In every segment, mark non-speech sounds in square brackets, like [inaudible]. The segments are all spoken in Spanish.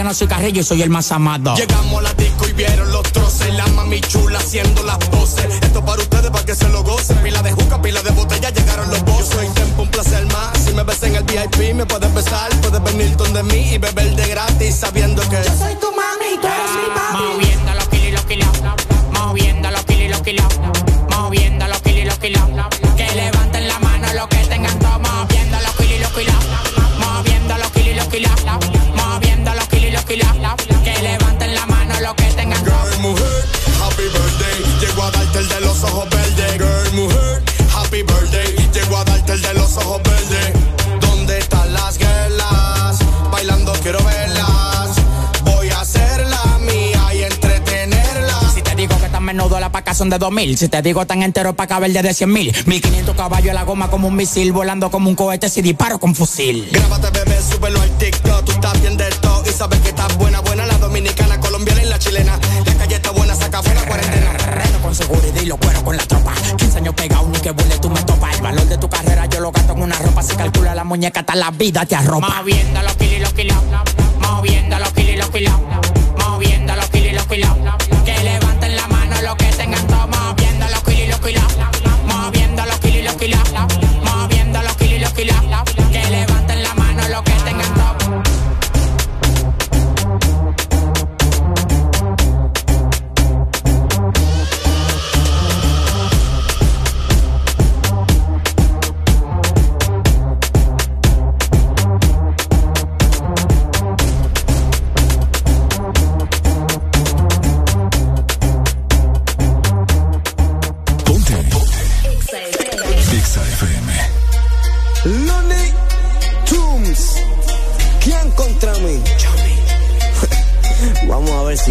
Yo no soy carrillo y soy el más amado. Llegamos a la disco y vieron los troces. La mami chula haciendo las poses. Esto para ustedes, para que se lo gocen. Pila de juca, pila de botella, llegaron los bosses. Yo soy tempo, un placer más. Si me ves en el VIP, me puedes besar. Puedes venir donde mí y beber de gratis sabiendo que yo soy tu son de 2000. Si te digo tan entero pa' caber de 100 mil. 1500 caballos a la goma como un misil. Volando como un cohete si disparo con fusil. Grábate, bebé, súbelo al TikTok. Tú estás bien de todo y sabes que estás buena, buena. La dominicana, colombiana y la chilena. La calle está buena, saca fuera cuarentena. Reno con seguridad y lo cuero con la tropa. 15 años pegado, ni que vuele tú me topas. El valor de tu carrera yo lo gasto en una ropa. Se calcula la muñeca, hasta la vida te arropa. Moviendo los kilos y los kilos. Moviendo los kilos y los kilos. Moviendo los kilos y los kilos.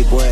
Si.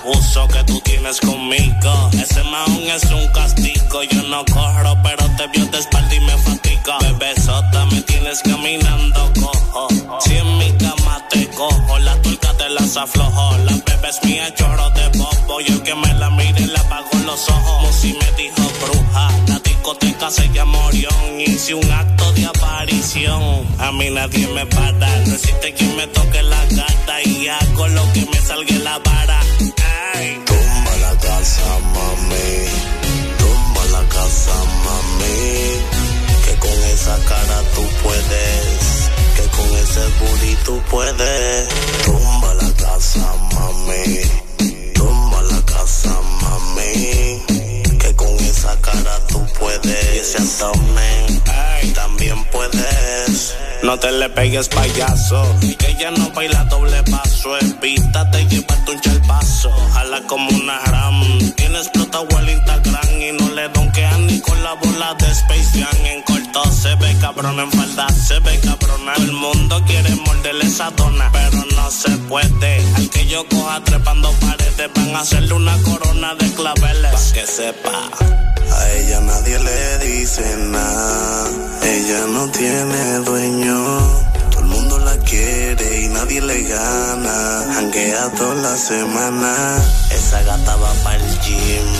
abuso que tú tienes conmigo. Ese maón es un castigo. Yo no corro, pero te vio de espalda y me fatiga. Bebesota, me tienes caminando cojo. Si en mi cama te cojo, la turca te las aflojo. La bebé es mía, choro de bobo. Yo que me la mire, la apago los ojos. Como si me dijo bruja. La discoteca se llama Orión. Hice un acto de aparición. A mí nadie me para. No existe quien me toque la gata y hago lo que me salga la vara. Ey. Tumba la casa, mami. Tumba la casa, mami. Que con esa cara tú puedes. Que con ese booty tú puedes. Tumba la casa, mami. Tumba la casa, mami cara tú puedes. Y ese abdomen Ay. también puedes. No te le pegues payaso, Que ella no baila doble paso. Evítate llevarte un chalpazo, jala como una ram. Tiene explotado el Instagram y no le donkean ni con la bola de Space Jam. En corto se ve cabrón, en falda se ve cabrona. El mundo quiere morderle esa dona, pero no se puede. Al que yo coja trepando paredes, van a hacerle una corona de claveles. Pa que sepa. A ella nadie le dice nada. Ella no tiene dueño todo el mundo la quiere y nadie le gana. Hanguea toda la semana. Esa gata va para el gym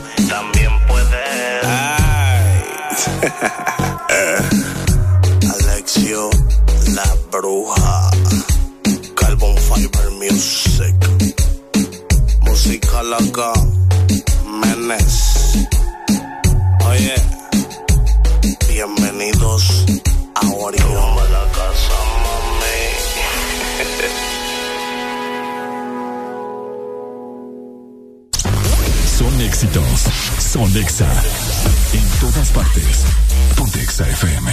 [laughs] Alexio, la bruja. Carbon Fiber Music. Música loca. Menes. Oye, bienvenidos a Orión. éxitos. Son Exa. En todas partes. Ponte Exa FM.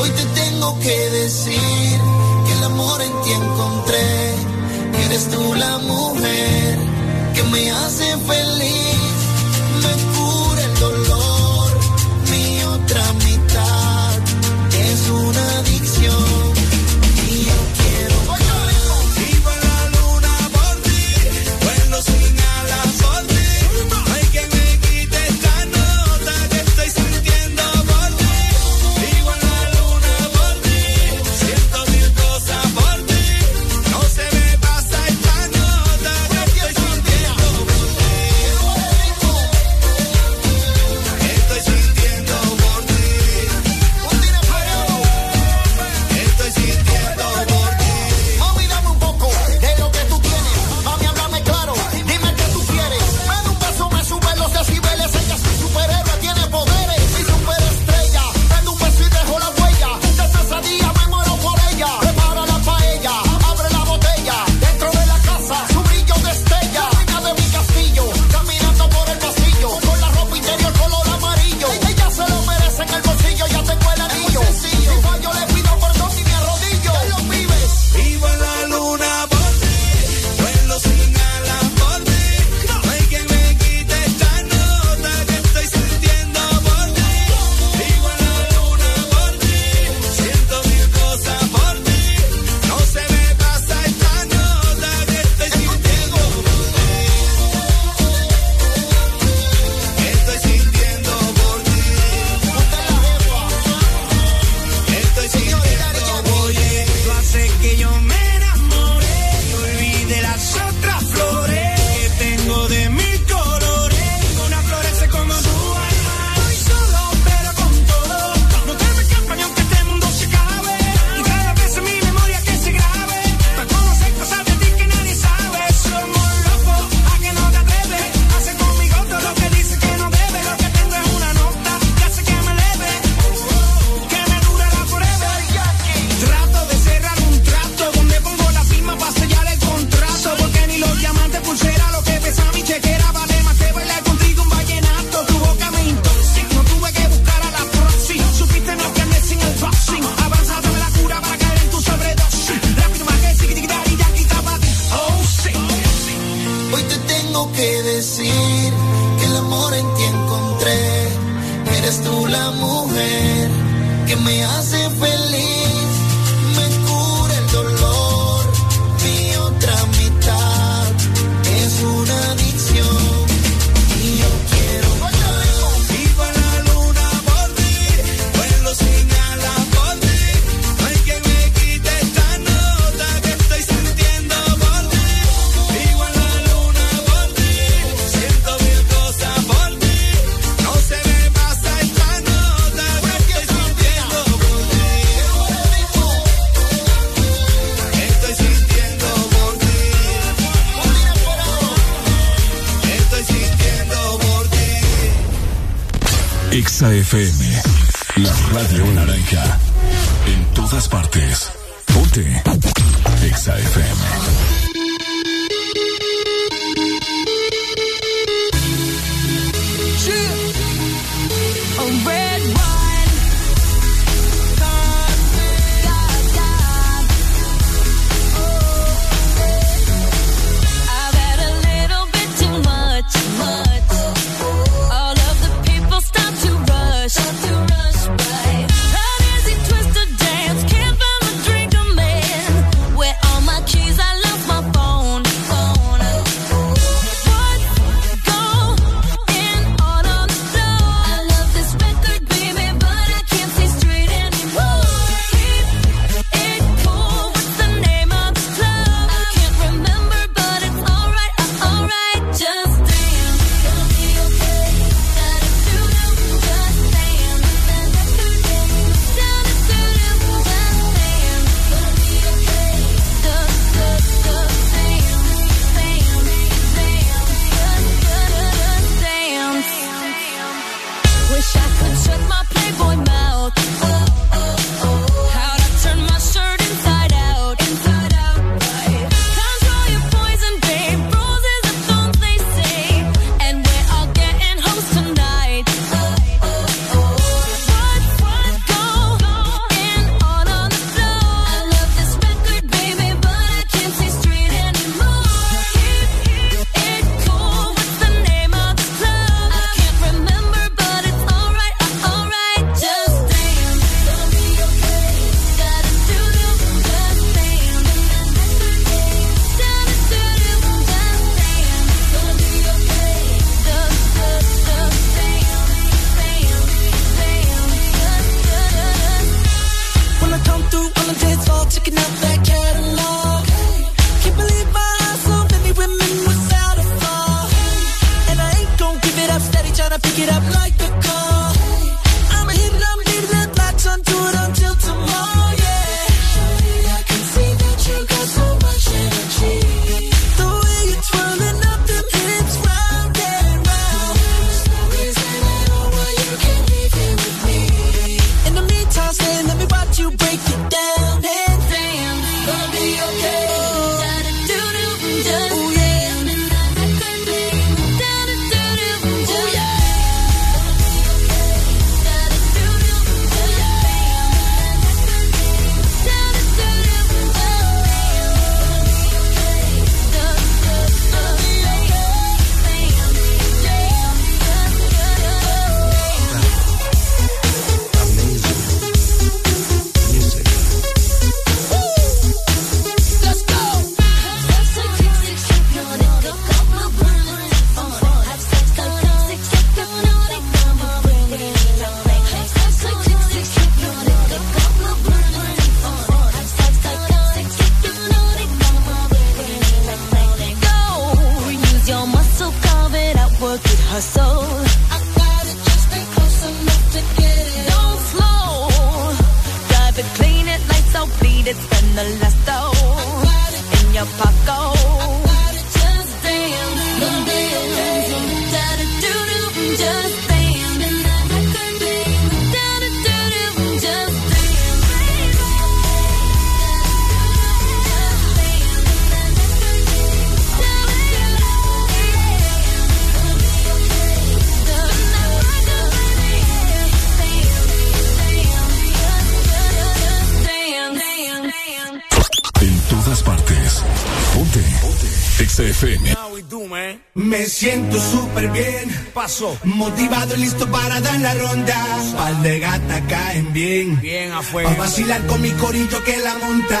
Hoy te tengo que decir amor en ti encontré. Eres tú la mujer que me hace feliz. Motivado y listo para dar la ronda. Pal de gata caen bien. Bien afuera. A vacilar con mi corillo que la monta.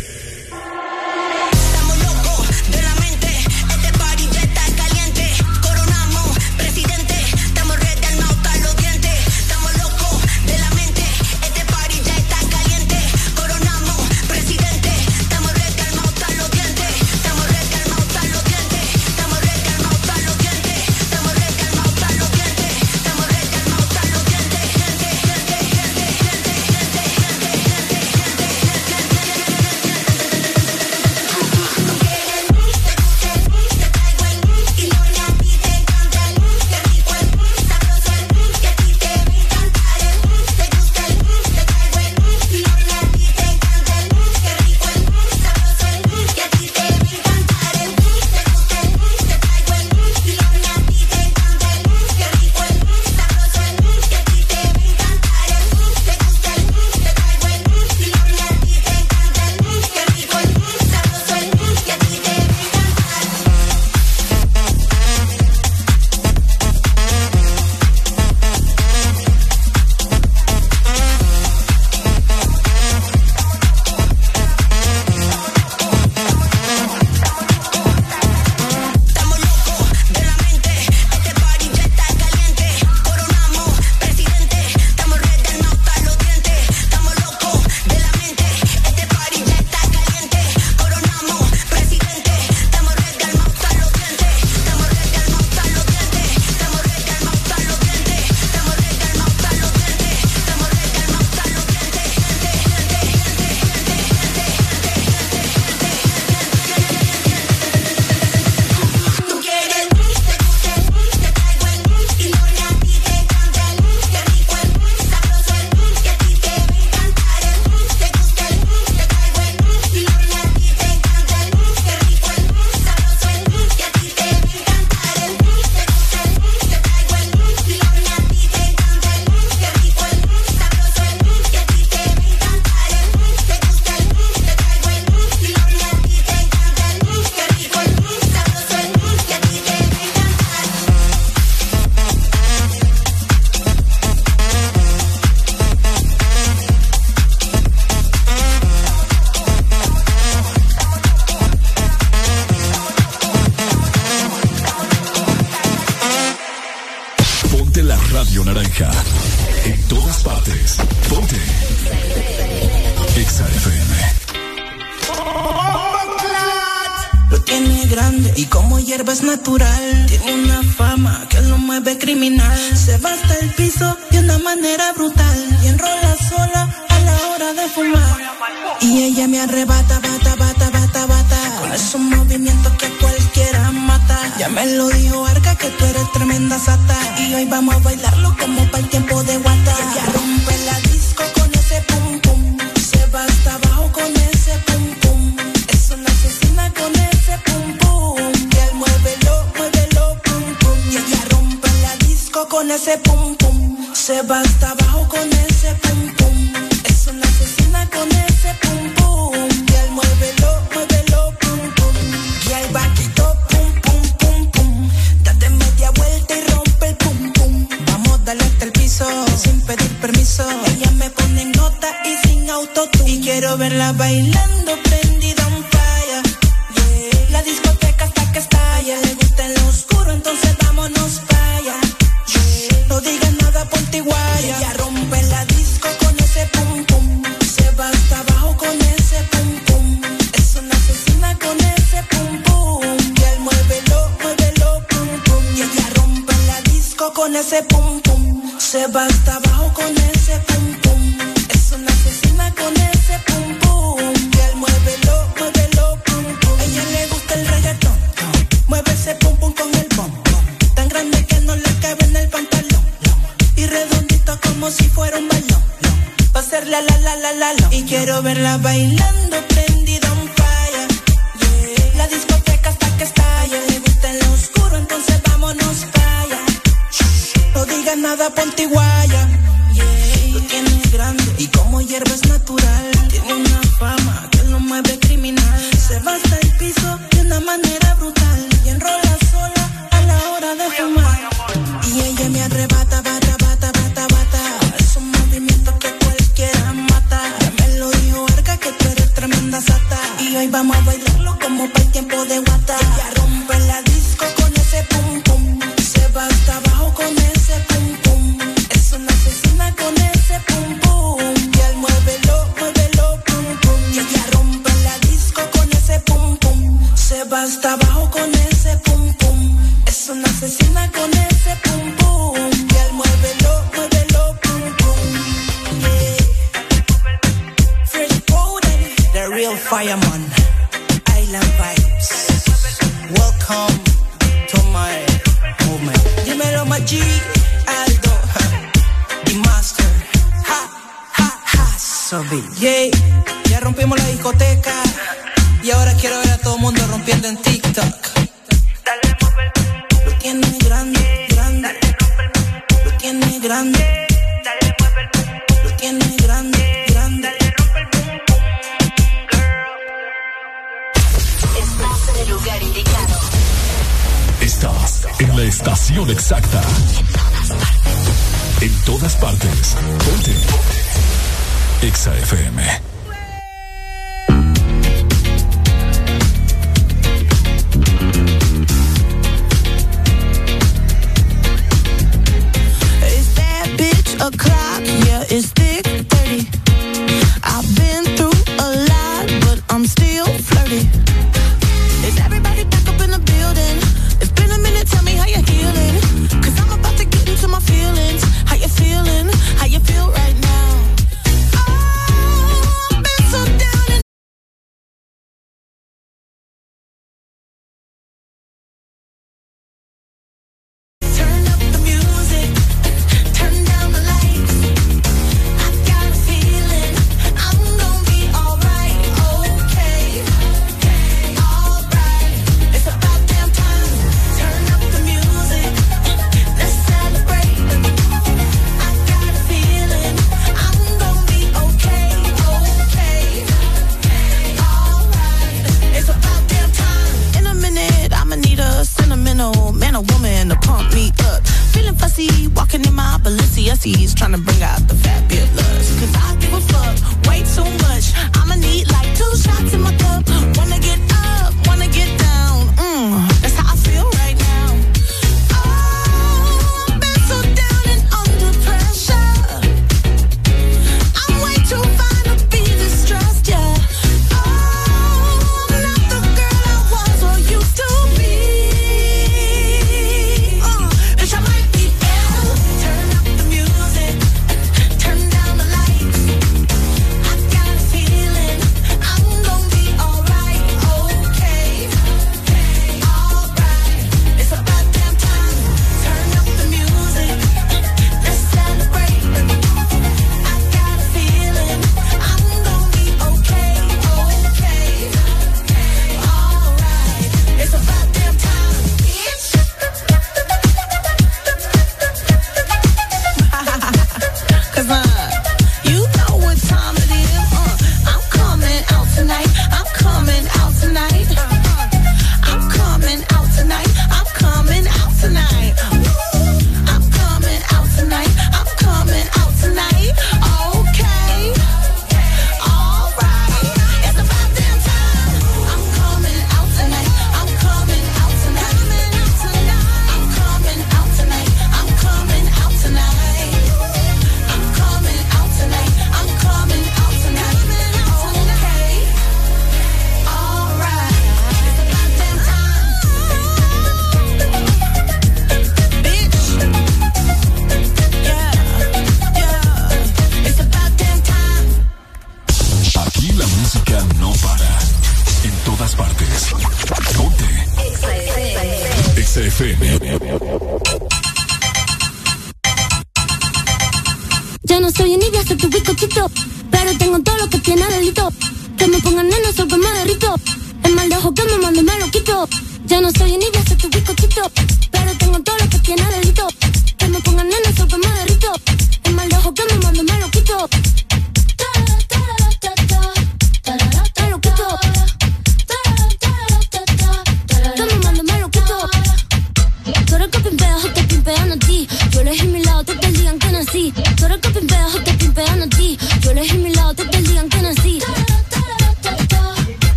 Balenciennes, trying to bring out the fabulous.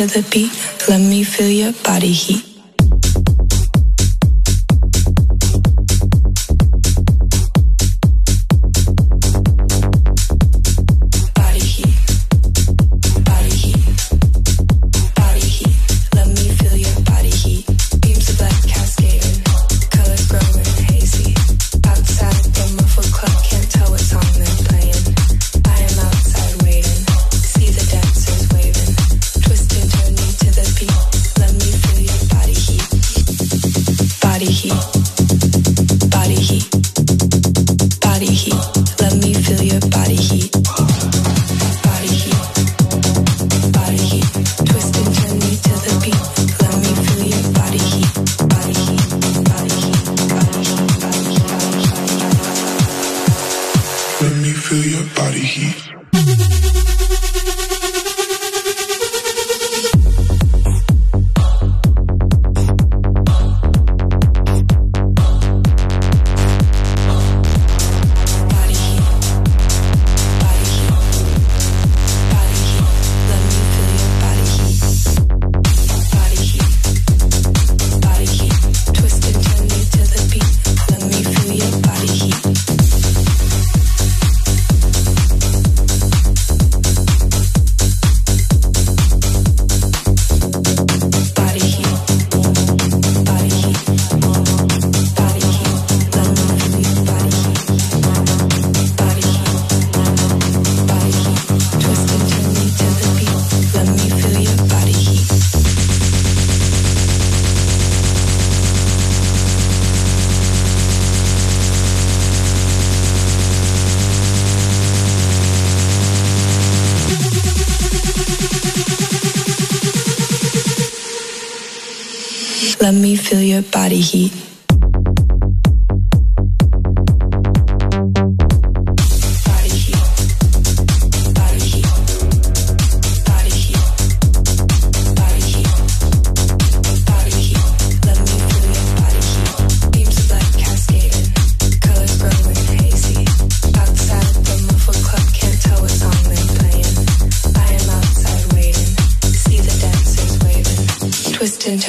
To the beat.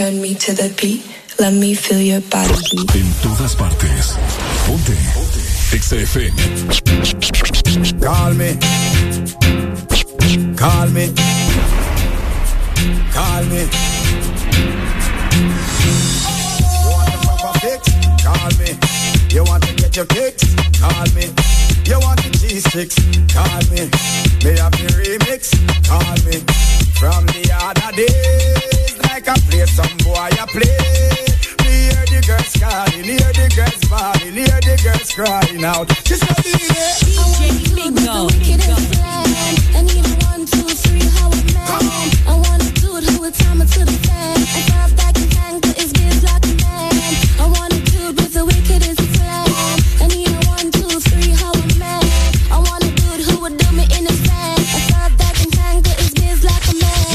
Turn me to the beat. Let me feel your body. En todas partes. Ponte. XFM. Call me. Call me. Call me. You want the proper fix? Call me. You want to get your kicks? Call me. You want the G6? Call me. May have the remix? Call me. From the other days, like I play some boy, I play. Me hear the girls calling, hear the girls bawling, hear the girls crying out. She said, DJ Bingo. I need a one, two, three, how a man. I wanna do it, who a timer to the fan. I thought that can hang, but it's biz like a man. I wanna do it with the wickedest plan. I need a one, two, three, how a man. I wanna do it, who would do me in his van. I thought that can hang, but it's biz like a man.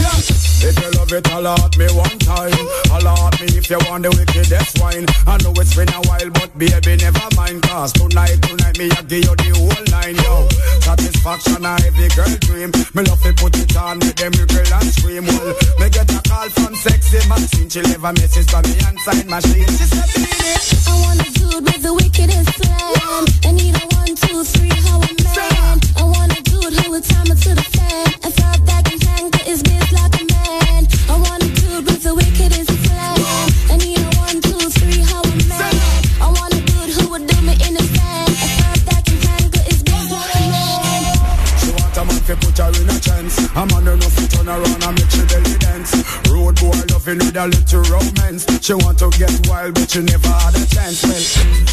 If you love it, holla at me one time. Holla at me if you want the wickedest wine. I know it's been a while, but baby, never mind. Cause tonight, tonight, me, I give you the whole nine, yo. Satisfaction, I every girl dream. Me love to put it on, make them girl and scream. Well, me get a call from sexy Maxine. She leave a message for me and sign machine. Wild, but she never had a chance. Well,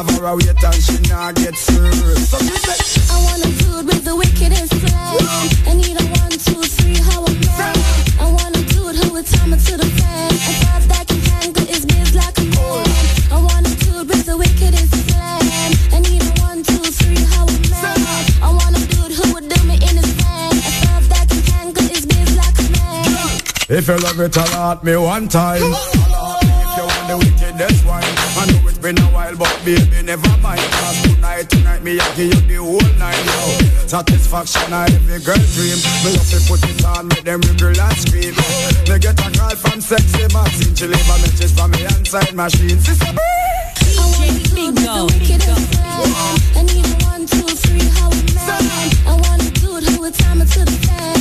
Have her a wait and she not get served. So she said, I wanna do it with the wickedest plan. I need a one, two, three, how a man. I wanna do it, who a timer to the fan. I thought that can hang, but it's biz like a man. I wanna do it with the wickedest plan. I need a one, two, three, how a man. I wanna do it, who would do me in his van. I thought that can hang, but it's biz like a man. if you love it, holla at me one time. Baby, never mind. Cause tonight, tonight, me, I give you the whole nine, yo. Satisfaction, I every girl dream. Me love to put it on, make them girl and scream. Me get a call from sexy Maxine. She leave a message for me inside machine. Sister, DJ Bingo. I need a one, two, three, how a man. I wanna do it, who a timer to the fan.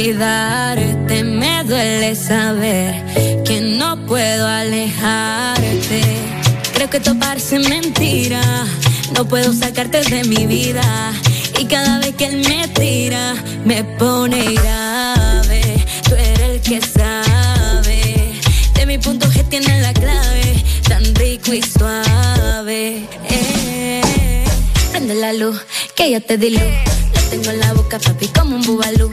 Olvidarte. Me duele saber que no puedo alejarte. Creo que esto parece mentira. No puedo sacarte de mi vida. Y cada vez que él me tira, me pone grave. Tú eres el que sabe. De mi punto G tiene la clave. Tan rico y suave. Eh. Prende la luz, que yo te di luz. Lo tengo en la boca, papi, como un bubalú.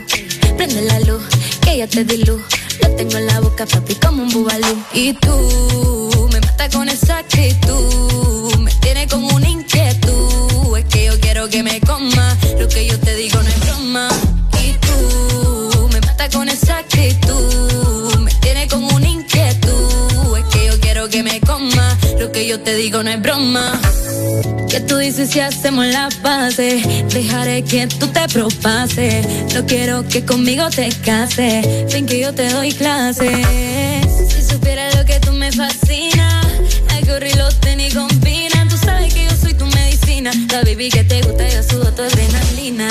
Te di luz. Lo tengo en la boca, papi, como un bubalú. Y tú me matas con esa actitud. Me tiene como una inquietud. Es que yo quiero que me coma. Lo que yo te digo no es broma. Y tú me matas con esa actitud. Me tiene como una inquietud. Es que yo quiero que me coma. Lo que yo te digo no es broma. ¿Qué tú dices si hacemos la base? Dejaré que tú te propases. No quiero que conmigo te cases. Ven que yo te doy clases. Si supieras lo que tú me fascina, hay que los tenis combinan. Tú sabes que yo soy tu medicina. La baby que te gusta, yo subo tu adrenalina.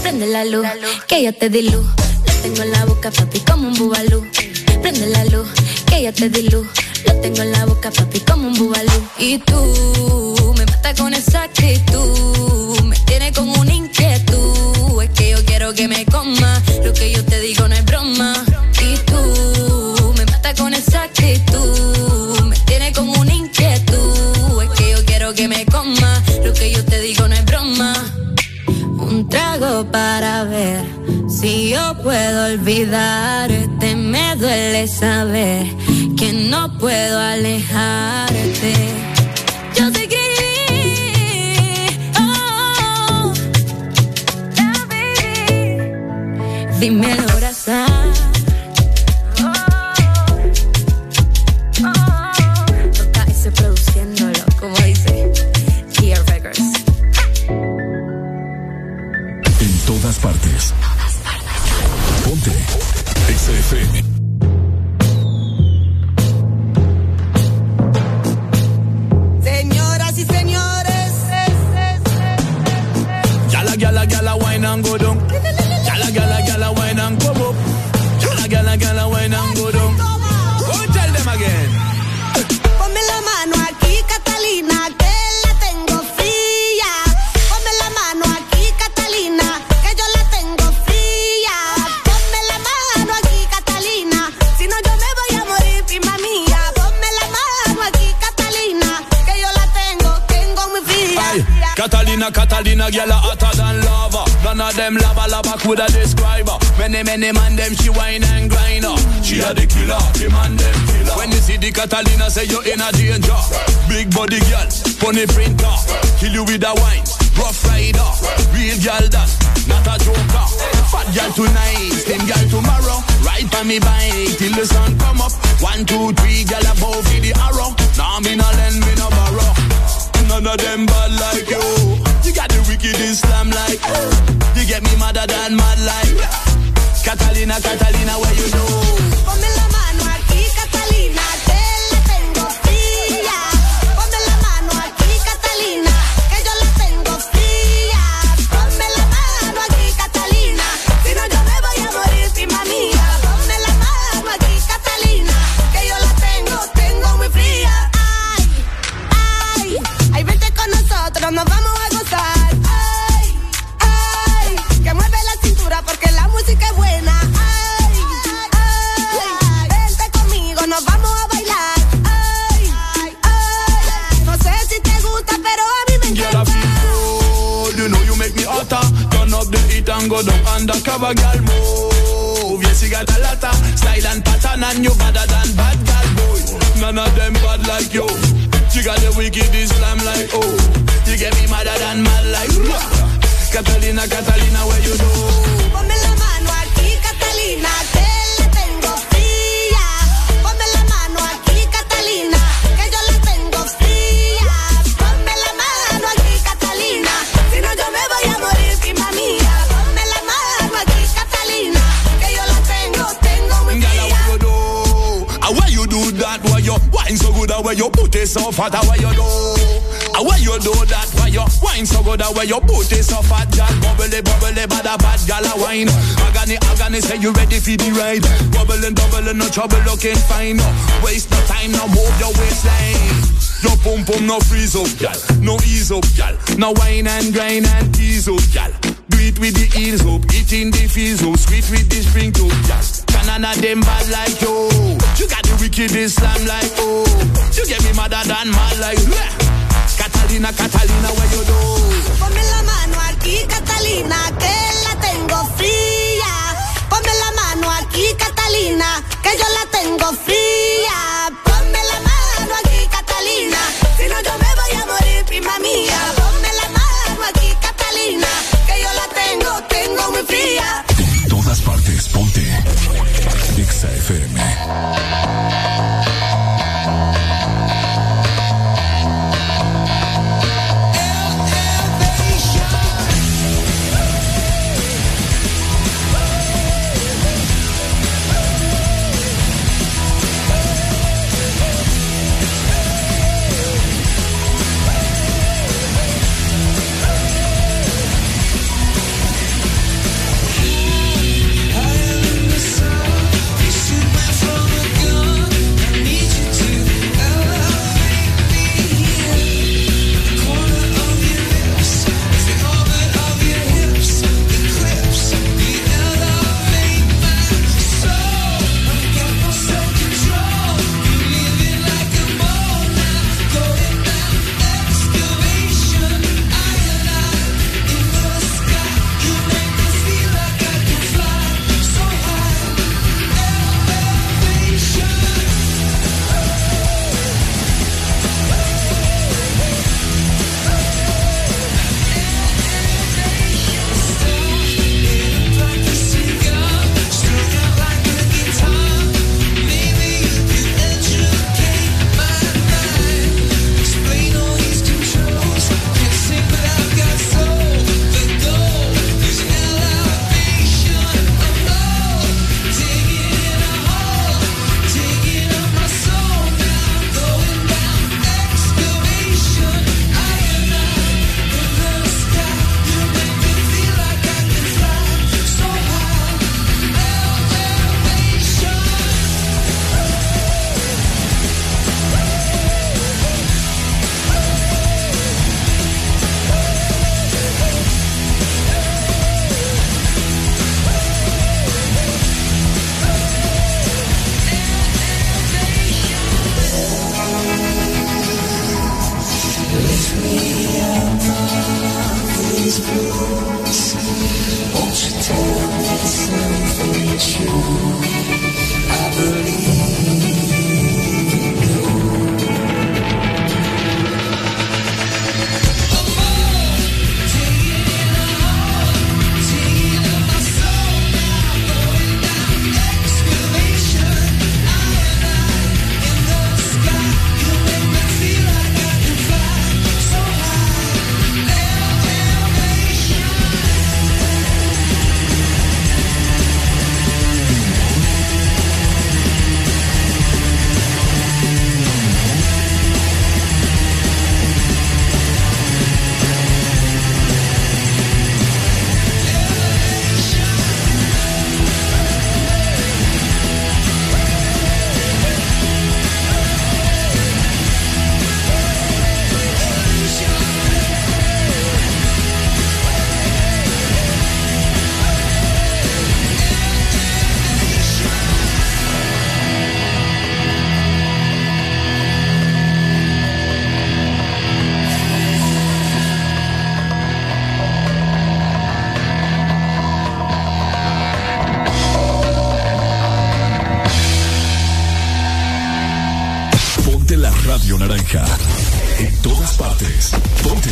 Prende la luz, que yo te di luz. Lo tengo en la boca, papi, como un bubalú. Prende la luz, que yo te di luz. Lo tengo en la boca, papi, como un bubalú. Y tú olvidarte. Me duele saber que no puedo alejarte. Yo te escribí, oh, la baby. Dime el Catalina, gyal a hotter than lava. None of them lava lava coulda describe her. Many many man them she wine and grind her. She a the killer, the man them killer. When you see the Catalina, say you in a danger. Big body girl, funny printer, kill you with a wine. Rough rider, real girl that, not a joker. Fat girl tonight, slim girl tomorrow. Ride on me bike till the sun come up. One, two, three, girl above the arrow. Now me no lend me no borrow. None of them bad like you. You got the wicked Islam like. Uh, you get me madder than mad like. Catalina, Catalina, where you know? Undercover, girl. Move. Yes, you got a lotta style and pattern, and you better than bad girl boy. None of them bad like you. You got the wicked Islam like oh. You get me madder than mad like. Catalina, Catalina, where you know? Good? How why you put it so fat? How why you do? How why you do that? Why you wine so good? How why you put it so fat? Girl, bubbly, bubbly, bad bad girl a wine. Agony, agony, say you ready for the ride? Bubbling, bubbling, no trouble, looking fine. No waste no time, no move your waistline. Your pum pum no freeze up, gal. No ease up, gal. No wine and grind and tease up, gal. Do it with the heels up, it in the feels up, sweet with the spring too, gal. And none of them bad like you. You got the wickedest slam like oh. You get me madder than mad like yeah. Catalina, Catalina, where you do? Ponme la mano aquí, Catalina, que la tengo fría. Ponme la mano aquí, Catalina, que yo la tengo fría. Radio Naranja. En todas partes. Ponte.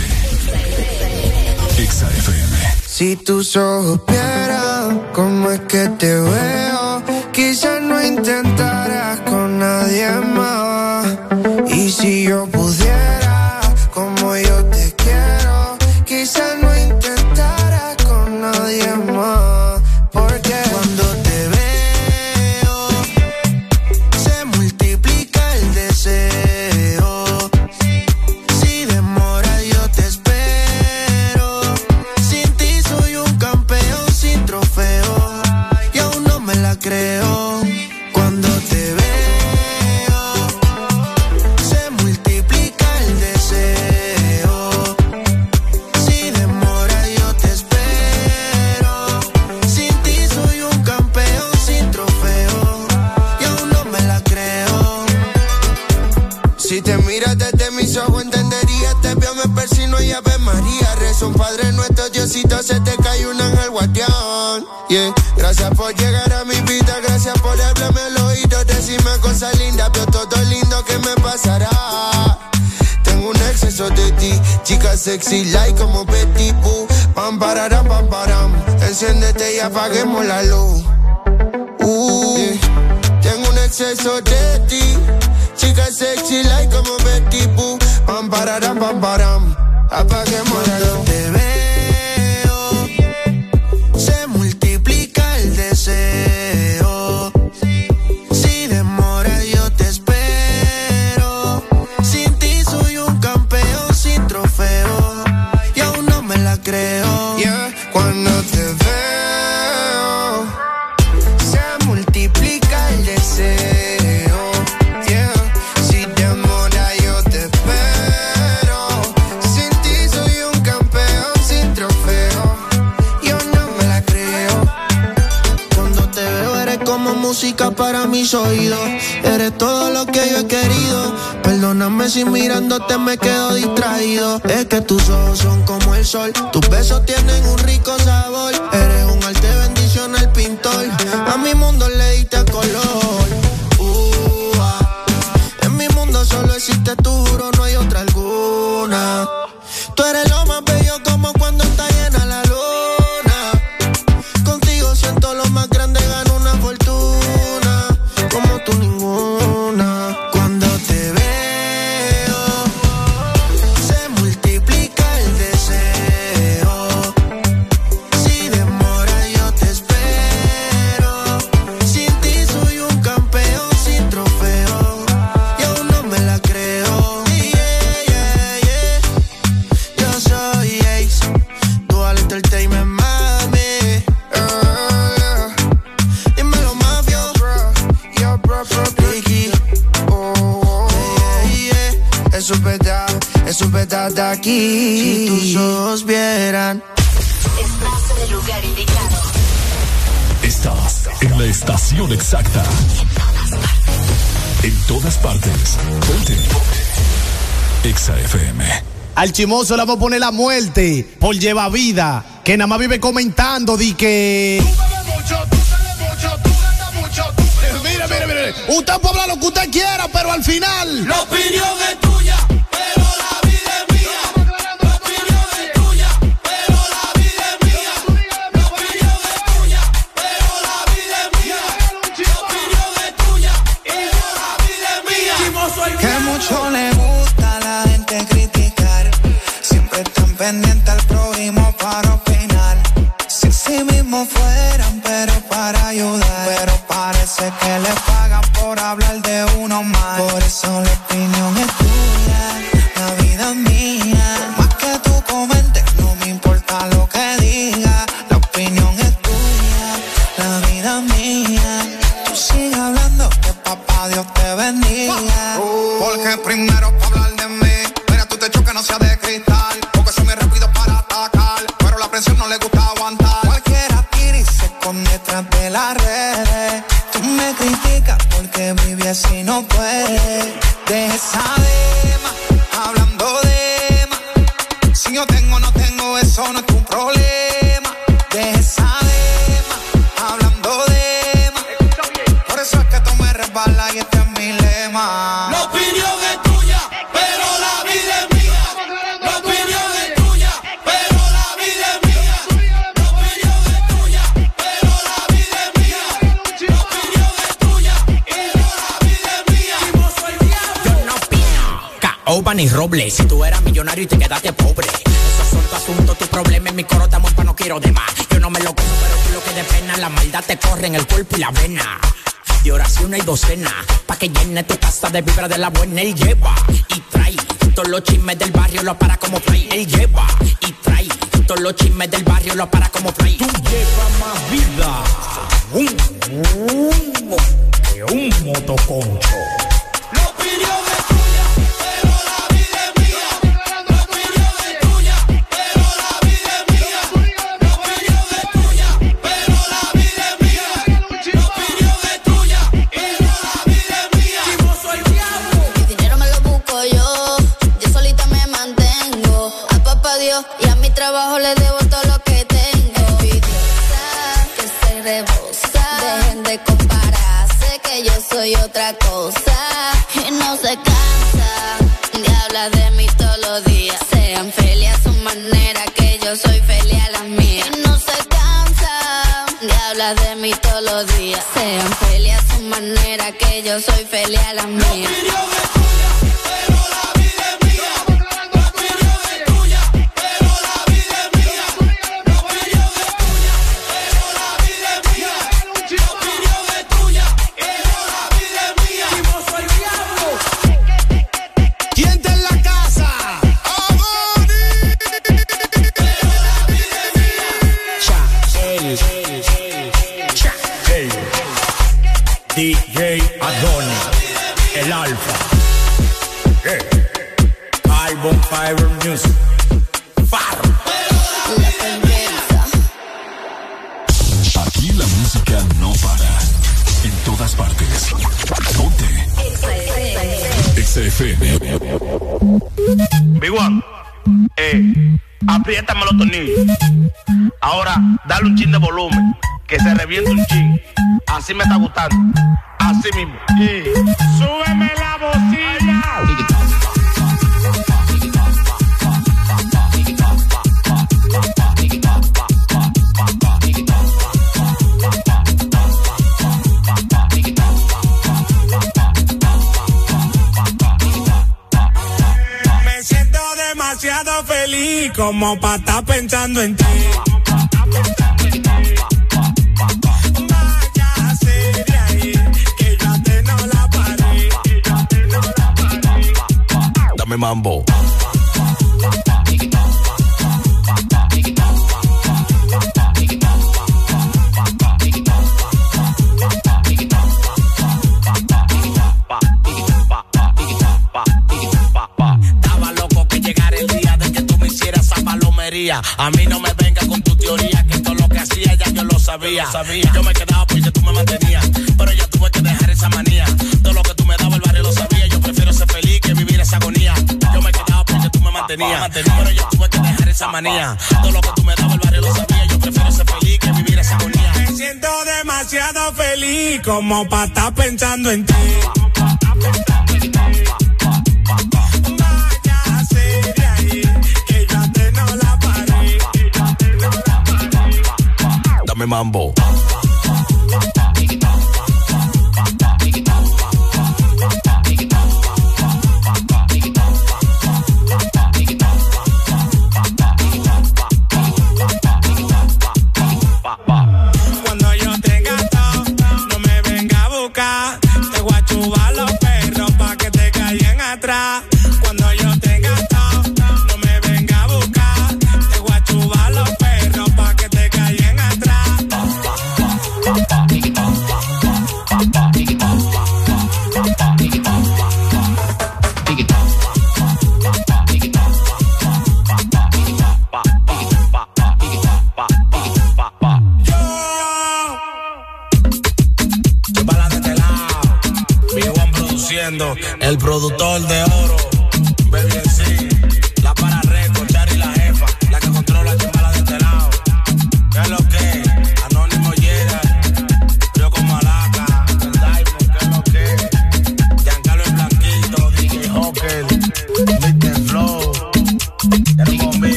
Exa FM. Si tus ojos vieran cómo es que te veo, quizás no intentarás con nadie más. Y si yo puedo sexy like como Betty Boo. Pam, pararam, pam, param. Enciéndete y apaguemos la luz. Uh. Tengo un exceso de ti. Chica sexy like como Betty Boo. Pam, pararam, pam, param. Apaguemos la luz. Al chimoso le vamos a poner la muerte por lleva vida, que nada más vive comentando di que... de vibra de la buena así me está gustando. Así mismo. Y súbeme la bocina. Me siento demasiado feliz como para estar pensando en ti Dame Mambo. A mí no me venga con tu teoría, que todo lo que hacía ya yo lo sabía. Yo, lo sabía. yo me quedaba porque tú me mantenías, pero yo tuve que dejar esa manía tenía. Pero yo tuve que dejar esa manía. Todo lo que tú me dabas el barrio lo sabía. Yo prefiero ser feliz que vivir esa agonía. Me siento demasiado feliz como para estar pensando en ti. Dame Mambo. El productor de oro.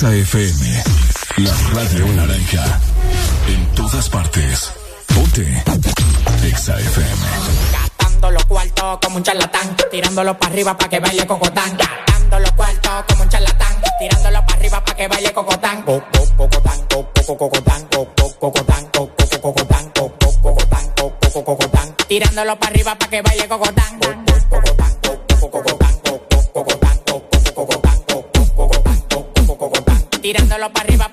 Exa FM, la radio naranja. En todas partes. Ponte. Exa FM. Gastando los cuartos como un charlatán, tirándolo para arriba para que baile cocotán. Gastando los cuartos como un charlatán, tirándolo para arriba para que baile cocotán. Co- co- Cocotán, co- co- cocotán, co- co- cocotán, co- co- cocotán, co- co- cocotán, co- co- cocotán. Tirándolo para arriba para que baile cocotán.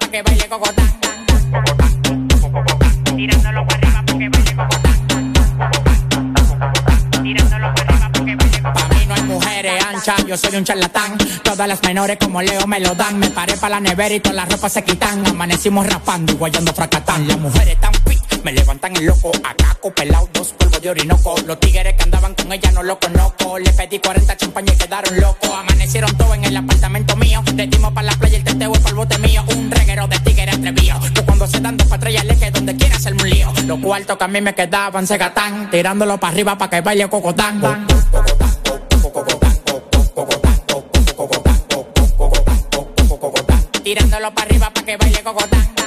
Para que baile cocotán. Tirándolo para arriba para que baile cocotán. Tirándolo para arriba para que baile cocotán. Pa' mí no hay mujeres anchas, yo soy un charlatán. Todas las menores como Leo me lo dan. Me paré para la nevera y todas las ropas se quitan. Amanecimos rapando y guayando fracatán. Las mujeres tan pi, me levantan el loco. Acá pelado, dos polvos de orinoco. Los tigres que andaban con ella no lo conozco. Le pedí 40 champañas y quedaron locos. Amanecieron todos en el apartamento mío. Le dimos para la playa el teteo para el bote mío. Un reguero de tigres atrevido. Que cuando se dan dos patrullas le que donde quiera hacerme un lío. Los cuartos que a mí me quedaban se gatán. Tirándolo para arriba para que baile cocotán. Tirándolo para arriba para que baile cocotán.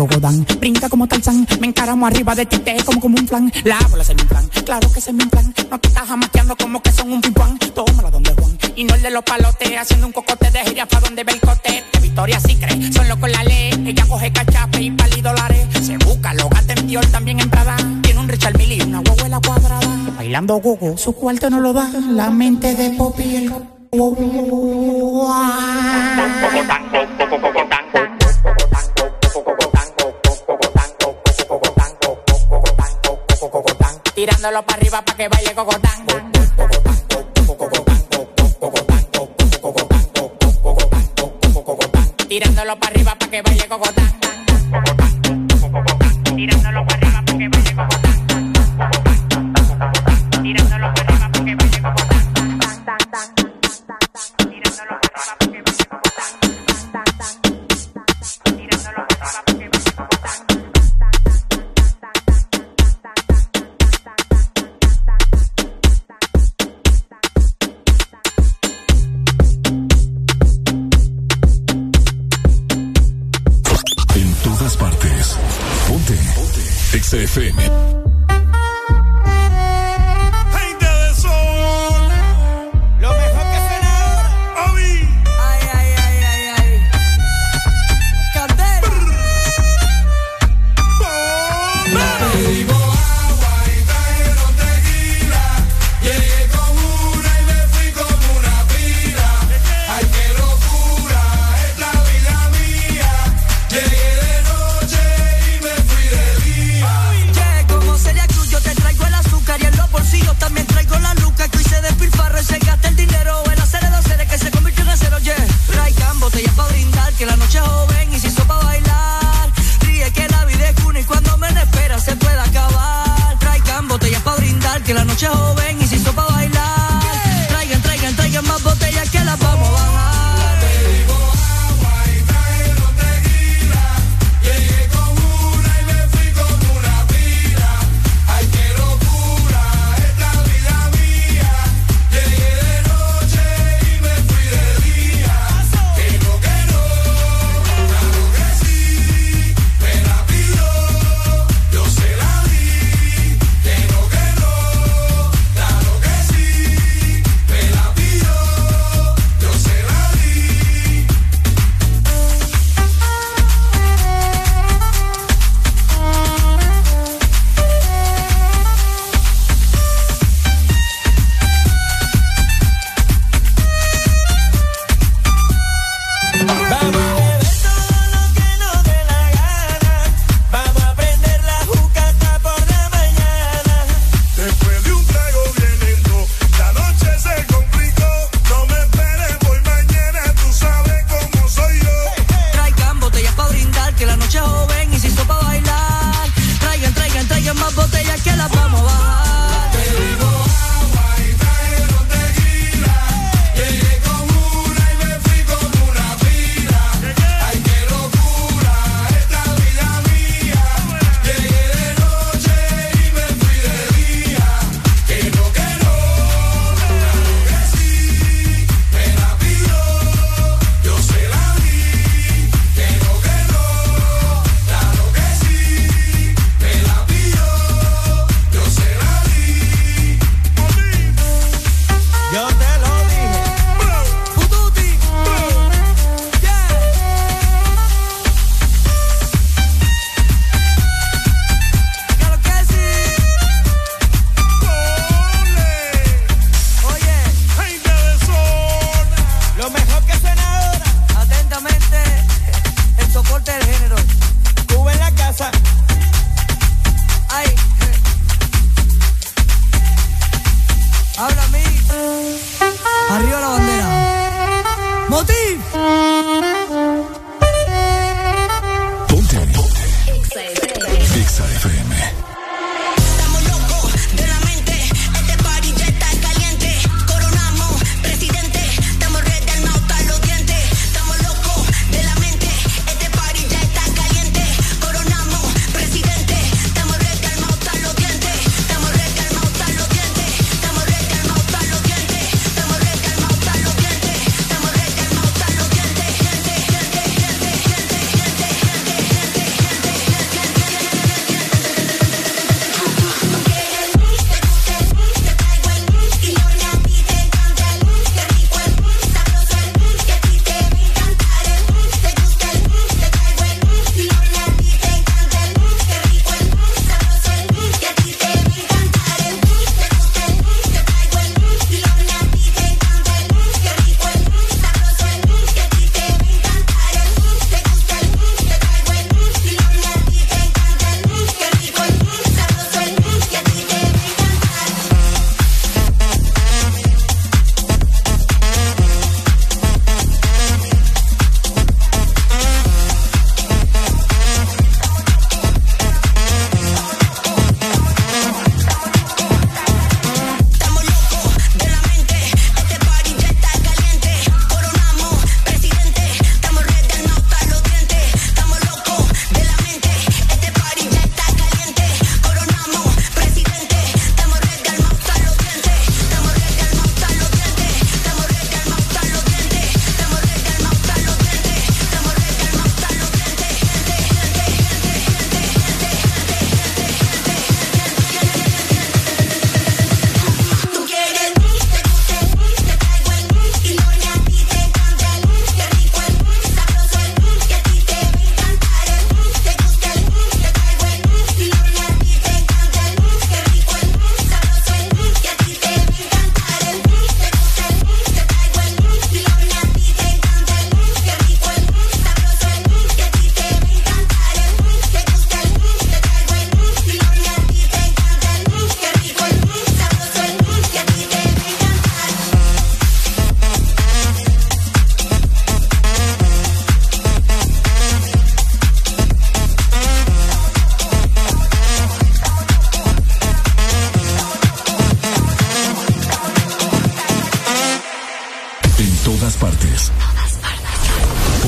Cocotán, brinca como Tarzán, me encaramo arriba de ti, te como como un flan. La bola se me inflan, claro que se me inflan. No te estás jamaqueando como que son un pimpán. Tómala donde Juan, y no el de los palotes, haciendo un cocote de jirafa donde ve el cote. De Victoria sí cree, son locos la ley. Ella coge cachape y pali dólares. Se busca, lo gasta en también en Prada. Tiene un Richard Mille una huevuela cuadrada. Bailando gogo, su cuarto no lo da. La mente de Poppy y el Tirándolo para arriba para que baile cocotán. Tirándolo para arriba para que baile cocotán. Tirándolo FM.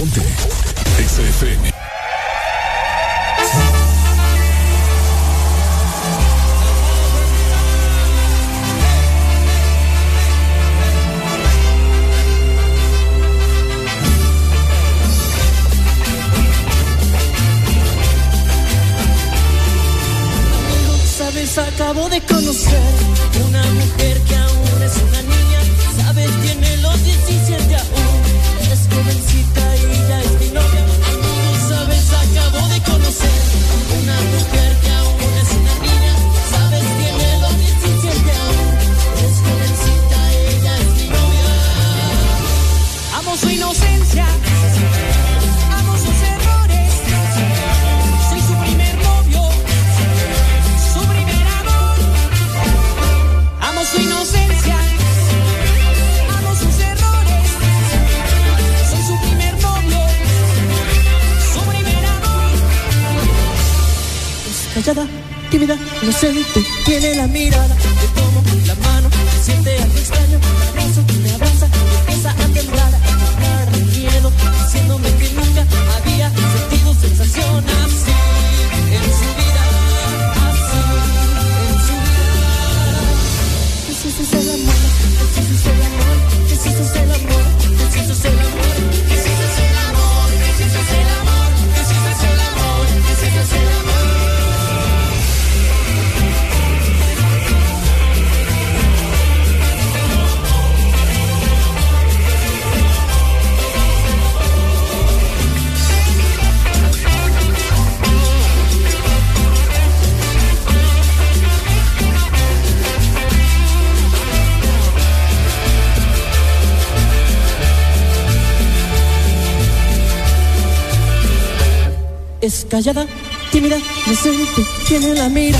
Ponte. XFM. Callada, tímida, inocente, tiene la mirada.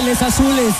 Ángeles Azules.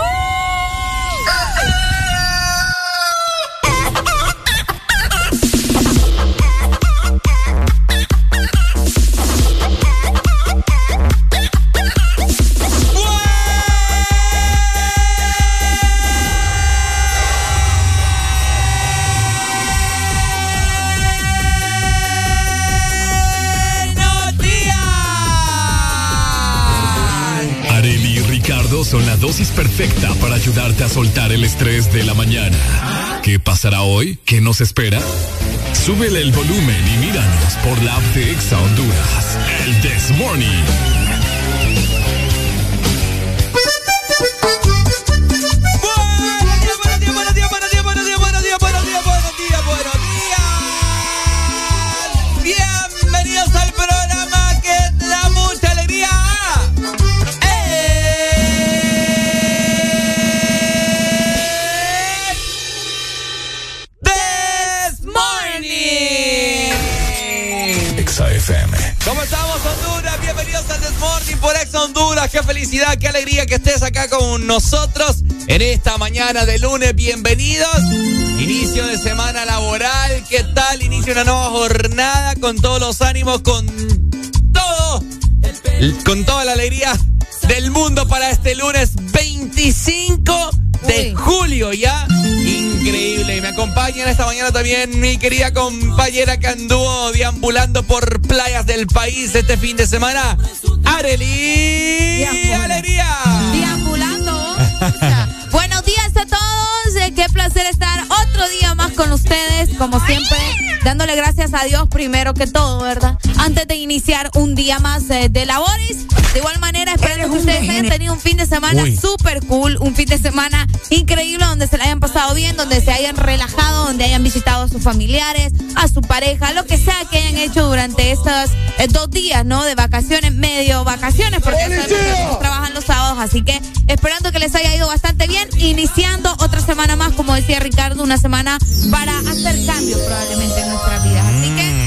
Perfecta para ayudarte a soltar el estrés de la mañana. ¿Qué pasará hoy? ¿Qué nos espera? Súbele el volumen y míranos por la app de Exa Honduras. El This Morning. Felicidad, qué alegría que estés acá con nosotros en esta mañana de lunes. Bienvenidos. Inicio de semana laboral. ¿Qué tal? Inicio de una nueva jornada con todos los ánimos, con todo, con toda la alegría del mundo para este lunes 25 de julio ya. Increíble. Y me acompaña en esta mañana también mi querida compañera que anduvo deambulando por playas del país este fin de semana. Arely. Alegría. Deambulando. Buenos días a todos. eh, Qué placer estar con ustedes, como siempre, dándole gracias a Dios primero que todo, ¿verdad? Antes de iniciar un día más eh, de labores. De igual manera, esperando que ustedes hayan tenido un fin de semana súper cool, un fin de semana increíble donde se la hayan pasado bien, donde se hayan relajado, donde hayan visitado a sus familiares, a su pareja, lo que sea que hayan hecho durante estos eh, dos días, ¿no? De vacaciones, medio vacaciones, porque sabemos trabajan los sábados, así que esperando que les haya ido bastante bien, iniciando otra semana más, como decía Ricardo, una semana para hacer cambios probablemente en nuestras vidas. Así que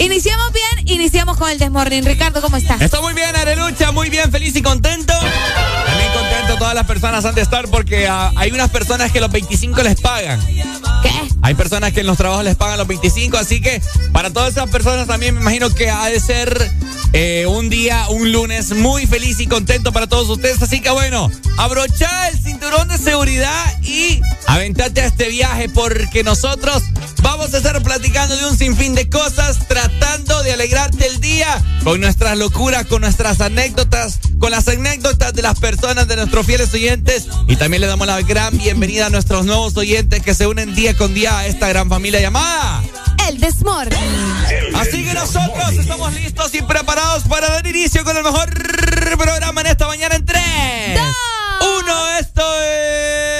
iniciamos bien, iniciamos con el Desmorning. Ricardo, ¿cómo estás? Estoy muy bien, Arelucha, muy bien, feliz y contento. También contento todas las personas han de estar porque ah, hay unas personas que los 25 les pagan. ¿Qué? Hay personas que en los trabajos les pagan los 25, así que para todas esas personas también me imagino que ha de ser eh, un día, un lunes muy feliz y contento para todos ustedes. Así que bueno, abrocha el cinturón de seguridad y aventate a este viaje porque nosotros vamos a estar platicando de un sinfín de cosas, tratando de alegrarte el día con nuestras locuras, con nuestras anécdotas, con las anécdotas de las personas, de nuestros fieles oyentes. Y también le damos la gran bienvenida a nuestros nuevos oyentes que se unen día con día a esta gran familia llamada. El Desmorning. Así que nosotros estamos listos y preparados para dar inicio con el mejor programa en esta mañana en 3, 1, esto es...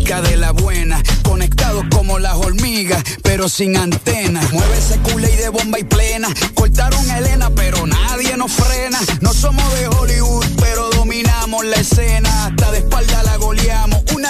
De la buena, conectados como las hormigas, pero sin antenas. Mueve ese y de bomba y plena. Cortaron Elena, pero nadie nos frena. No somos de Hollywood, pero dominamos la escena. Hasta de espalda la goleamos,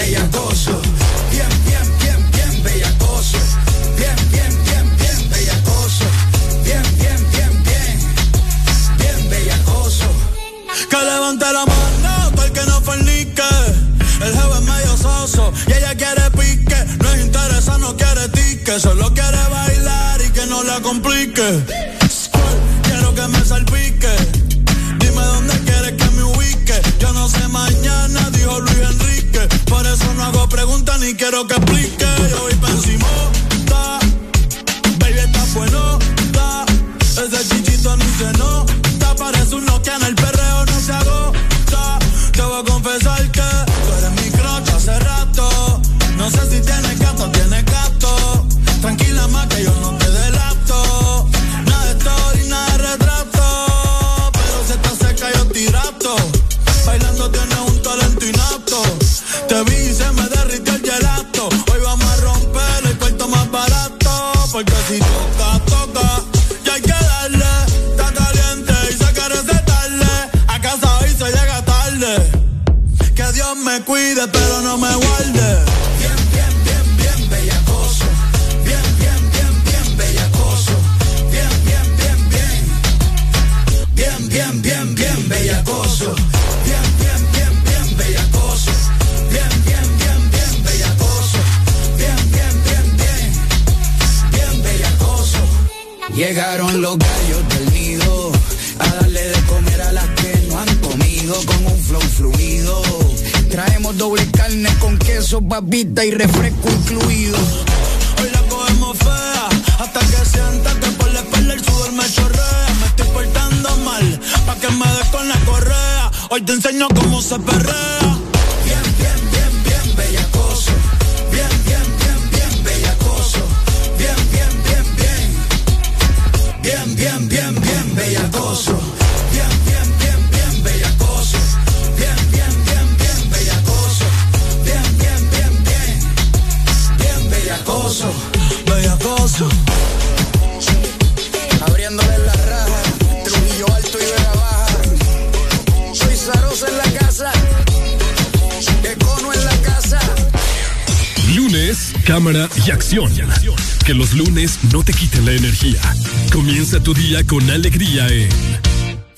Bellacoso. Bien, bien, bien, bien bellacoso. Bien, bien, bien, bien bellacoso. Bien, bien, bien, bien. Bien bellacoso. Que levante la mano, todo el que no fornique. El jefe es medio soso y ella quiere pique. No es interesa, no quiere tique. Solo quiere bailar y que no la complique. Quiero que me salpique. Mañana, dijo Luis Enrique. Por eso no hago preguntas ni quiero que explique. Yo voy pa' encima, Baby, está bueno, Ese chichito ni se nota.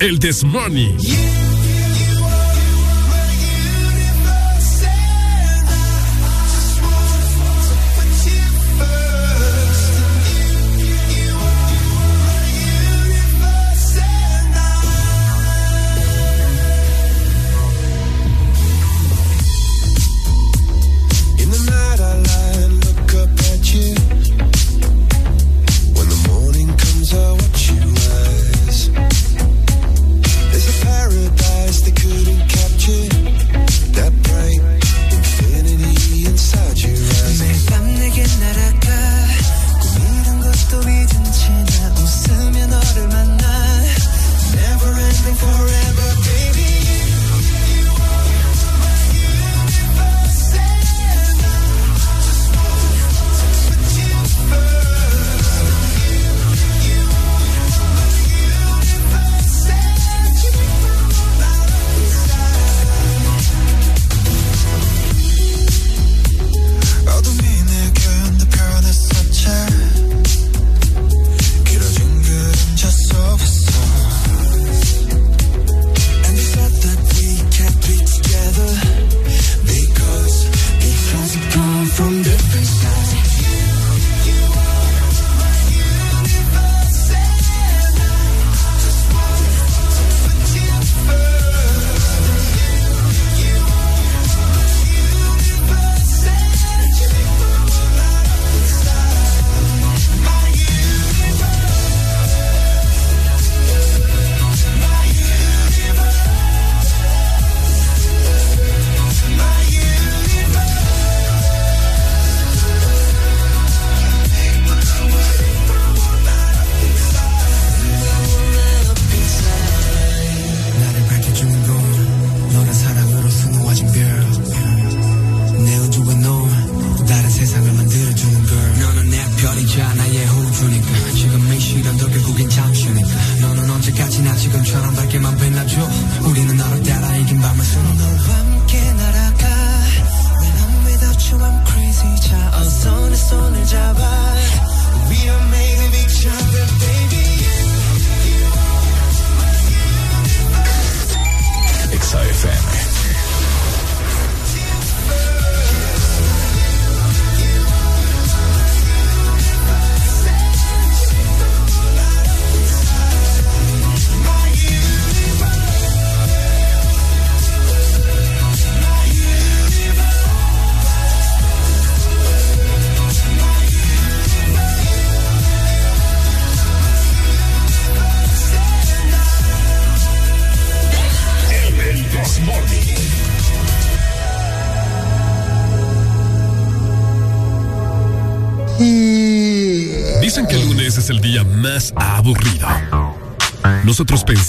El. In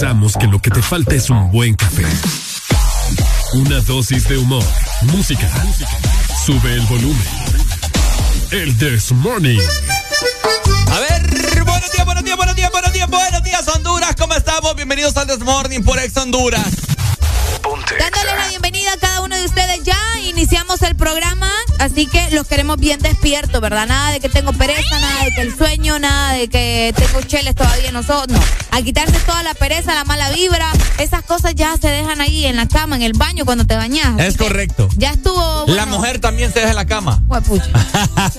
pensamos que lo que te falta es un buen café. Una dosis de humor, música. Sube el volumen. El This Morning. A ver, buenos días, buenos días, buenos días, buenos días, buenos días, Honduras. ¿Cómo estamos? Bienvenidos al This Morning por Ex Honduras. Dándole la bienvenida a cada uno de ustedes ya. Iniciamos el programa, así que los queremos bien despiertos, ¿verdad? Nada de que tengo pereza, nada de que el sueño, nada de que tengo cheles todavía en nosotros. No. A quitarse toda la pereza, la mala vibra, esas cosas ya se dejan ahí en la cama, en el baño cuando te bañas. Es correcto. Ya estuvo. La mujer también se deja en la cama. Huepucha. [laughs]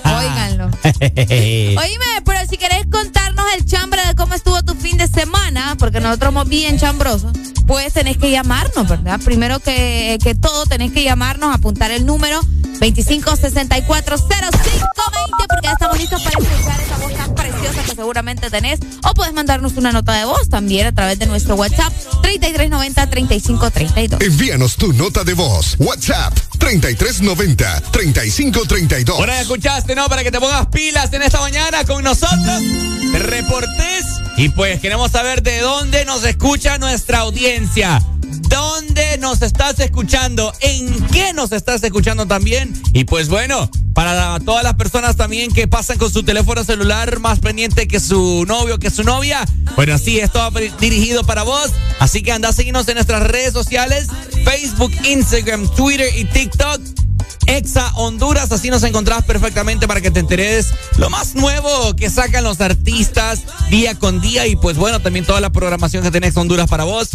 Óiganlo. [laughs] Oíme, pero si querés contarnos el chambre de cómo estuvo tu fin de semana, porque nosotros somos bien chambrosos, pues tenés que llamarnos, ¿verdad? Primero que, que todo, tenés que llamarnos, apuntar el número 25640520, porque ya estamos listos para escuchar esa voz tan preciosa que seguramente tenés. O puedes mandarnos una nota de voz también a través de nuestro WhatsApp 3390-3532. Envíanos tu nota de voz. WhatsApp 3390-3532. Bueno, escuchaste, ¿no? Para que te pongas pilas en esta mañana con nosotros. Te reportes. Y pues queremos saber de dónde nos escucha nuestra audiencia. ¿Dónde nos estás escuchando? ¿En qué nos estás escuchando también? Y pues bueno, para todas las personas también que pasan con su teléfono celular más pendiente que su novio, que su novia. Bueno, sí, esto va dirigido para vos. Así que anda a seguirnos en nuestras redes sociales, Facebook, Instagram, Twitter y TikTok. Exa Honduras, así nos encontrás perfectamente para que te enteres lo más nuevo que sacan los artistas día con día y pues bueno, también toda la programación que tiene Exa Honduras para vos.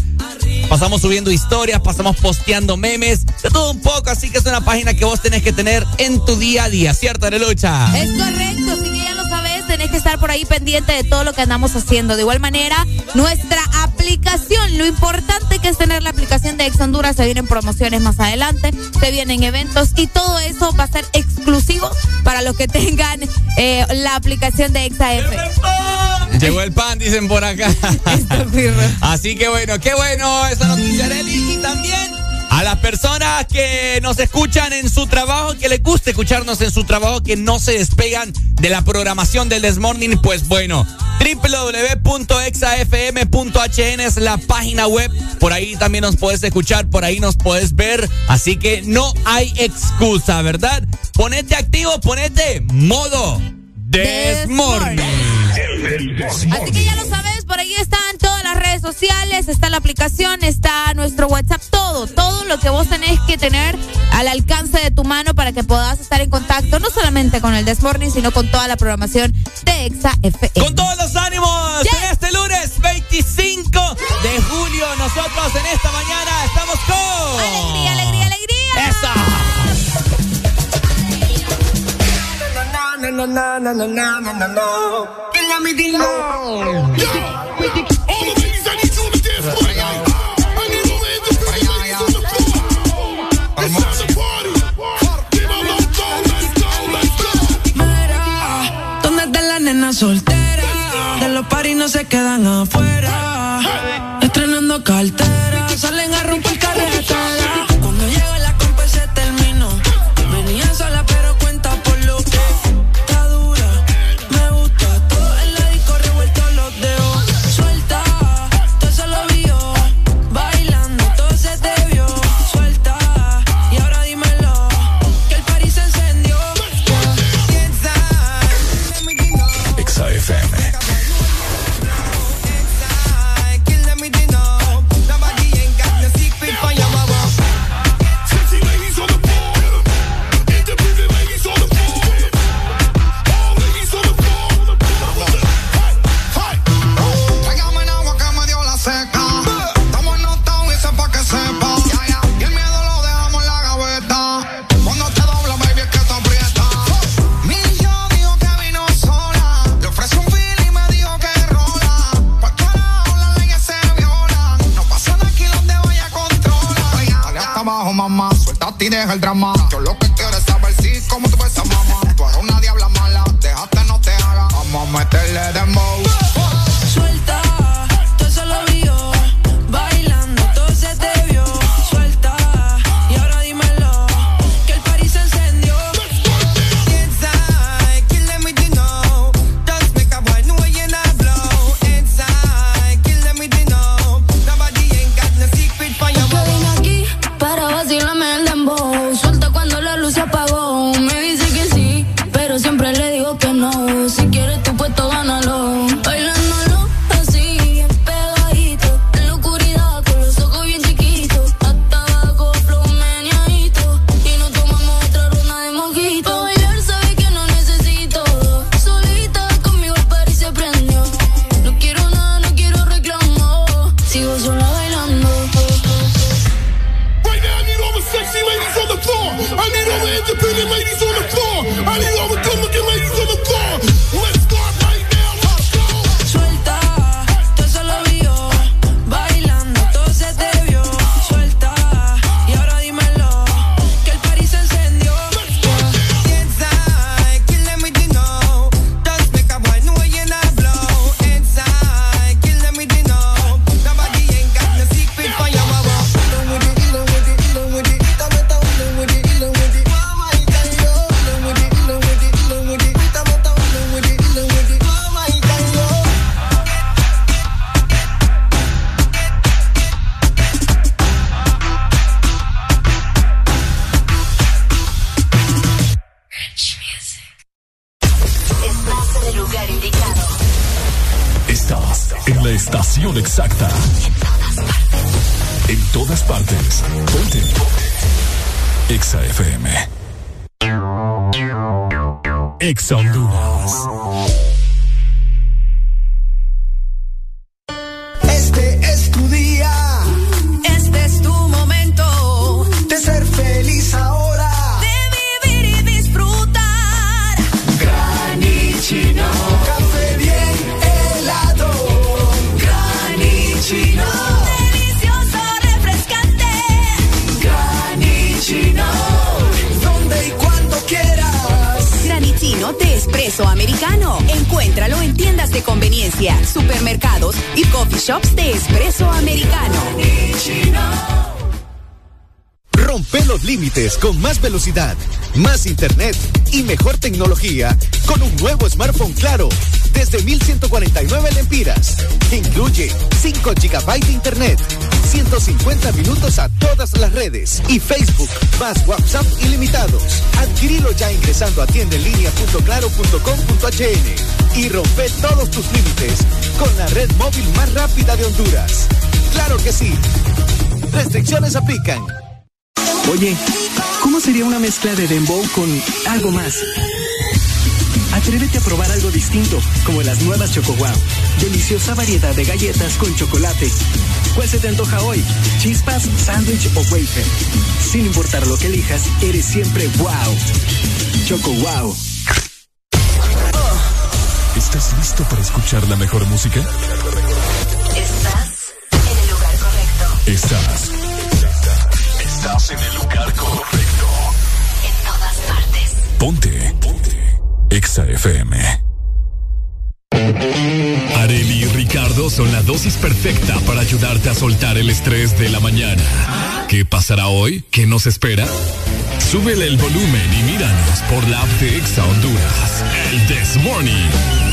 Pasamos subiendo historias, pasamos posteando memes, de todo un poco, así que es una página que vos tenés que tener en tu día a día, ¿cierto, Arelucha? Es correcto, así que ya lo sabes, tenés que estar por ahí pendiente de todo lo que andamos haciendo. De igual manera, nuestra aplicación, lo importante que es tener la aplicación de Ex Honduras, se vienen promociones más adelante, se vienen eventos y todo eso va a ser exclusivo para los que [laughs] tengan eh, la aplicación de ExaF. Llegó el pan, dicen por acá. [laughs] Así que bueno, qué bueno esa noticia, Areli. Y también a las personas que nos escuchan en su trabajo, que les gusta escucharnos en su trabajo, que no se despegan de la programación del Desmorning, pues bueno, www.exafm.hn es la página web. Por ahí también nos puedes escuchar, por ahí nos puedes ver. Así que no hay excusa, ¿verdad? Ponete activo, ponete modo Así que ya lo sabes, por ahí están todas las redes sociales, está la aplicación, está nuestro WhatsApp, todo, todo lo que vos tenés que tener al alcance de tu mano para que puedas estar en contacto, no solamente con el Desmorning, sino con toda la programación de Exa FM. Con todos los ánimos en este lunes 25 de julio, nosotros en esta mañana estamos con... ¡Alegría, alegría, alegría! ¡Eso! no, no, no, no, no, no, no, no. Que la mi ding dong. Yo, all the ladies, I need you on the dance floor tonight. I need all the independent ladies on the floor. It's time to party. Give my love go, let's go, let's go. Mira, ¿dónde está la nena soltera? De los paris no se quedan afuera. Estrenando cartera, salen a romper carretera. Suéltate y más WhatsApp ilimitados. Adquirilo ya ingresando a tiendenlinea.claro.com.hn y rompe todos tus límites con la red móvil más rápida de Honduras. ¡Claro que sí! Restricciones aplican. Oye, ¿cómo sería una mezcla de dembow con algo más? Atrévete a probar algo distinto, como las nuevas Choco wow, deliciosa variedad de galletas con chocolate ¿Cuál se te antoja hoy? ¿Chispas, sándwich o wafer? Sin importar lo que elijas, eres siempre wow. Choco wow. ¿Estás listo para escuchar la mejor música? Estás en el lugar correcto. Estás. Estás, estás en el lugar correcto. En todas partes. Ponte. Ponte. Exa FM. son la dosis perfecta para ayudarte a soltar el estrés de la mañana. ¿Qué pasará hoy? ¿Qué nos espera? Súbele el volumen y míranos por la app de Exa Honduras. El This Morning.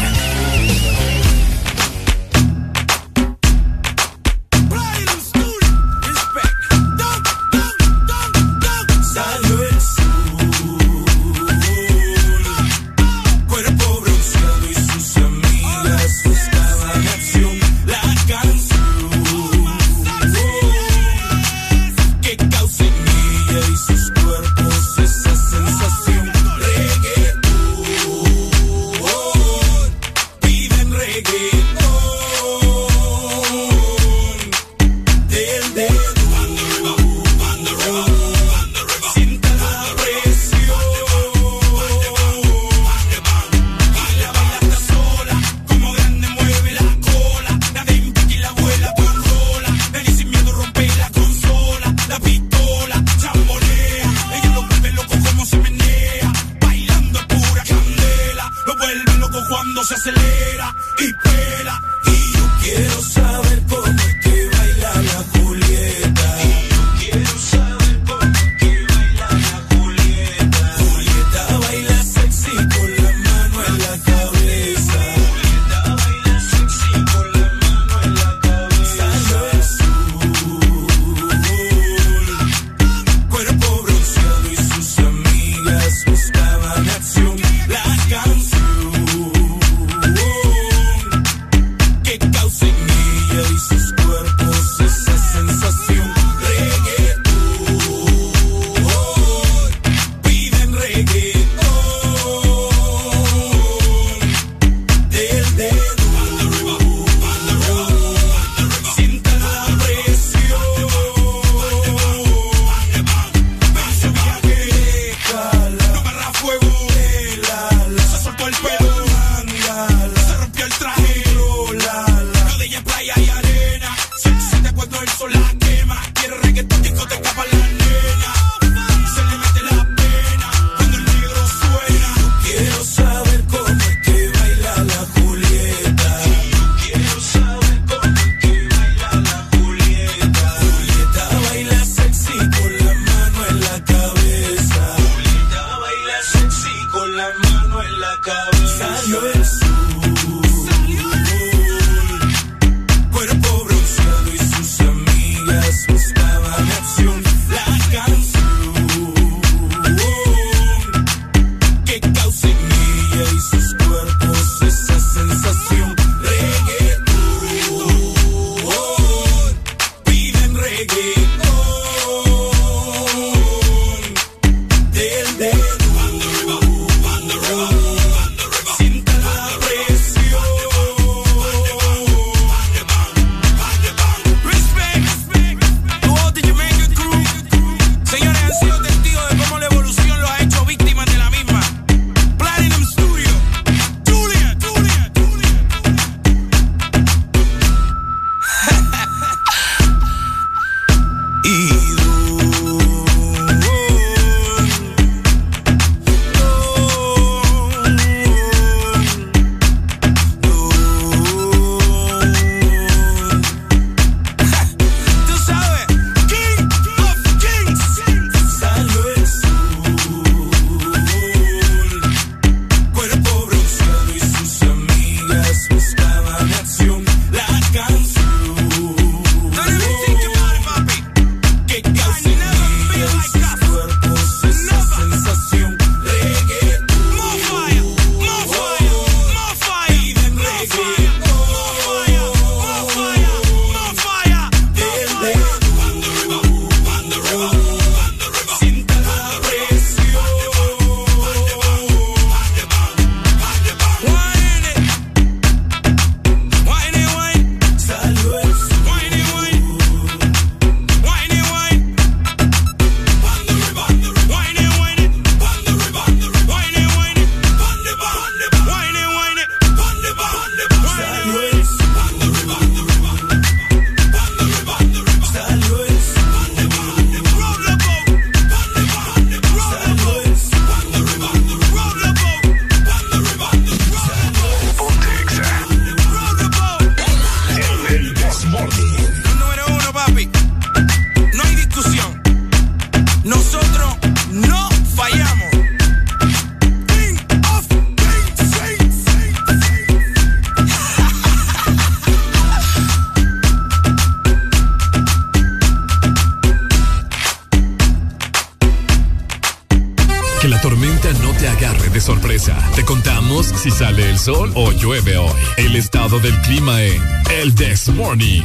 Sol o llueve hoy. El estado del clima en El This Morning.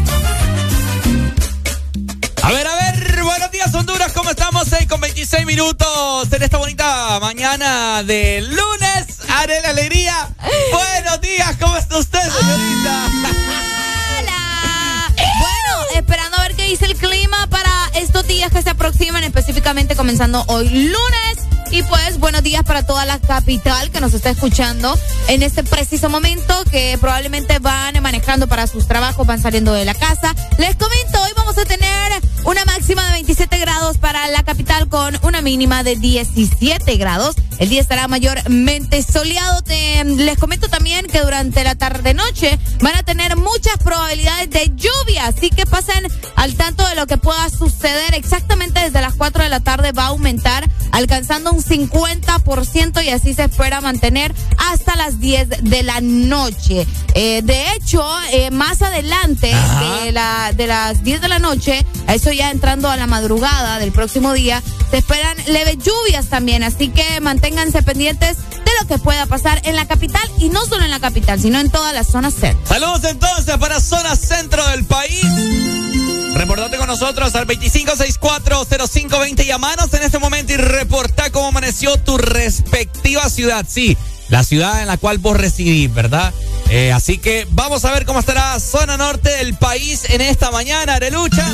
A ver, a ver, buenos días Honduras, ¿cómo estamos? 6 con 26 minutos en esta bonita mañana de lunes. Haré la alegría. Buenos días, ¿cómo está usted, señorita? Hola. Bueno, esperando a ver qué dice el clima para estos días que se aproximan, específicamente comenzando hoy lunes. Y pues buenos días para toda la capital que nos está escuchando en este preciso momento, que probablemente van manejando para sus trabajos, van saliendo de la casa. Les comento, hoy vamos a tener una máxima de 27 grados para la capital con una mínima de 17 grados. El día estará mayormente soleado. Les comento también que durante la tarde-noche van a tener muchas probabilidades de lluvia, así que pasen al tanto de lo que pueda suceder. Exactamente desde las 4 de la tarde va a aumentar, alcanzando un 50% y así se espera mantener hasta las 10 de la noche. Eh, de hecho, eh, más adelante de, la, de las 10 de la noche, a eso ya entrando a la madrugada del próximo día, se esperan leves lluvias también, así que manténganse pendientes de lo que pueda pasar en la capital y no solo en la capital, sino en toda la zona centro. Saludos entonces para zona centro del país. Reportate con nosotros al 25640520. Llamanos en este momento y reporta cómo amaneció tu respectiva ciudad. Sí, la ciudad en la cual vos residís, ¿verdad? Eh, así que vamos a ver cómo estará zona norte del país en esta mañana, Arelucha.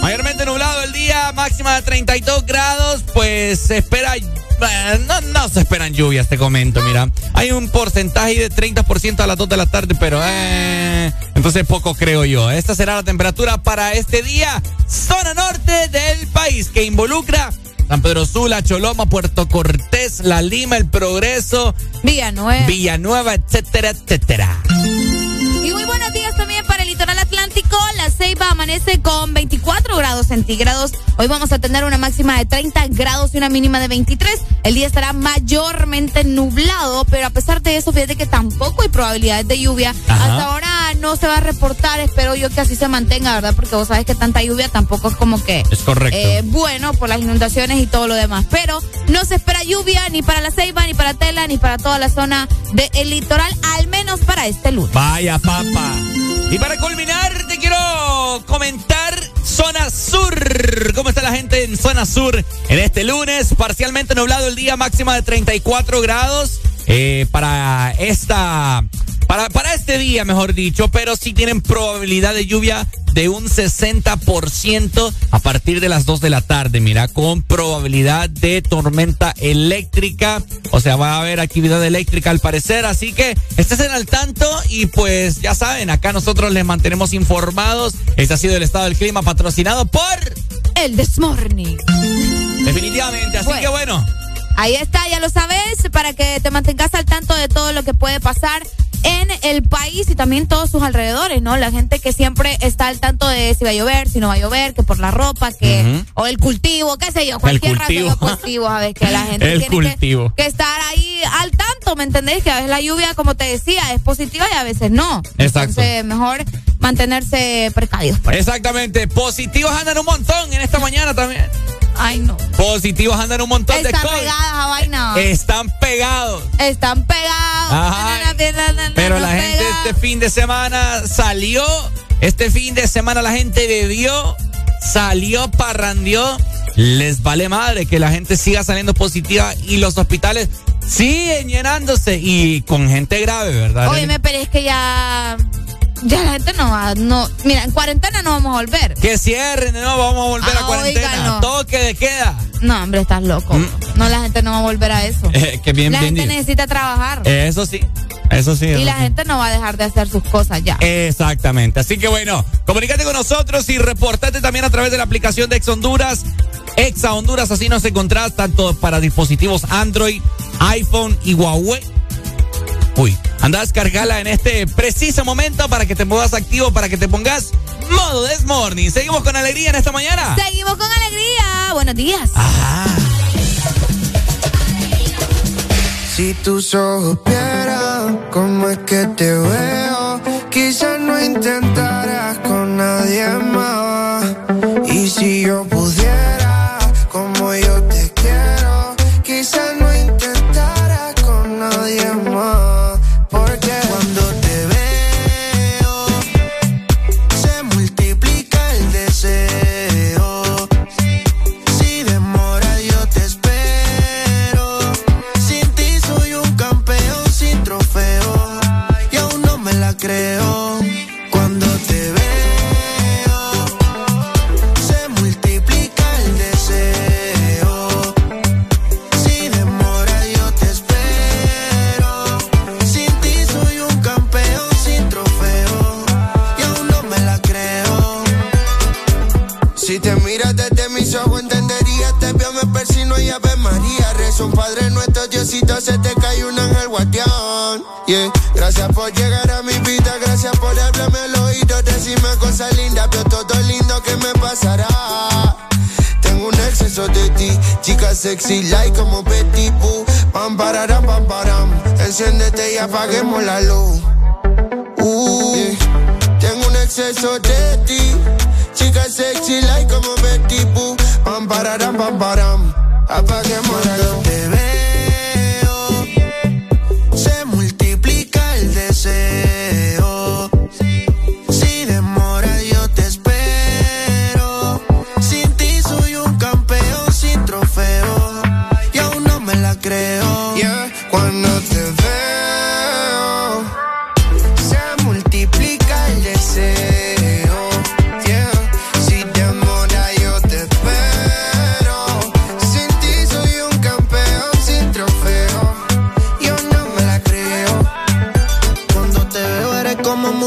Mayormente nublado el día, máxima de 32 grados, pues se espera... eh, No, no se esperan lluvias, te comento, mira. Hay un porcentaje de 30% a las 2 de la tarde, pero eh, entonces poco creo yo. Esta será la temperatura para este día, zona norte del país, que involucra San Pedro Sula, Choloma, Puerto Cortés, La Lima, El Progreso, Villanueva. Villanueva, etcétera, etcétera. Y muy buenos días también para el litoral atlántico. La Ceiba amanece con 24 grados centígrados. Hoy vamos a tener una máxima de 30 grados y una mínima de 23. El día estará mayormente nublado, pero a pesar de eso, fíjate que tampoco hay probabilidades de lluvia. Ajá. Hasta ahora no se va a reportar. Espero yo que así se mantenga, ¿verdad? Porque vos sabes que tanta lluvia tampoco es como que Es correcto. eh, bueno por las inundaciones y todo lo demás. Pero no se espera lluvia ni para la Ceiba, ni para Tela, ni para toda la zona del litoral, al menos para este lunes. Vaya papa. Y para culminar, te quiero comentar Zona Sur. ¿Cómo está la gente en Zona Sur en este lunes? Parcialmente nublado el día, máxima de 34 grados. eh, para esta. Para, para este día, mejor dicho, pero sí tienen probabilidad de lluvia de un 60% a partir de las 2 de la tarde, mira, con probabilidad de tormenta eléctrica, o sea, va a haber actividad eléctrica al parecer, así que estén al tanto y pues ya saben, acá nosotros les mantenemos informados. Este ha sido el estado del clima patrocinado por El This Morning. definitivamente, así que bueno. Ahí está, ya lo sabes, para que te mantengas al tanto de todo lo que puede pasar en el país y también todos sus alrededores, ¿no? La gente que siempre está al tanto de si va a llover, si no va a llover, que por la ropa, que o el cultivo, qué sé yo, cualquier razón cultivo. de cultivo, sabes que la gente El tiene que- cultivo. Que, estar ahí al tanto, ¿me entendés? Que a veces la lluvia, como te decía, es positiva y a veces no. Exacto. Entonces, mejor mantenerse precavidos. Exactamente, positivos andan un montón en esta mañana también. Ay, no. Positivos andan un montón Están de cosas. pegadas a vaina. Están pegados. Están pegados. Ajá. Pero la gente pegados. este fin de semana salió, este fin de semana la gente bebió, salió, parrandió. Les vale madre que la gente siga saliendo positiva y los hospitales siguen llenándose y con gente grave, ¿verdad? Óyeme, pero es que ya. Ya la gente no va. No, mira, en cuarentena no vamos a volver. Que cierren, no, vamos a volver Ah, a cuarentena. oiga, no. Toque de queda. No, hombre, estás loco. No, la gente no va a volver a eso. Eh, que bien, la bien gente necesita trabajar. Eso sí, eso sí. y eso la sí. gente no va a dejar de hacer sus cosas ya. Exactamente. Así que bueno, comunícate con nosotros y reportate también a través de la aplicación de Ex Honduras. Exa Honduras, así nos encontrás tanto para dispositivos Android, iPhone y Huawei. Uy, anda a descargarla en este preciso momento para que te pongas activo, para que te pongas modo This Morning. Seguimos con alegría en esta mañana. Seguimos con alegría. Buenos días. Si tus ojos vieran cómo es que te veo, quizás no intentaras con nadie más. Y si yo pudiera, María. Rezo un Padre nuestro, Diosito, se te cae un ángel guardián. Yeah. Gracias por llegar a mi vida, gracias por hablarme al oído, decirme cosas lindas, veo todo lindo que me pasará. Tengo un exceso de ti, chica sexy, like como Betty Boo. Pam, pararam, pam, param. Enciéndete y apaguemos la luz. Uh. Tengo un exceso de ti, chica sexy, like como Betty Boo. Pam, pararam, pam, param. Apaguemos la luz.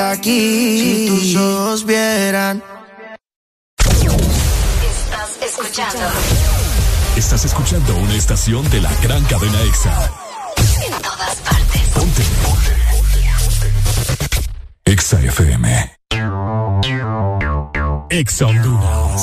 aquí. Si tus ojos vieran. Estás escuchando Estás escuchando una estación de la gran cadena EXA. en todas partes. Ponte. EXA FM. EXA Honduras.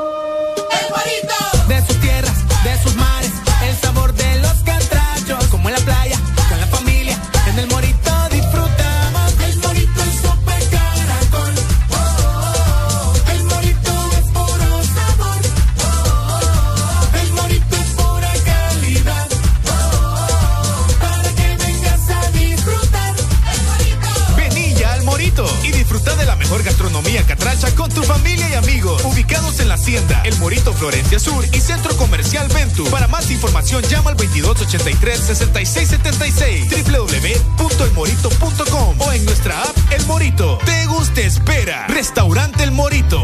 Con tu familia y amigos. Ubicados en la Hacienda, El Morito Florencia Sur y Centro Comercial Ventu. Para más información llama al 2283-6676 www.elmorito.com o en nuestra app El Morito. Te gusta espera. Restaurante El Morito.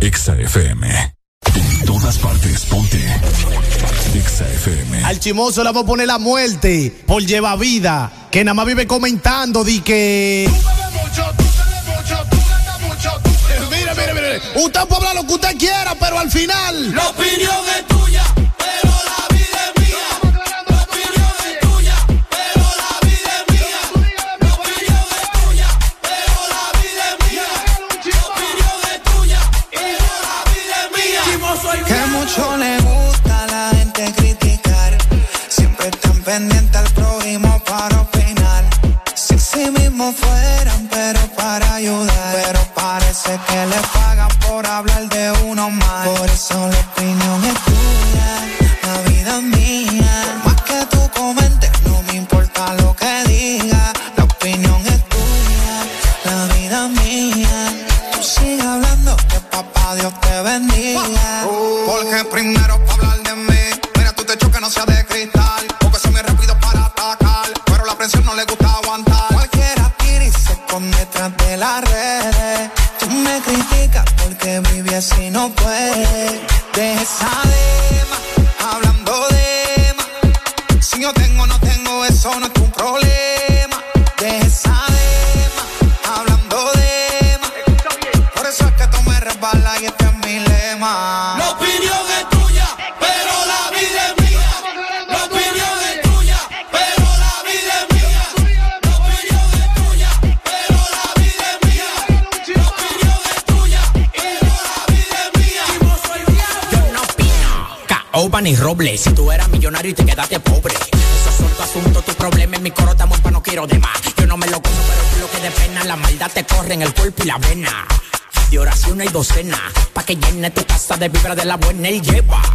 Exa FM. En todas partes, ponte. Exa FM. Al chimoso le vamos a poner la muerte por lleva vida. Que nada más vive comentando, di que. Mire, mire, mire. Usted puede hablar lo que usted quiera, pero al final. La opinión es tuya, pero la de vibra de la buena y lleva.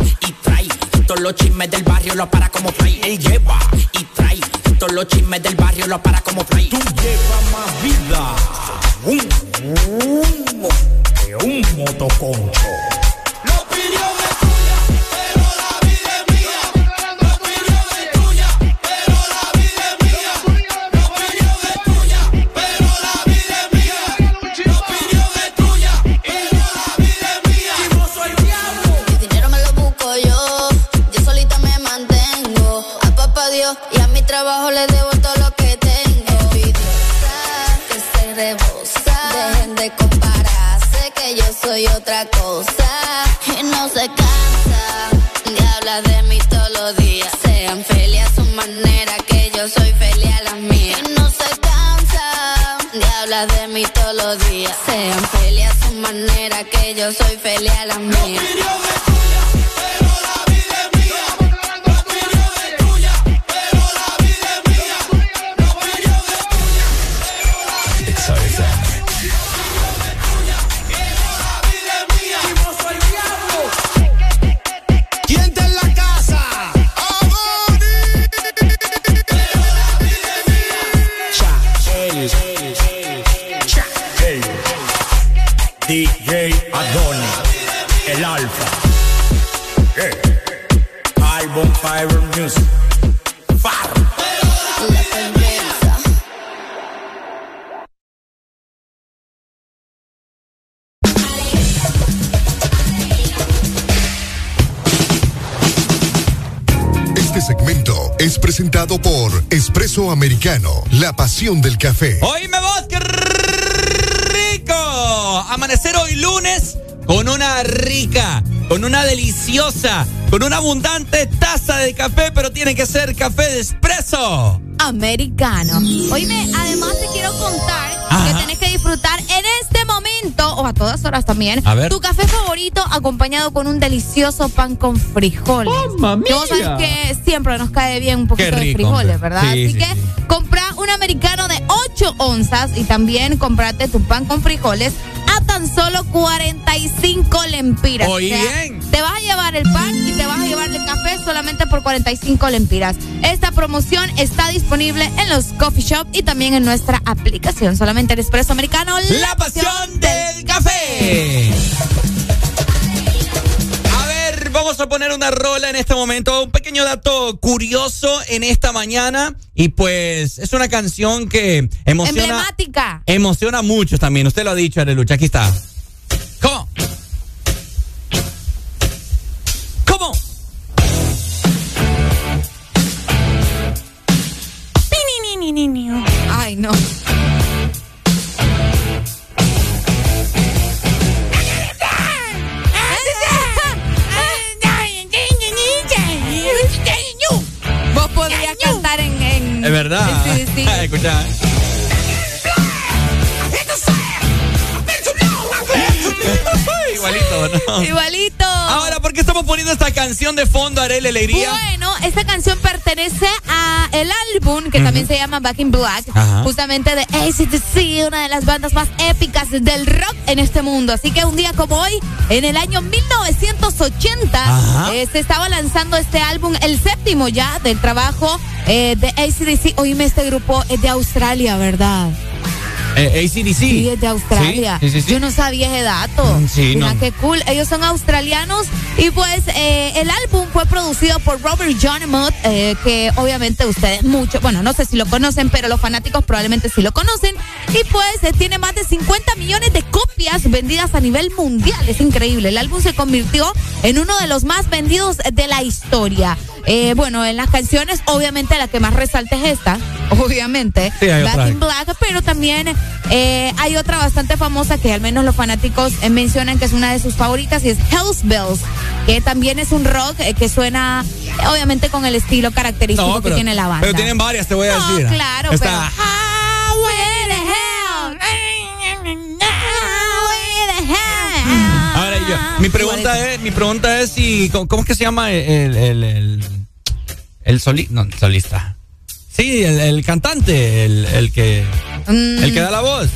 café. Oíme vos, qué rico. Amanecer hoy lunes con una rica, con una deliciosa, con una abundante taza de café, pero tiene que ser café de espresso. Americano. Oíme, además te quiero contar que tenés que disfrutar en este momento, o a todas horas también, a ver. tu café favorito acompañado con un delicioso pan con frijoles. Oh, que vos sabes que siempre nos cae bien un poquito de frijoles, ¿verdad? Así que onzas y también comprarte tu pan con frijoles a tan solo 45 lempiras. Oye, o sea, bien. Te vas a llevar el pan y te vas a llevar el café solamente por 45 lempiras. Esta promoción está disponible en los coffee shop y también en nuestra aplicación. Solamente el expreso americano. La, pasión, del café. a poner una rola en este momento, un pequeño dato curioso en esta mañana y pues es una canción que emociona. Emblemática. Emociona mucho también, usted lo ha dicho, Arelucha, aquí está. ¿Cómo? Verdad. Sí, [laughs] ¿no? Igualito. Ahora, ¿por qué estamos poniendo esta canción de fondo, Arele Alegría? Bueno, esta canción pertenece a el álbum que también se llama Back in Black, Ajá. justamente de ACDC, una de las bandas más épicas del rock en este mundo. Así que un día como hoy, en el año 1980, Ajá. eh, se estaba lanzando este álbum, el séptimo ya del trabajo eh, de ACDC. Oíme, este grupo es de Australia, ¿verdad? Eh, ACDC. Sí, es de Australia. Sí, sí, sí, sí. Yo no sabía ese dato. sí, Mira no. qué cool. Ellos son australianos y pues eh, el álbum fue producido por Robert John Mott, eh, que obviamente ustedes mucho, bueno, no sé si lo conocen, pero los fanáticos probablemente sí lo conocen. Y pues eh, tiene más de 50 millones de copias vendidas a nivel mundial. Es increíble. El álbum se convirtió en uno de los más vendidos de la historia. Eh, bueno, en las canciones, obviamente la que más resalta es esta, [laughs] obviamente, Sí, Back in Black, pero también eh, hay otra bastante famosa que al menos los fanáticos eh, mencionan que es una de sus favoritas y es Hell's Bells, que también es un rock eh, que suena obviamente con el estilo característico No, que pero, tiene la banda. pero tienen varias, te voy a No, decir. claro, Está hell. Ahora yo, mi pregunta es, mi pregunta es si, ¿cómo, es que se llama el, el, el, el soli- no, solista? Sí, el, el cantante, el, el que, el que da la voz,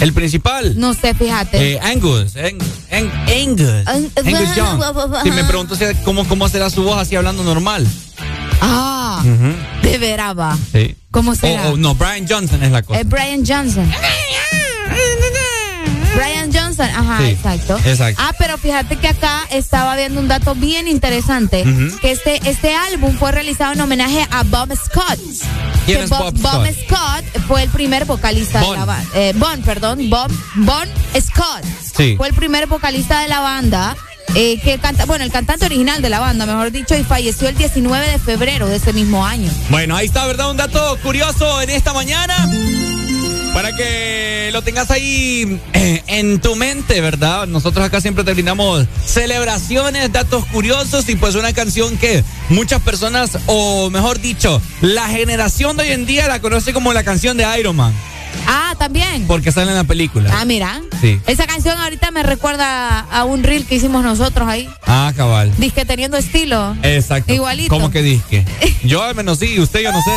el principal. Mm, No sé, fíjate. Eh, Angus, Ang- Ang- Angus, Ang- Angus Young. Si me pregunto si- cómo, cómo será su voz así hablando normal. Ah, Ujú, de veraba. Sí. ¿Cómo será? O, o no, Brian Johnson es la cosa. Eh, Brian Johnson. Ajá, Sí, exacto. exacto. Ah, pero fíjate que acá estaba viendo un dato bien interesante, que este, este álbum fue realizado en homenaje a Bob Scott. ¿Quién Que es Bob, Bob Bob Scott? Scott fue el primer vocalista de la banda. Eh, bon, perdón, Bob, Bon Scott. Sí. Fue el primer vocalista de la banda. eh, que canta, bueno, el cantante original de la banda, mejor dicho, y falleció el 19 de febrero de ese mismo año. Bueno, ahí está, ¿verdad? Un dato curioso en esta mañana. Para que lo tengas ahí eh, en tu mente, ¿verdad? Nosotros acá siempre te brindamos celebraciones, datos curiosos y pues una canción que muchas personas, o mejor dicho, la generación de hoy en día la conoce como la canción de Iron Man, Ah, también. porque sale en la película. Ah, mira. Sí. Esa canción ahorita me recuerda a un reel que hicimos nosotros ahí. Ah, cabal. Disque teniendo estilo. Exacto. Igualito. ¿Cómo que disque? [laughs] Yo al menos sí, usted yo no sé.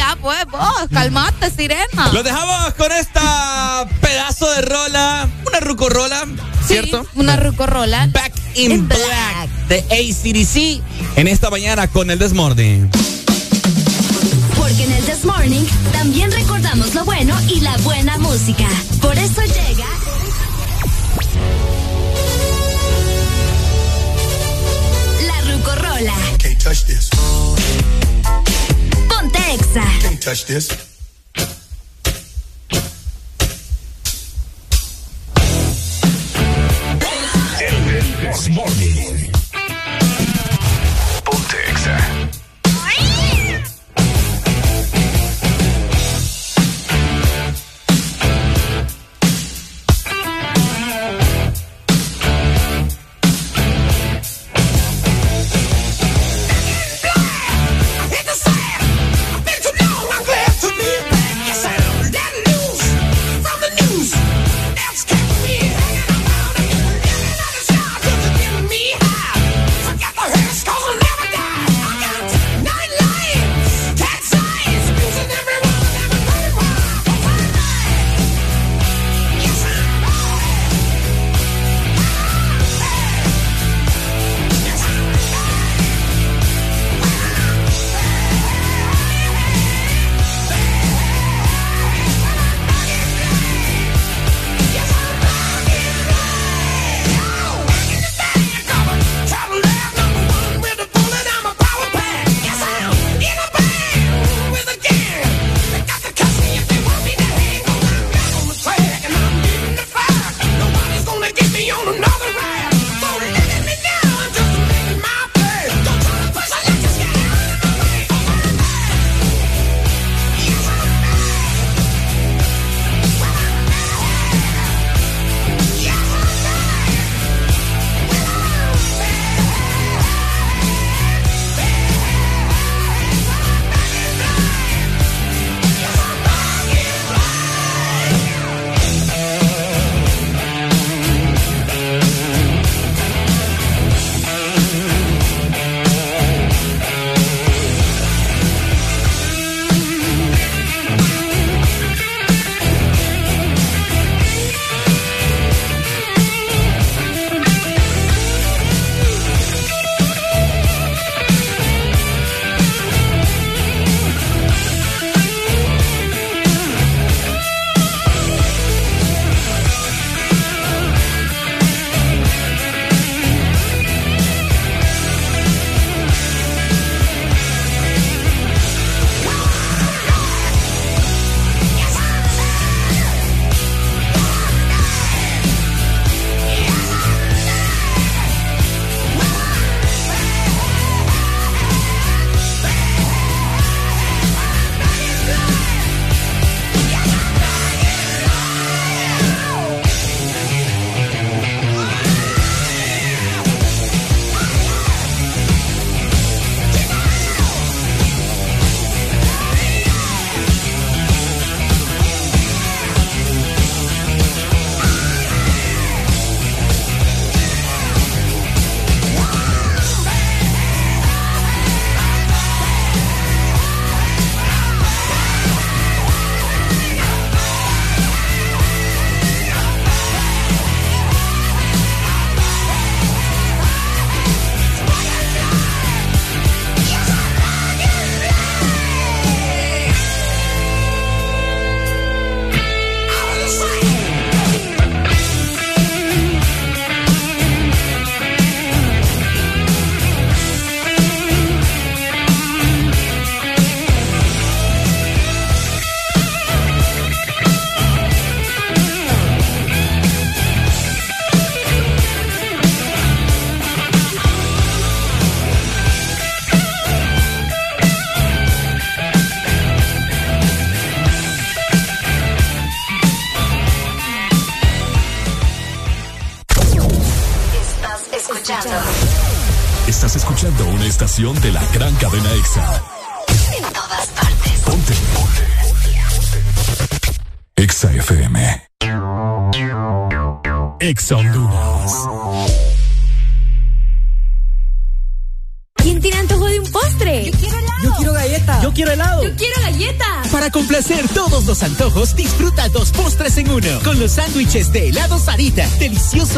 Ya pues, vos, calmate, sirena. Los dejamos con esta pedazo de rola, una rucorola, ¿cierto? Una rucorola. Back in, Black de ACDC en esta mañana con el Desmorning. Porque en el This Morning también recordamos lo bueno y la buena música. Por eso llega. La Rucorola. Can't touch this. Can't touch this.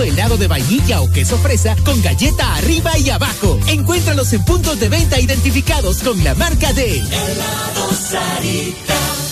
Helado de vainilla o queso fresa con galleta arriba y abajo. Encuéntralos en puntos de venta identificados con la marca de Helado Sarita.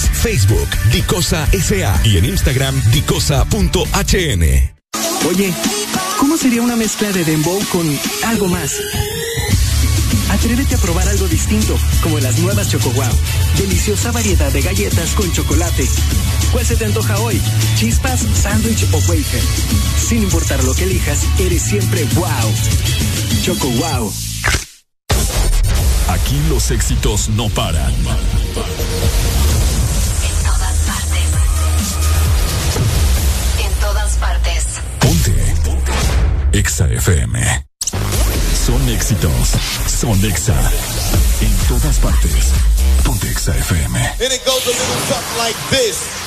Facebook, Dicosa SA y en Instagram, dicosa.hn. Oye, ¿cómo sería una mezcla de dembow con algo más? Atrévete a probar algo distinto, como las nuevas Choco Wow. Deliciosa variedad de galletas con chocolate. ¿Cuál se te antoja hoy? ¿Chispas, sándwich o wafer? Sin importar lo que elijas, eres siempre wow. Choco Wow. Aquí los éxitos no paran. Exa FM. Son éxitos. Son Exa. En todas partes. Ponte Exa FM. And it goes a little something like this.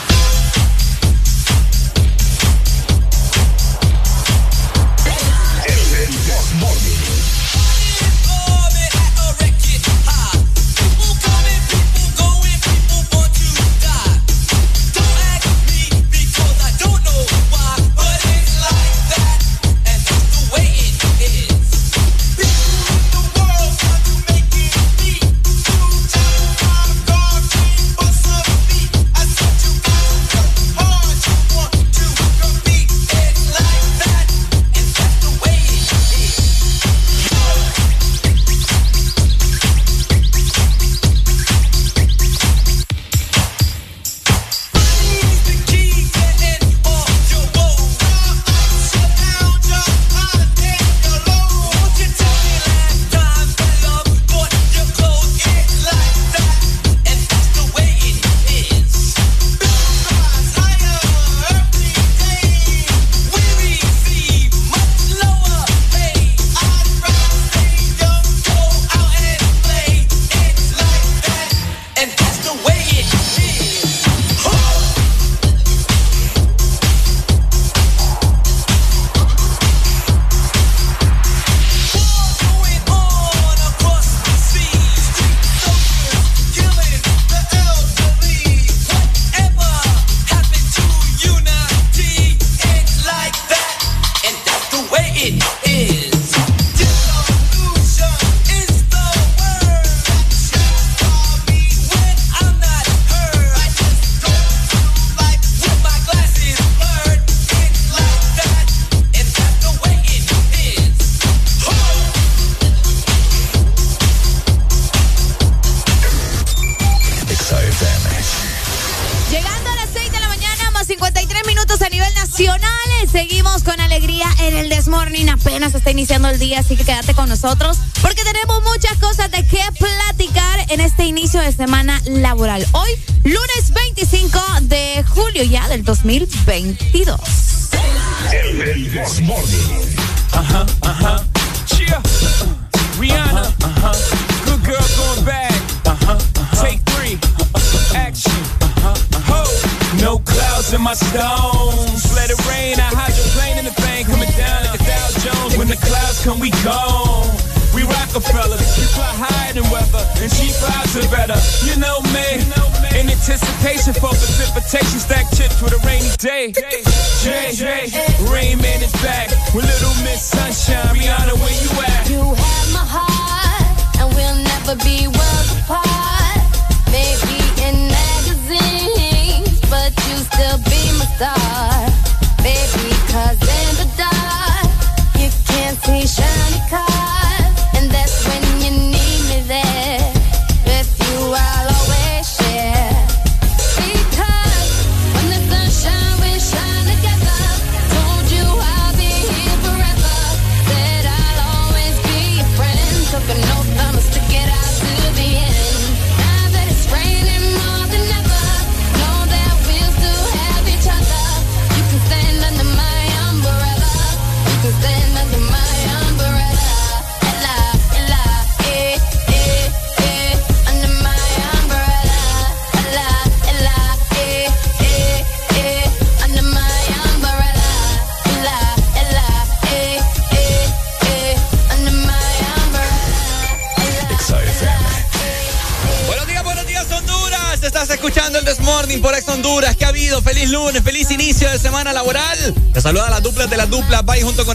20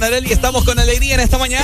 Bye junto con Areli. Estamos con alegría en esta mañana.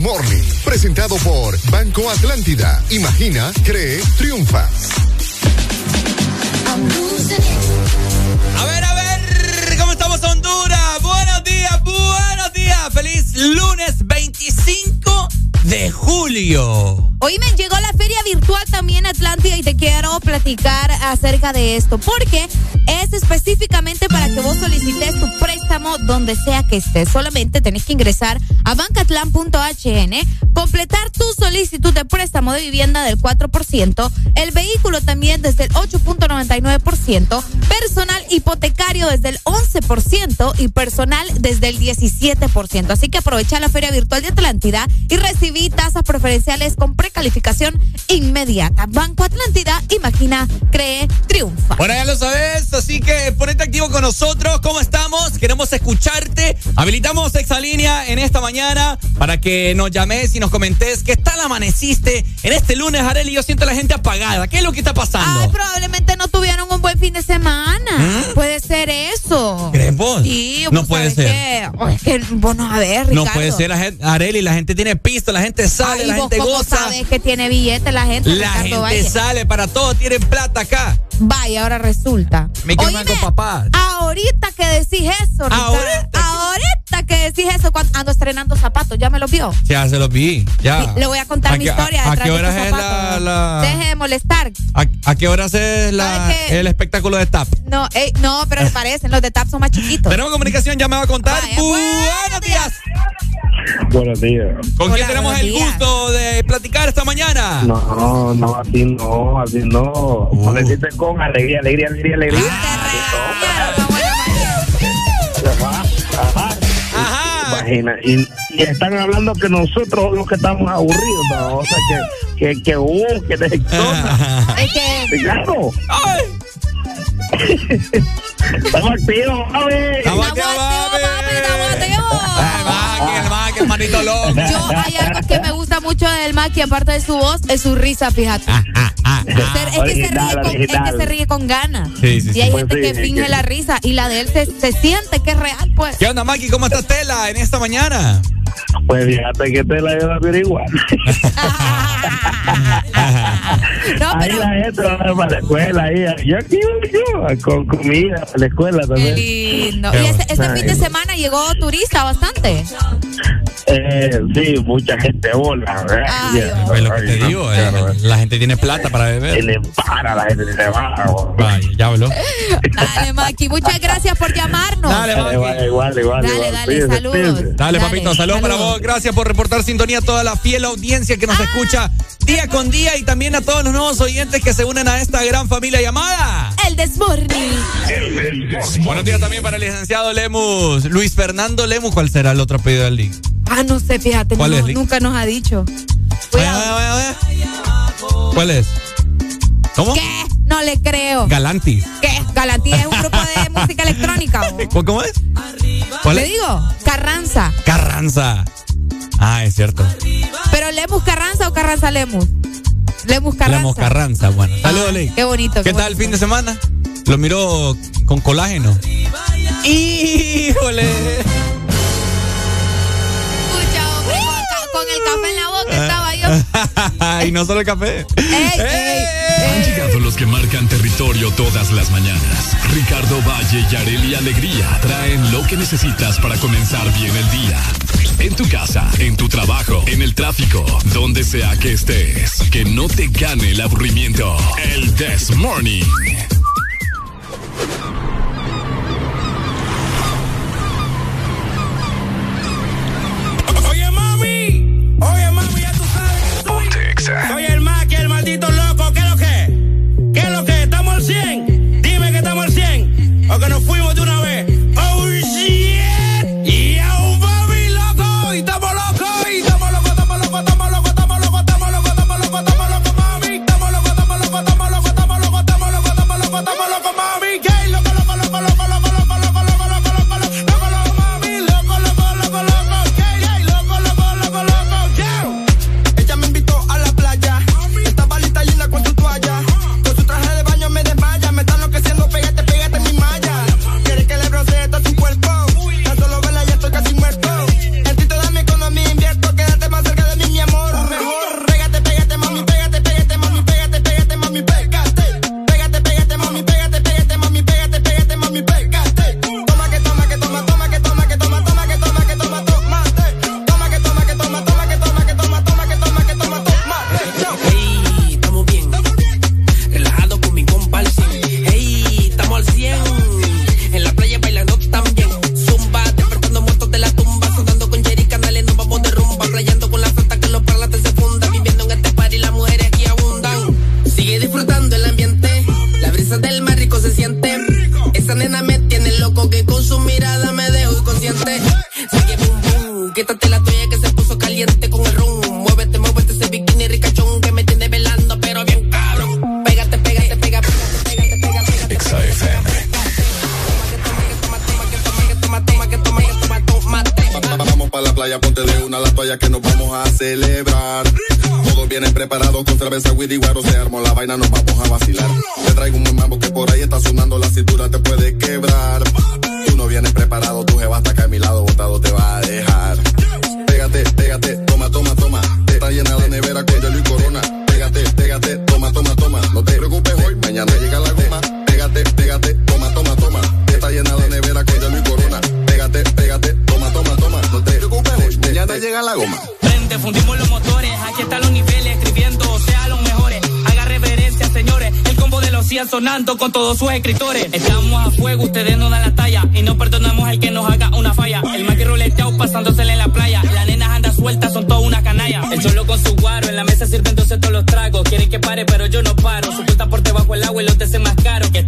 El Desmorning, presentado por Banco Atlántida. Imagina, cree, triunfa. A ver, a ver, ¿cómo estamos Honduras? Buenos días, buenos días. Feliz lunes 25 de julio. Hoy me llegó la feria virtual también Atlántida y te quiero platicar acerca de esto, porque es específicamente para que vos solicites tu donde sea que estés. Solamente tenés que ingresar a bancatlán.hn, completar tu solicitud de préstamo de vivienda del 4%, el vehículo también desde el 8.99%, personal hipotecario desde el 11% y personal desde el 17%. Así que aprovecha la feria virtual de Atlántida y recibí tasas preferenciales con precalificación inmediata. Banco Atlántida, imagina, cree, triunfa. Bueno, ya lo sabes, así que ponete con nosotros. ¿Cómo estamos? Queremos escucharte. Habilitamos Exalínea en esta mañana para que nos llames y nos comentes qué tal amaneciste en este lunes, Areli. Yo siento a la gente apagada. ¿Qué es lo que está pasando? Ay, probablemente no tuvieron un buen fin de semana. ¿Mm? Puede ser eso. ¿Crees vos? Sí, no vos puede ser. que- oh, es que, bueno, a ver, Ricardo. No puede ser, Areli, la gente tiene pisto, la gente sale, Ay, la vos gente cómo goza. sabes que tiene billete la gente, La Ricardo gente Valle? sale para todo, tienen plata acá. Vaya, ahora resulta. Me queman con papá. Ahorita que decís eso, Ricardo. Ahorita Ahorita que decís eso, cuando ando estrenando zapatos, ¿ya me lo vio? Ya se los vi, ya. Le voy a contar mi qué- historia ¿A, detrás qué estos es la, zapatos. la- Deje de molestar. a, a qué horas es la, el espectáculo de TAP? No, eh, no, pero [laughs] parecen, los de TAP son más chiquitos. Tenemos comunicación, ya me va a contar. buenos días. Buenos días. ¿Con quién tenemos el días. gusto de platicar esta mañana? No, no, así no, así no. Amaneciste con alegría, alegría, alegría, alegría. Ajá, ajá. Imagina, y, y están hablando que nosotros los que estamos aburridos, ¿no? O sea, que, que, que, uh, que de Es que Ricardo. [laughs] Estamos activos. Estamos activos, El Mac, el manito loco. Yo hay algo que me gusta mucho del Maki, aparte de su voz, es su risa, fíjate. Ah, Se- es, que se ríe con, es que se ríe con ganas. Sí, sí, y hay Pues gente sí, que finge la risa y la de él se, se siente que es real, pues. ¿Qué onda, Maki? ¿Cómo está Tela en esta mañana? Pues fíjate que te la iba a averiguar. ahí la gente va para la escuela. Ahí. Yo aquí voy yo, con comida para la escuela Qué también. lindo. Y este, este fin de semana llegó turista bastante. Eh, sí, mucha gente hola. Pues lo que te digo, eh, la gente tiene plata para beber. Tiene para, la gente para. Vaya, ya habló. Dale, Maki. Muchas gracias por llamarnos. Dale, Maki. Igual, igual, igual. Dale, igual. dale, saludos. Dale, papito, saludos para vos. Gracias por reportar sintonía a toda la fiel audiencia que nos escucha día con día y también a todos los nuevos oyentes que se unen a esta gran familia llamada. El Desmorning. Buenos días también para el licenciado Lemus. Luis Fernando Lemus, ¿cuál será el otro apellido del link? Ah, no sé, fíjate. ¿Cuál no, es, Lick? nunca nos ha dicho. ¿Cuál es? ¿Cómo? ¿Qué? No le creo. Galantis. ¿Qué? Galantía es un grupo de [laughs] música electrónica. ¿o? [laughs] ¿Cómo- ¿Cómo es? ¿Cuál ¿Le digo? Carranza. Carranza. Ah, es cierto. ¿Pero Lemus Carranza o Carranza Lemus? Lemus Carranza. Lemus Carranza, bueno. Saludos, Ley. Qué bonito. ¿Qué tal el fin de semana? Lo miró con colágeno. ¡Híjole! Con, el café en la boca estaba yo. [laughs] y no solo el café. Ey, ey, Han llegado los que marcan territorio todas las mañanas. Ricardo Valle y Areli Alegría traen lo que necesitas para comenzar bien el día. En tu casa, en tu trabajo, en el tráfico, donde sea que estés. Que no te gane el aburrimiento. El This Morning. Que Soy, el Maki, el maldito loco. ¿Qué es lo que? ¿Qué es lo que? ¿Estamos al 100? Que nos vamos a celebrar. Todos vienen preparados con cerveza, Widdy Guaro, se armó la vaina, nos vamos a vacilar. Te traigo un mambo que por ahí está sonando, la cintura te puede quebrar. Tú no vienes preparado, tu jeva hasta acá a mi lado, botado te va a dejar. Pégate, pégate, toma, toma, toma. Te está llena la nevera con hielo y corona. Pégate, pégate, toma, toma, toma. No te preocupes hoy, mañana llega la llega la goma. Prende, fundimos los motores, aquí están los niveles, escribiendo, sea los mejores. Haga reverencia, señores, el combo de los 100 sonando con todos sus escritores. Estamos a fuego, ustedes no dan la talla y no perdonamos el que nos haga una falla. El más que pasándosele en la playa, las nenas andan sueltas, son todas una canalla. El solo con su guaro, en la mesa sirviéndose todos los tragos. Quieren que pare, pero yo no paro. Su puta por debajo el agua y los deseos más caro. Que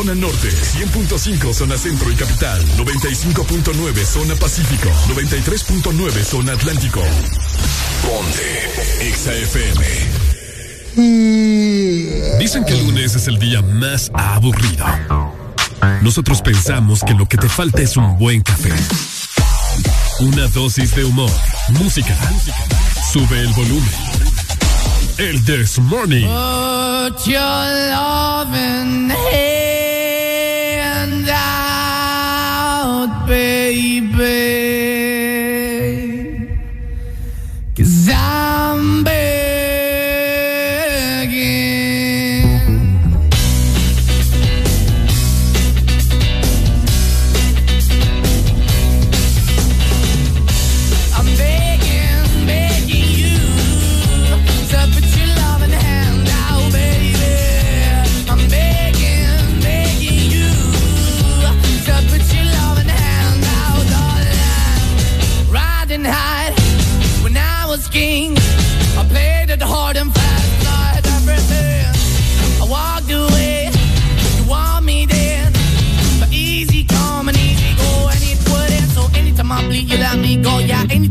zona norte, 100.5 zona centro y capital, 95.9 zona pacífico, 93.9 zona atlántico. Ponte Exa FM. Dicen que el lunes es el día más aburrido. Nosotros pensamos que lo que te falta es un buen café. Una dosis de humor, música. Sube el volumen. El This Morning. Out, baby.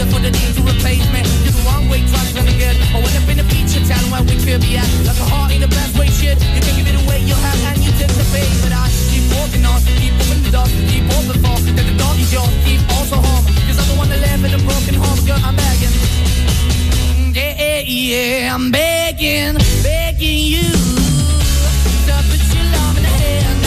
Feel for the need to replace me? You're the wrong way, trying to get. I went up in a feature town where we could be at. Like a heart in a best way, shit. You can give it away, you have, and you take the pay. But I keep walking on, keep moving the dog, keep open for that the dog is yours, keep also home. Cause I'm the one that live in a broken home, girl, I'm begging. Yeah, yeah, I'm begging, begging you to put your love in the hand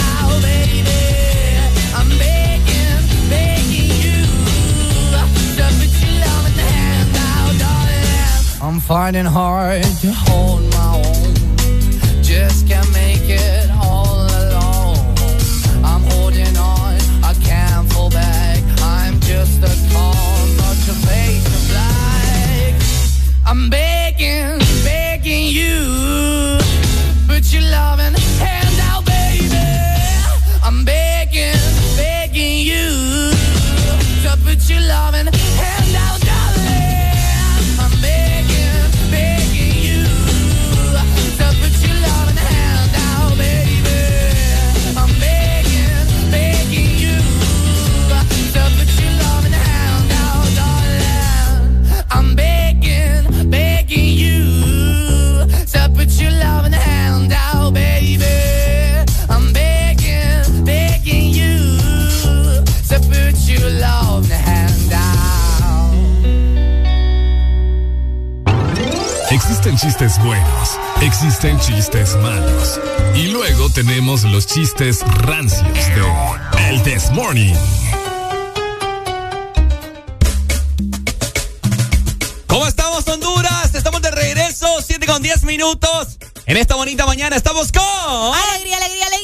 I'm finding hard to hold my chistes buenos, existen chistes malos. Y luego tenemos los chistes rancios de El This Morning. ¿Cómo estamos, Honduras? Estamos de regreso, 7 con 10 minutos. En esta bonita mañana estamos con. ¡Alegría, alegría, alegría!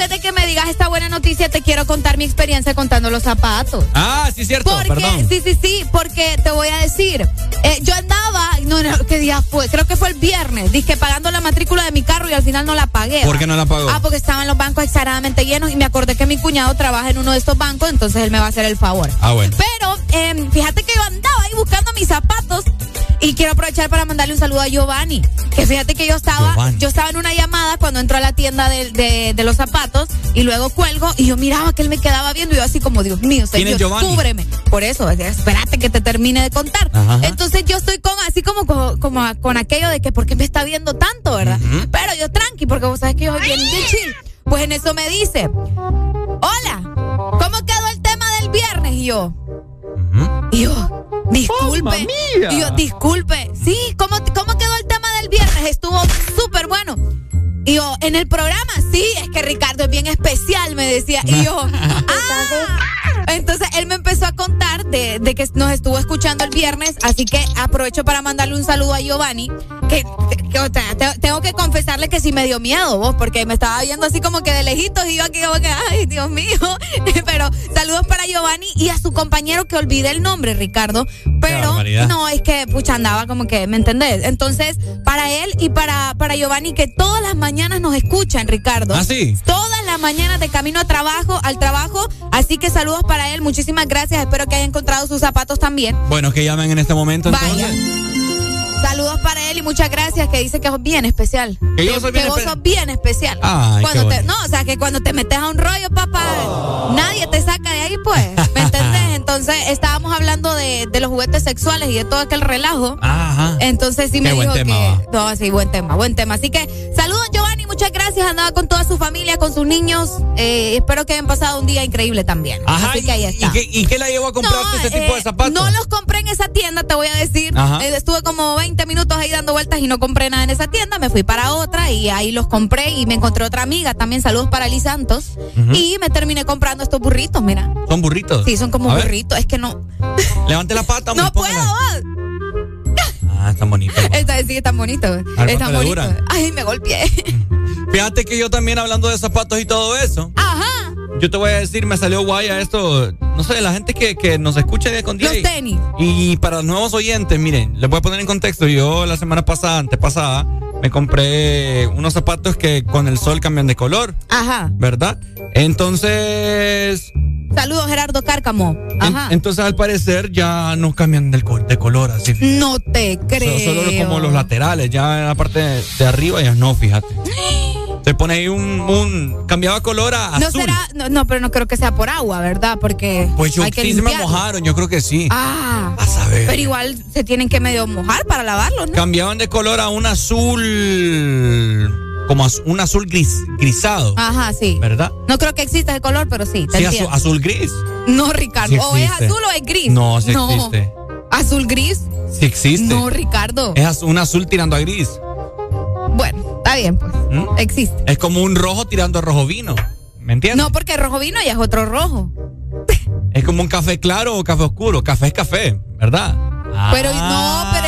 Antes de que me digas esta buena noticia, te quiero contar mi experiencia contando los zapatos. Ah, sí, cierto, Porque, perdón. sí, sí, sí, porque te voy a decir, eh, yo andaba, no, no, ¿qué día fue? Creo que fue el viernes, dije pagando la matrícula de mi carro y al final no la pagué. ¿Por qué no la pagó? Ah, porque estaban los bancos exageradamente llenos y me acordé que mi cuñado trabaja en uno de estos bancos, entonces él me va a hacer el favor. Ah, bueno. Pero eh, fíjate que yo andaba ahí buscando mis zapatos y quiero aprovechar para mandarle un saludo a Giovanni. Que fíjate que yo estaba, Giovanni. yo estaba en una llamada cuando entró a la tienda de, de- de los zapatos y luego cuelgo y yo miraba que él me quedaba viendo y yo así como, Dios mío, ¿Quién es Señor, Giovanni? cúbreme. Por eso, espérate que te termine de contar. Ajá. Entonces yo estoy con así como, como, como con aquello de que ¿por qué me está viendo tanto, verdad? Pero yo tranqui, porque vos sabes que yo soy bien, bien chill. Pues en eso me dice, hola, ¿cómo quedó el tema del viernes? Y yo, y yo, disculpe. Y yo, disculpe. Sí, ¿cómo, ¿cómo quedó el tema del viernes? Estuvo súper bueno. Y yo, en el programa, sí, es que Ricardo es bien especial, me decía. Y yo, [laughs] ah. Entonces él me empezó a contar de, de que nos estuvo escuchando el viernes, así que aprovecho para mandarle un saludo a Giovanni, que, que, o sea, te- tengo que confesarle que sí me dio miedo vos, porque me estaba viendo así como que de lejitos y yo aquí como que, ay, Dios mío. [laughs] Pero saludos para Giovanni y a su compañero que olvidé el nombre, Ricardo. Pero no, es que pucha andaba como que, ¿me entendés? Entonces, para él y para, para Giovanni, que todas las mañanas nos escuchan, Ricardo. ¿Ah, sí? Todas las mañanas de camino a trabajo, al trabajo. Así que saludos para él. Muchísimas gracias. Espero que haya encontrado sus zapatos también. Bueno, que llamen en este momento entonces. Vaya. Saludos para él y muchas gracias que dice que sos bien especial. Que yo soy bien que vos espe- sos bien especial. Ay, Cuando qué te- no, o sea, que cuando te metes a un rollo, papá, nadie te saca de ahí, pues. ¿Me entendés? Entonces, estábamos hablando de, de los juguetes sexuales y de todo aquel relajo. Ajá. Entonces sí Qué me dijo tema, que. No, sí, buen tema, buen tema. Así que saludos, Giovanni, muchas gracias. Andaba con toda su familia, con sus niños. Eh, espero que hayan pasado un día increíble también. Ajá, Así que ahí ¿y, está. qué, ¿y qué la llevó a comprarte No, ese tipo eh, de zapatos? No los compré en esa tienda, te voy a decir. Eh, estuve como 20 minutos ahí dando vueltas y no compré nada en esa tienda. Me fui para otra y ahí los compré y me encontré otra amiga. También saludos para Liz Santos. Y me terminé comprando estos burritos, mira. Son burritos. Sí, son como A ver, burritos. Es que no. Levante la pata, [laughs] No puedo. Ah, están bonitos. Esta sí, están bonitos. Están bonitos. Ay, me golpeé. [laughs] Fíjate que yo también hablando de zapatos y todo eso, Ajá. yo te voy a decir, me salió guay a esto, no sé, la gente que, que nos escucha día con día. Los y- tenis. Y para los nuevos oyentes, miren, les voy a poner en contexto. Yo la semana pasada, antepasada, me compré unos zapatos que con el sol cambian de color, Ajá. ¿verdad? Entonces, Saludos, Gerardo Cárcamo. en- Ajá. entonces al parecer ya no cambian del de color así. no te creo. So- Solo como los laterales, ya en la parte de, de arriba ya no, fíjate. [gasps] Se pone ahí un, un cambiaba color a No azul. será, no, no, pero no creo que sea por agua, ¿verdad? Porque Pues yo hay que sí se me mojaron, yo creo que sí. Ah, A saber. pero igual se tienen que medio mojar para lavarlos, ¿no? Cambiaban de color a un azul como az- un azul gris grisado, Ajá, sí. ¿verdad? No creo que exista ese color, pero sí, te Sí, azul, azul gris. No, Ricardo. Sí o es azul o es gris. No, sí existe. Azul gris. Sí existe. No, Ricardo. Es az- un azul tirando a gris. Bueno, está bien, pues. ¿Mm? Existe. Es como un rojo tirando a rojo vino. ¿Me entiendes? No, porque rojo vino ya es otro rojo. Es como un café claro o café oscuro. Café es café, ¿verdad? Pero no, pero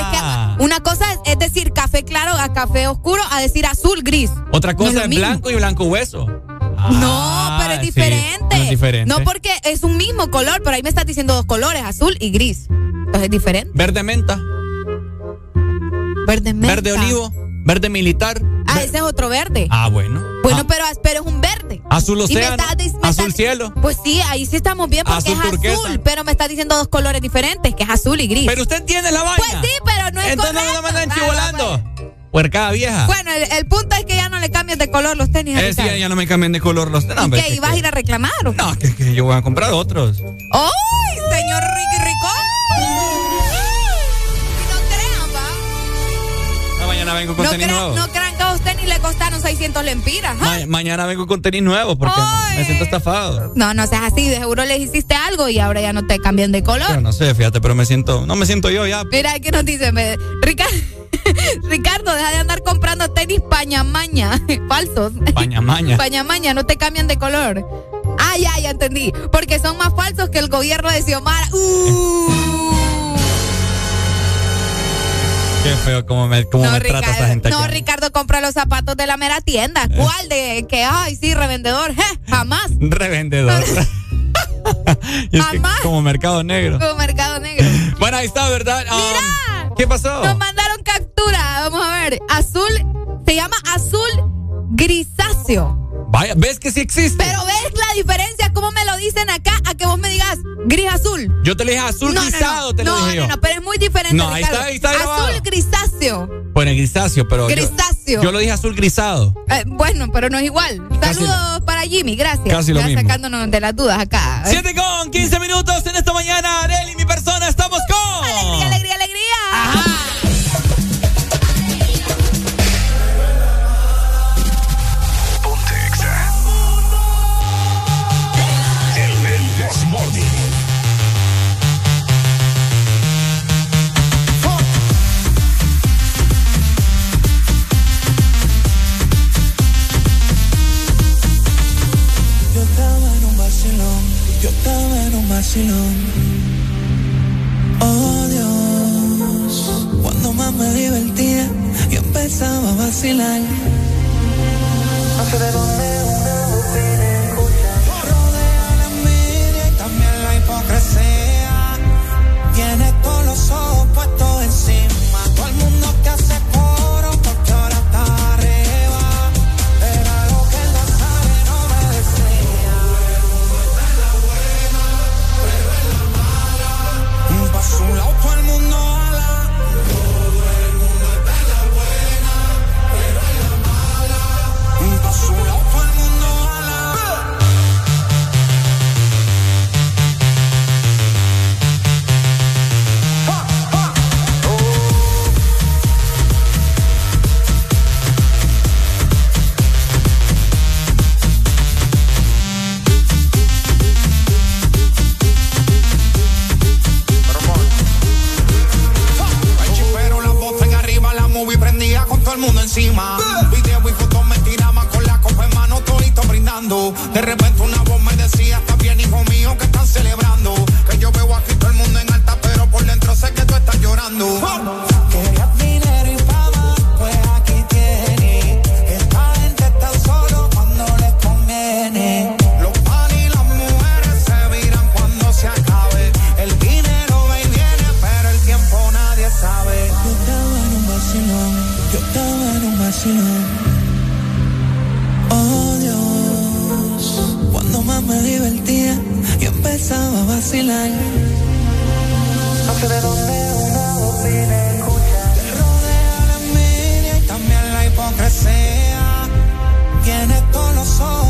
una cosa es, es decir café claro a café oscuro a decir azul gris. Otra No cosa es blanco y blanco hueso. no, pero es sí, diferente. no es diferente. No porque es un mismo color, pero ahí me estás diciendo dos colores, azul y gris. Entonces es diferente. Verde menta, Verde menta. verde olivo, verde militar. Ah, ese es otro verde. Ah, bueno. Bueno, Ah, pero, pero es un verde. azul Y me océano, estás dic- me azul cielo. Pues sí, ahí sí estamos bien porque Azul es turquesa. azul, pero me estás diciendo dos colores diferentes, que es azul y gris. Pero usted entiende la vaina. Pues sí, pero no es Entonces no me andan Ah, chivolando. Puercada vieja. Bueno, el, el punto es que ya no le cambies de color los tenis. a Eh, Ricardo. ya no me cambian de color los ¿Y nombres. qué? ¿Y vas a ir a reclamar? o? No, que, que yo voy a comprar otros. ¡Ay, señor Ricky Ricón! Mañana vengo con No tenis nuevos. no crean que a usted ni le costaron 600 lempiras. ¿ah? Ma- mañana vengo con tenis nuevos porque me- me siento estafado. No, no seas así. De seguro les hiciste algo y ahora ya no te cambian de color. Pero no sé, fíjate, pero me siento, no me siento yo ya. Mira, ¿qué nos dice? Me- Ricardo, [laughs] Ricardo, deja de andar comprando tenis pañamaña, [laughs] falsos. Pañamaña. Pañamaña, no te cambian de color. Ah, ya, ya entendí. Porque son más falsos que el gobierno de Xiomara. Uh. [laughs] Qué feo cómo me, cómo No, me trata esta Ricardo, gente no. Ricardo compra los zapatos de la mera tienda. ¿Cuál de que, ay, sí, revendedor? Je, jamás. Revendedor. [laughs] [laughs] y es que Jamás. como mercado negro. Como mercado negro. [laughs] Bueno, ahí está, ¿verdad? Um, ¿Qué pasó? Nos mandaron captura. Vamos a ver. Azul, se llama azul grisáceo. Vaya, ¿ves que sí existe? Pero ves la diferencia, cómo me lo dicen acá, a que vos me digas gris azul. Yo te lo dije azul grisado, no, no. te lo dije. No, no, no, pero es muy diferente. No, ahí está, ahí está. Azul grisáceo. Bueno, grisáceo, pero. Grisáceo. Yo, yo lo dije azul grisado. Eh, bueno, pero no es igual. Saludos para Jimmy, gracias. Casi lo ya mismo. sacándonos de las dudas acá. ¿eh? 7 con 15 minutos en esta mañana, Areli, mi persona, estamos con. Alegría, alegría, alegría pasión. Oh Dios, cuando más me divertía, yo empezaba a vacilar. No sé de dónde una botella. más. Video y fotos me tiraban con la copa en mano, todito brindando. De repente una voz me decía, está bien, hijo mío, que están celebrando. Que yo veo aquí todo el mundo en alta, pero por dentro sé que tú estás llorando. No sé de dónde una opina escucha. Rodea la envidia y también la hipocresía. Tiene todos los ojos.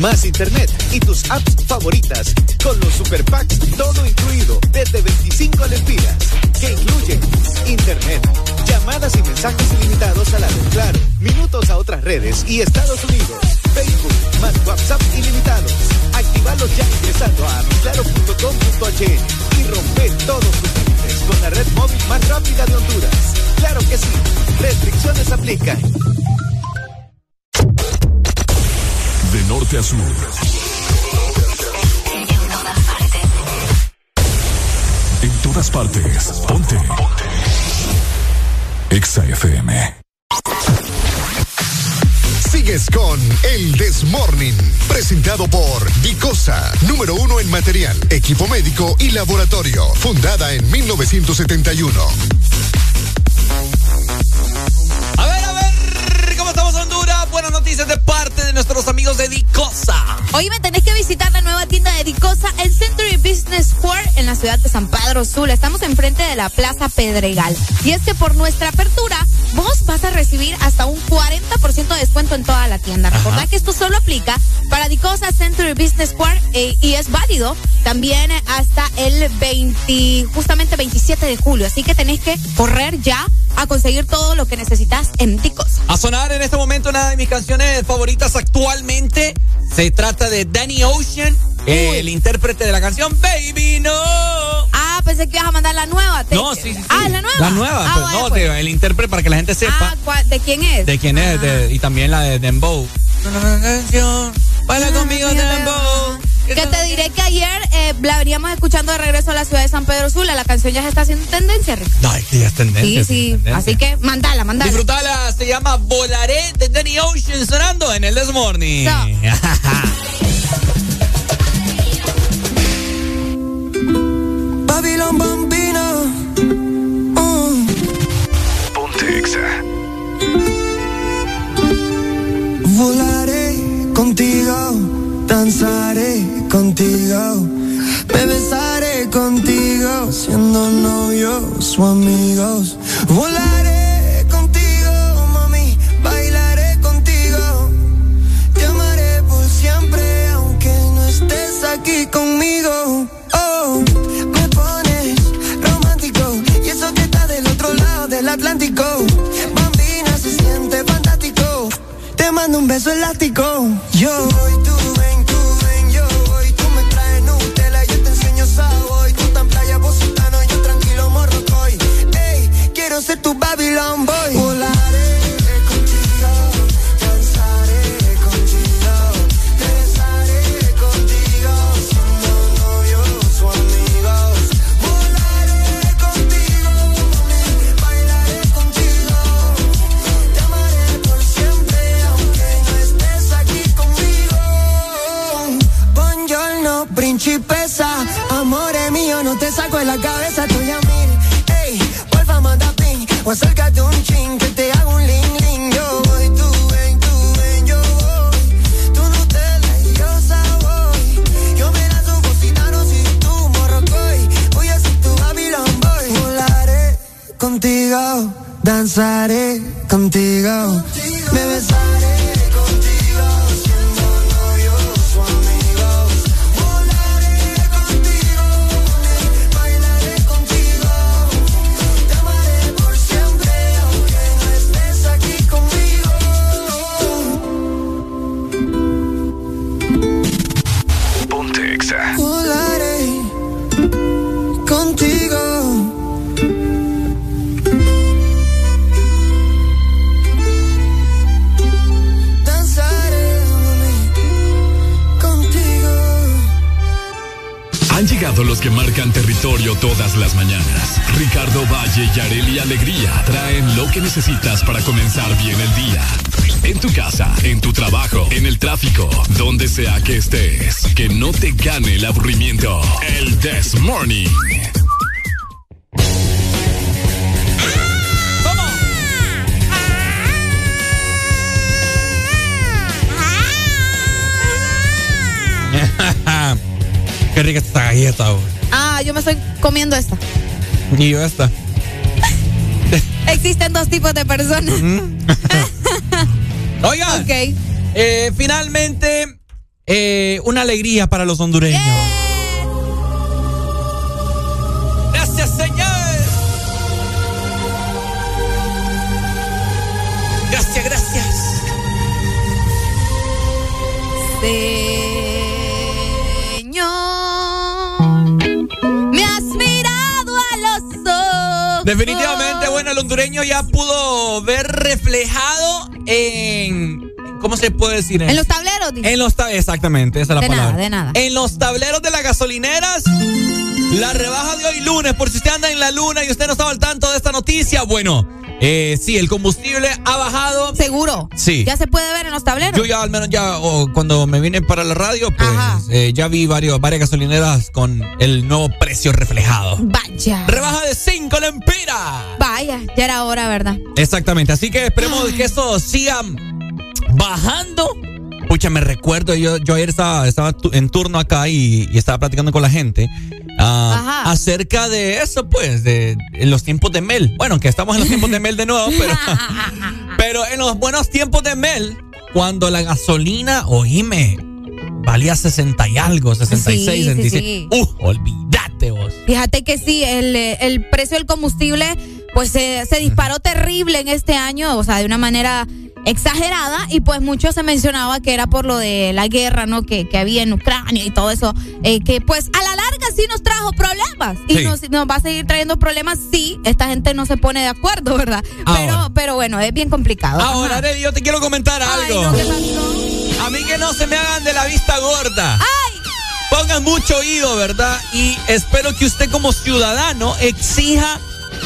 más internet. Presentado por Dicosa, número uno en material, equipo médico y laboratorio, fundada en 1971. A ver, a ver, ¿cómo estamos Honduras? Buenas noticias de parte de nuestros amigos de Dicosa. Hoy me tenés que visitar la nueva tienda de Dicosa en la ciudad de San Pedro Sula. Estamos enfrente de la Plaza Pedregal. Y es que por nuestra apertura, vos vas a recibir hasta un 40% de descuento en toda la tienda. Recordad que esto solo aplica para Dicosa Century Business Square eh, y es válido también hasta el 20, justamente 27 de julio. Así que tenés que correr ya a conseguir todo lo que necesitas en Dicosa. A sonar en este momento una de mis canciones favoritas actualmente. Se trata de Danny Ocean, el intérprete de la canción Baby No. Ah, pensé que ibas a mandar la nueva. Te- No, sí, sí, sí. Ah, la nueva. La nueva, Ah, pues, vaya, no, pues. el intérprete para que la gente sepa Ah, ¿cuál- ¿de quién es? de quién es de- y también la de Dembow. Una canción, baila conmigo Dembow. Que te diré que ayer eh, la veníamos escuchando de regreso a la ciudad de San Pedro Sula. La canción ya se está haciendo tendencia, Ricardo. No, es que ya es tendencia. Sí, sí. tendencia. Así que mandala, mandala. Disfrutala, se llama Volaré de Danny Ocean sonando en el This Morning. [laughs] amigos. Volaré contigo, mami, bailaré contigo, te amaré por siempre, aunque no estés aquí conmigo. Oh, me pones romántico, y eso que está del otro lado del Atlántico. Bambina se siente fantástico. Te mando un beso elástico. Yo tráfico, donde sea que estés. Que no te gane el aburrimiento. El This Morning. [laughs] Qué rica esta galleta, güey. Ah, yo me estoy comiendo esta. Y yo esta. [laughs] Existen dos tipos de personas. [laughs] Oigan, eh, finalmente, eh, una alegría para los hondureños. Gracias, Señor. Gracias, gracias. Señor, me has mirado a los ojos. Definitivamente, bueno, el hondureño ya pudo ver reflejado en ¿cómo se puede decir? En los tableros, dice. En los tableros, exactamente, esa es la De nada, palabra. de nada. En los tableros de las gasolineras, la rebaja de hoy lunes, por si usted anda en la luna y usted no estaba al tanto de esta noticia, bueno, eh, sí, el combustible ha bajado. Seguro. Sí. Ya se puede ver en los tableros. Yo ya al menos ya o cuando me vine para la radio, pues eh, ya vi varios, varias gasolineras con el nuevo precio reflejado. Vaya. Rebaja de 5 lempiras. Vaya, ya era hora, ¿verdad? Exactamente, así que esperemos que esto siga bajando. Pucha, me recuerdo, yo, yo ayer estaba, en turno acá y, y estaba platicando con la gente ah, acerca de eso, pues, de, en los tiempos de Mel. Bueno, que estamos en los tiempos de Mel de nuevo, pero, [laughs] pero en los buenos tiempos de Mel, cuando la gasolina, oíme, valía 60 y algo, 66, Sí, sí, 66. sí. Uh, olvídate vos. Fíjate que sí, el, eh, el precio del combustible pues se, se disparó terrible en este año, o sea, de una manera exagerada y pues mucho se mencionaba que era por lo de la guerra, ¿no? Que, que había en Ucrania y todo eso, eh, que pues a la larga sí nos trajo problemas y Sí. nos, nos va a seguir trayendo problemas si esta gente no se pone de acuerdo, ¿verdad? Pero, pero bueno, es bien complicado. Ahora. Arely, yo te quiero comentar algo. A mí que no se me hagan de la vista gorda. Pongan mucho oído, ¿verdad? Y espero que usted como ciudadano exija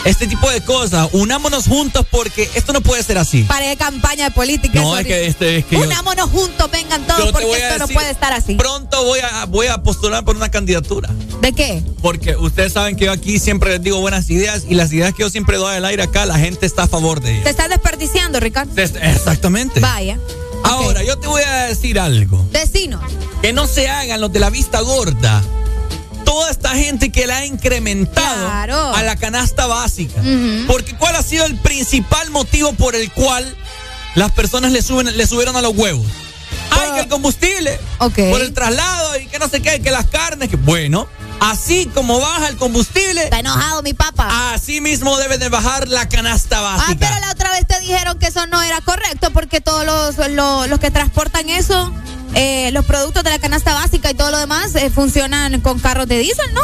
este tipo de cosas. Unámonos juntos porque esto no puede ser así. Pare de campaña de política. No, es que este es que yo- Unámonos juntos, vengan todos, porque esto no puede estar así. Pronto voy a, voy a postular por una candidatura. ¿De qué? Porque ustedes saben que yo aquí siempre les digo buenas ideas y las ideas que yo siempre doy al aire acá, la gente está a favor de ellas. Te estás desperdiciando, Ricardo. Des- Exactamente. Vaya. Ahora, yo te voy a decir algo. Vecinos. Que no se hagan los de la vista gorda. Toda esta gente que la ha incrementado a la canasta básica. Porque ¿cuál ha sido el principal motivo por el cual las personas le, suben, le subieron a los huevos? Ay, que el combustible. Por el traslado y que no sé qué, que las carnes. Que, bueno, así como baja el combustible. Está enojado mi papá. Así mismo debe de bajar la canasta Ah, básica. pero la otra vez te dijeron que eso no era correcto porque todos los, los, los que transportan eso, eh, los productos de la canasta básica y todo lo demás, eh, funcionan con carros de diésel, ¿no?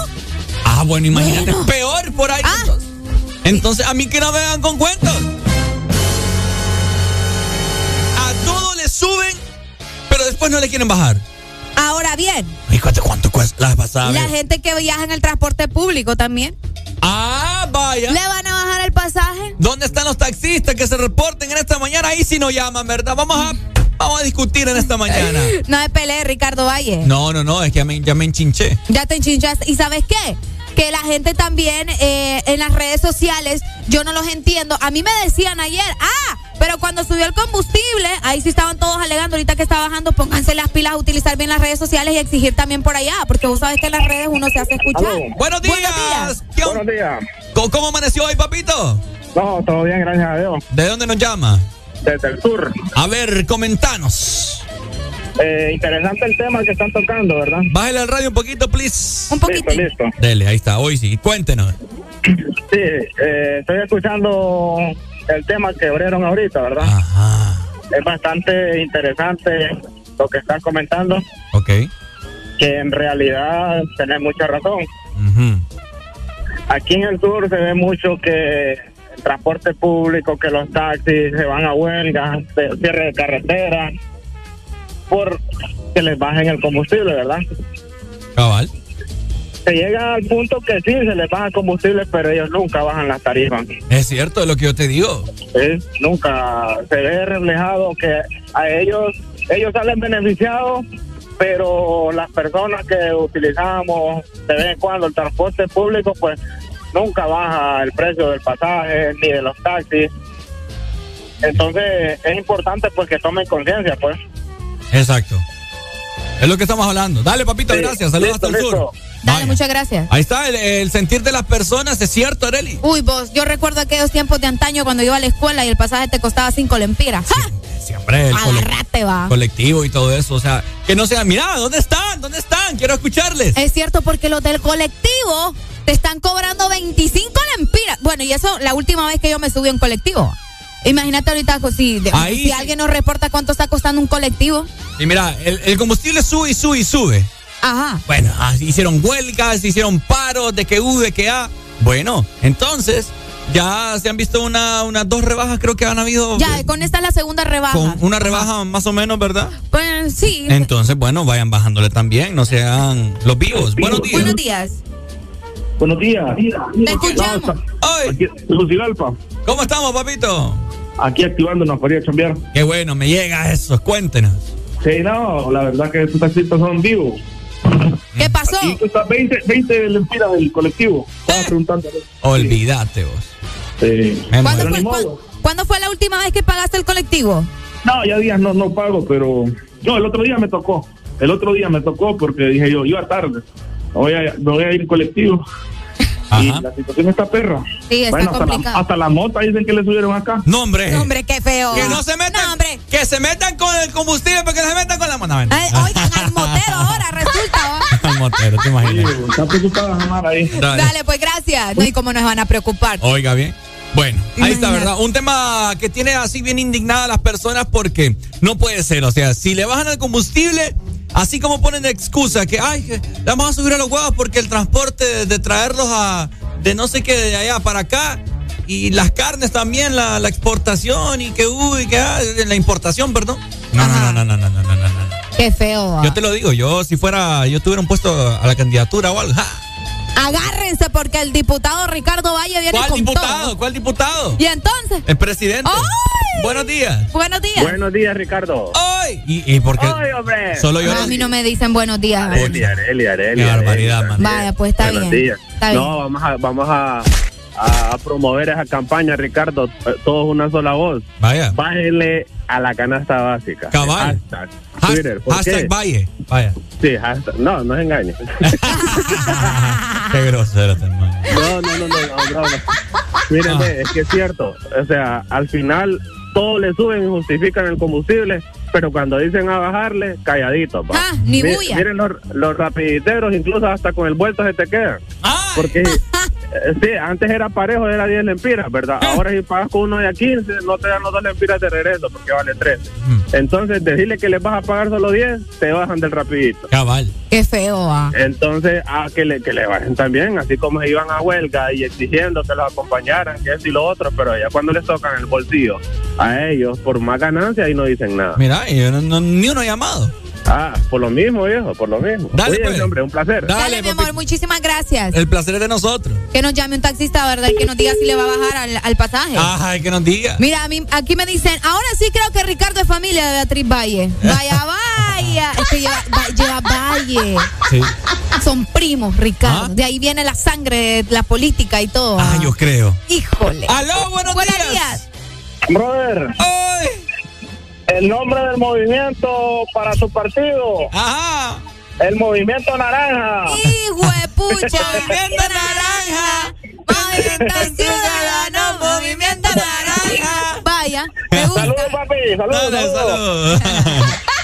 Ah, bueno, imagínate, peor por ahí. Entonces, Entonces, a mí que no me vengan con cuentos. A todo le suben, pero después no le quieren bajar. Ahora bien, Ay, ¿cuánto, cuánto cuesta la pasada? la gente que viaja en el transporte público también. Ah, vaya. ¿Le van a bajar el pasaje? ¿Dónde están los taxistas que se reporten en esta mañana? Ahí sí nos llaman, ¿verdad? Vamos a, vamos a discutir en esta mañana. [laughs] No me peleé, Ricardo Valle. No, no, no, es que ya me, ya me enchinché. Ya te enchinchaste. ¿Y sabes qué? Que la gente también eh, en las redes sociales, yo no los entiendo. A mí me decían ayer, ah, pero cuando subió el combustible, ahí sí estaban todos alegando, ahorita que está bajando, pónganse las pilas a utilizar bien las redes sociales y exigir también por allá, porque vos sabes que en las redes uno se hace escuchar. Buenos días. Buenos días. ¿Cómo, cómo amaneció hoy, papito? No, todo bien, gracias a Dios. ¿De dónde nos llama? Desde el sur. A ver, comentanos. Eh, interesante el tema que están tocando, ¿verdad? Bájale al radio un poquito, please. Un poquito. Listo, listo. Dele, ahí está. Hoy sí. Cuéntenos. Sí, eh, estoy escuchando el tema que abrieron ahorita, ¿verdad? Es bastante interesante lo que están comentando, Ok. que en realidad tenés mucha razón. Aquí en el sur se ve mucho que el transporte público, que los taxis se van a huelga, se- cierre de carretera, por que les bajen el combustible, ¿verdad? Cabal. Se llega al punto que sí, se les baja combustible, pero ellos nunca bajan las tarifas. Es cierto, es lo que yo te digo. ¿sí? Nunca se ve reflejado que a ellos, ellos salen beneficiados, pero las personas que utilizamos de vez en cuando el transporte público, pues nunca baja el precio del pasaje ni de los taxis. Entonces es importante pues que tomen conciencia, pues. Exacto. Es lo que estamos hablando. Dale, papito, Sí. gracias. Saludos Listo, hasta el sur. Dale, muchas gracias. Ahí está, el, el sentir de las personas, es cierto, Areli. Uy, vos, yo recuerdo aquellos tiempos de antaño cuando iba a la escuela y el pasaje te costaba cinco lempiras. ¡Ja! Siempre el Agarrate, va. colectivo y todo eso. O sea, que no sea, mira, ¿dónde están? ¿Dónde están? Quiero escucharles. Es cierto, porque los del colectivo te están cobrando 25 lempiras. Bueno, y eso la última vez que yo me subí a un colectivo. Imagínate ahorita si, Ahí si alguien nos reporta cuánto está costando un colectivo. Y mira, el, el combustible sube y sube y sube. Ajá. Bueno, ah, hicieron huelgas, hicieron paros de que U, de que A. Bueno, entonces, Ya se han visto una, unas dos rebajas, creo que han habido. Ya, con esta es la segunda rebaja. Con una rebaja más o menos, ¿verdad? Pues sí. Entonces, bueno, vayan bajándole también, no sean los vivos. Buenos días. Buenos días. Buenos días. Te escuchamos. Lucilalpa. ¿Cómo estamos, papito? Aquí activándonos para ir a chambear. Qué bueno, me llega eso, cuéntenos. Sí, no, la verdad que estos taxistas son vivos. ¿Qué pasó? Aquí cuesta 20, 20 lempiras del colectivo. Estaba preguntando. Olvídate vos. Sí. ¿Cuándo Pero fue, cu- cuándo fue la última vez que pagaste el colectivo? No, ya días no, no pago, pero no, el otro día me tocó. El otro día me tocó porque dije yo, iba tarde. No voy a, voy a ir en colectivo. Y la situación está perra. Sí, está bueno, hasta la, complicado. hasta la mota dicen que le subieron acá. No, hombre. No, hombre, qué feo. Que no se metan. Que se metan con el combustible, porque se metan con la mona. Ay, oigan, al motero ahora resulta. [laughs] Al motero, te imaginas. Está preocupada Jamar ahí. Dale. Dale, pues gracias. No, ¿Y cómo nos van a preocupar? Oiga bien. Bueno, ahí está. ¿verdad? Un tema que tiene así bien indignada a las personas porque no puede ser. O sea, si le bajan el combustible, Así como ponen de excusa que, ay, que vamos a subir a los huevos porque el transporte de, traerlos a, de no sé qué, de allá para acá, y las carnes también, la, exportación y que, uy, que, ah, la importación, perdón. No, no, no, no, no, no, no, no, no Qué feo. Ah. Yo te lo digo, yo si fuera, yo tuviera un puesto a la candidatura o algo, ja Agárrense porque el diputado Ricardo Valle viene ¿Cuál con diputado? todo. ¿Cuál diputado? Y entonces, El presidente. ¡Ay! Buenos días. buenos días. Buenos días, Ricardo. ¡Ay! ¿Y, y por qué? Ay, hombre. Solo yo. a mí no me dicen buenos días. Areli, Areli, Areli. Qué barbaridad, man. Vaya, pues está Buenos bien. días. Está bien. No, vamos a, vamos a, a promover esa campaña, Ricardo. eh, Todos una sola voz. Vaya. Bájenle a la canasta básica. Cabal. Hashtag. Has- Twitter. ¿Por hashtag qué? Valle. Vaya. Sí, hashtag. No, no se engañe. [laughs] Qué grosero este man. No, no, no, no, no. Mírenme, Ah. es que es cierto. O sea, al final todo le suben y justifican el combustible, pero cuando dicen a bajarle, calladito. pa. Ah, ni bulla. Miren los, los rapiditeros, incluso hasta con el vuelto se te quedan. Porque eh, [laughs] sí, antes era parejo, era 10 lempiras, ¿verdad? Ah. Ahora si pagas con uno de a 15, no te dan los dos lempiras de regreso porque vale 13. Mm. Entonces, decirle que les vas a pagar solo 10, te bajan del rapidito. Cabal. Qué feo. ¿va? Entonces, a que le, que le bajen también, así como se iban a huelga y exigiendo que los acompañaran, que esto y lo otro, pero ya cuando les tocan el bolsillo a ellos por más ganancia y no dicen nada. Mira, y yo no- no- ni uno ha llamado. Ah, por lo mismo, viejo, por lo mismo. Dale, Oye, pues. hombre, un placer. Dale, mi amor, muchísimas gracias. El placer es de nosotros. Que nos llame un taxista, ¿verdad? Y que nos diga si le va a bajar al, al pasaje. Ay, que nos diga. Mira, a mí, aquí me dicen, ahora sí creo que Ricardo es familia de Beatriz Valle. Vaya, [laughs] vaya. Es que lleva, va- lleva Valle. Sí. Son primos, Ricardo. De ahí viene la sangre, la política y todo. Ah, yo creo. Híjole. Aló, buenos, días. Brother, ¡Ay! El nombre del movimiento para su partido. Ajá. El movimiento naranja. Hijo de pucha. [laughs] movimiento naranja. Movimiento ciudadano. Movimiento naranja. Vaya, me gusta. Saludos, papi. Saludos. saludos. [laughs]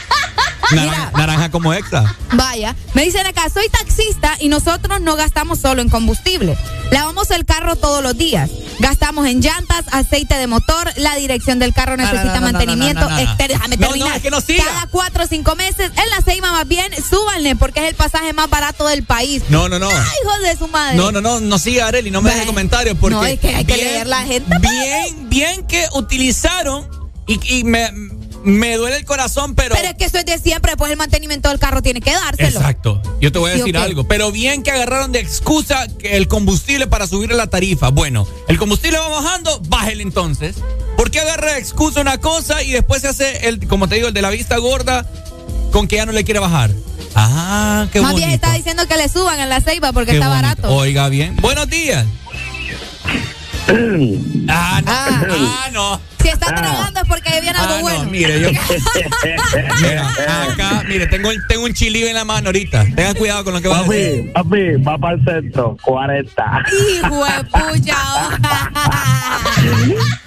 naranja, naranja como extra. Vaya, me dicen acá, soy taxista y nosotros no gastamos solo en combustible. Lavamos el carro todos los días. Gastamos en llantas, aceite de motor, la dirección del carro necesita mantenimiento. Déjame terminar. Cada cuatro o cinco meses, en la Seima más bien, súbanle porque es el pasaje más barato del país. No, no, no. Ay, hijo de su madre. No, no, no, no siga Areli, no me deje comentarios porque No, es que hay que leer la gente. Bien, bien que utilizaron y, y me, me duele el corazón, pero, Pero es que eso es de siempre, pues el mantenimiento del carro tiene que dárselo. Exacto. Yo te voy a Sí, decir algo, pero bien que agarraron de excusa que el combustible para subir la tarifa. Bueno, el combustible va bajando, bájele entonces. ¿Por qué agarra de excusa una cosa y después se hace el, como te digo, el de la vista gorda con que ya no le quiere bajar? Ah, qué más bonito. bien está diciendo que le suban en la Ceiba porque Qué está bonito. barato. Oiga bien. Buenos días. [clears throat] ah, no. Ah. Ah, no. Si está tragando es porque viene algo Ah, no, bueno. mire, yo. [laughs] Mira, acá, mire, tengo, tengo un chilillo en la mano ahorita. Tenga cuidado con lo que va a decir. Papi, papi, va para el centro, 40. Hijo de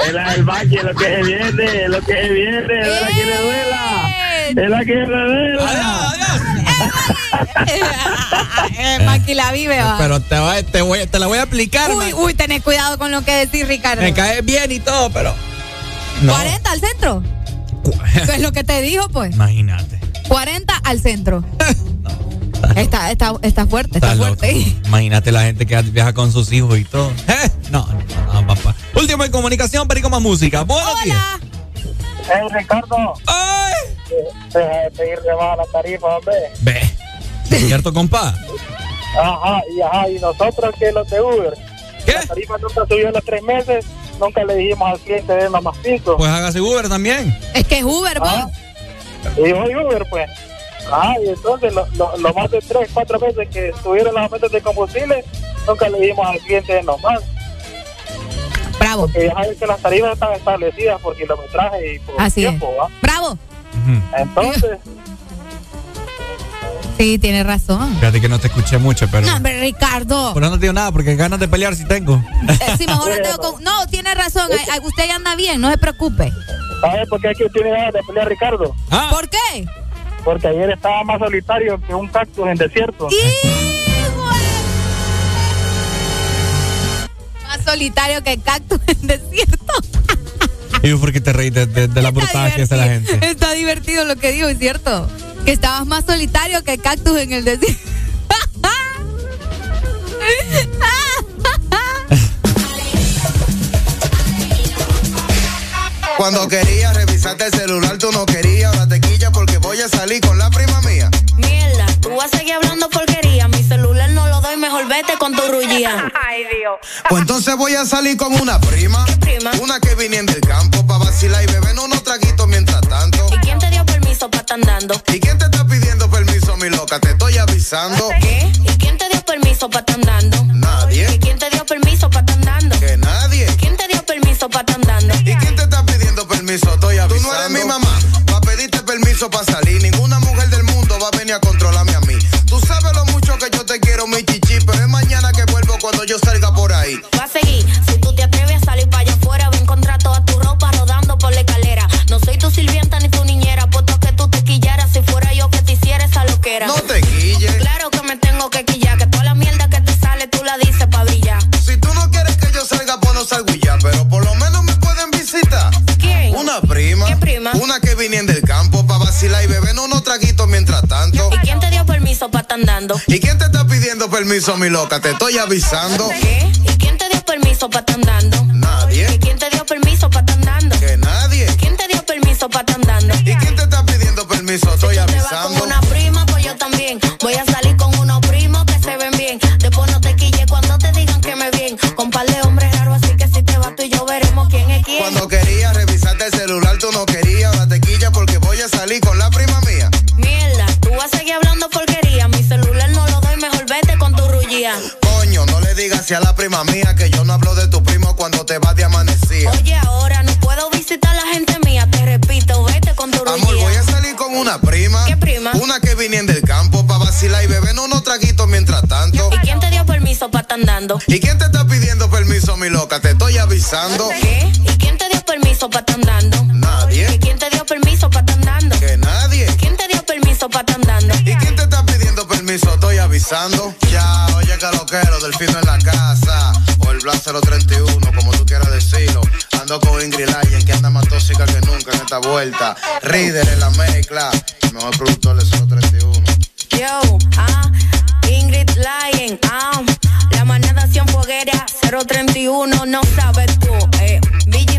[laughs] la del valle, lo que se viene, lo que se viene, es la que le duela. Es la que le duela. [laughs] eh, Maki la vive, va. Pero te, va- te, voy, te la voy a aplicar, Uy, man. uy, tenés cuidado con lo que decís, Ricardo. Me cae bien y todo, pero. No. 40 al centro. Eso [laughs] es lo que te dijo, pues. Imagínate. 40 al centro. [laughs] Está, está, está fuerte, está Está fuerte. Imagínate la gente que viaja con sus hijos y todo. [laughs] ¿Eh? No, no, no, papá. en comunicación, pero con más música. Buenos días. Hey, Ricardo. ¡Ay! Deja de pedir de baja la tarifa, hombre. Ve. ¿Cierto, compa? Ajá, y ajá, y nosotros que los de Uber. ¿Qué? La tarifa nunca subió en los tres meses, nunca le dijimos al cliente de más pico. Pues hágase Uber también. Es que es Uber, Ah, y hoy Uber, pues. Ah, y entonces lo, lo, lo más de tres, cuatro veces que subieron los aumentos de combustible, nunca le dijimos al cliente de nomás. Bravo. Porque ya sabes que las tarifas están establecidas por kilometraje y por Así es. tiempo, ¿va? Bravo. Entonces, Sí, tiene razón. Fíjate que no te escuché mucho, pero. No, hombre, Ricardo. Pero no te digo nada porque ganas de pelear sí tengo. Eh, sí, mejor no tengo con- [laughs] No, tiene razón. Ay, usted ya anda bien, no se preocupe. ¿sabes por qué aquí tiene ganas de pelear Ricardo? Ah. ¿Por qué? Porque ayer estaba más solitario que un cactus en desierto. Más solitario que cactus en desierto. ¿Y por qué te reís de, de, de la brutalidad que hace la gente? Está divertido lo que digo, es cierto. Que estabas más solitario que cactus en el desierto. Cuando quería revisarte el celular, tú no querías. Ahora te quilla porque voy a salir con la prima mía. Mierda, tú vas a seguir hablando porquería. Mi celular no lo doy, mejor vete con tu rullía. [laughs] Ay, Dios. Pues entonces voy a salir con una prima. prima? Una que viniendo del campo pa' vacilar y beber unos traguitos mientras estar andando? ¿Y quién te está pidiendo permiso, mi loca? Te estoy avisando. ¿Qué? ¿Y quién te dio permiso para estar andando? Nadie. ¿Y quién te dio permiso para estar andando? Que nadie. ¿Quién te dio permiso para estar andando? ¿Y quién te está pidiendo permiso? Estoy avisando. Tú no eres mi mamá pa' pedirte permiso para salir. Ninguna mujer del mundo va a venir a controlarme ¿Y quién te está pidiendo permiso, mi loca? Te estoy avisando. ¿Qué? ¿Y quién te dio permiso para estar andando? No le digas a la prima mía que yo no hablo de tu primo cuando te vas de amanecida. Oye, ahora no puedo visitar a la gente mía. Te repito, vete con tu Amor, voy a salir con una prima. ¿Qué prima? Una que viniendo del campo pa' vacilar y beber unos traguitos mientras tanto. ¿Y quién te dio permiso para estar andando? ¿Y quién te está pidiendo permiso, mi loca? Te estoy avisando. ¿Qué? ¿Y quién te dio permiso para estar andando? Nadie. ¿Y quién te dio permiso para estar andando? Que nadie. ¿Quién te dio permiso para estar andando? ¿Y quién te está pidiendo permiso? Estoy avisando. Ya, oye, que lo quiero, delfino en la casa. O el Blas 031, como tú quieras decirlo. Ando con Ingrid Lyon, que anda más tóxica que nunca en esta vuelta. Reader en la mezcla. El mejor productor de 031. Yo, ah, Ingrid Lyon, ah, la manada foguera 031, no sabes tú, eh, Billy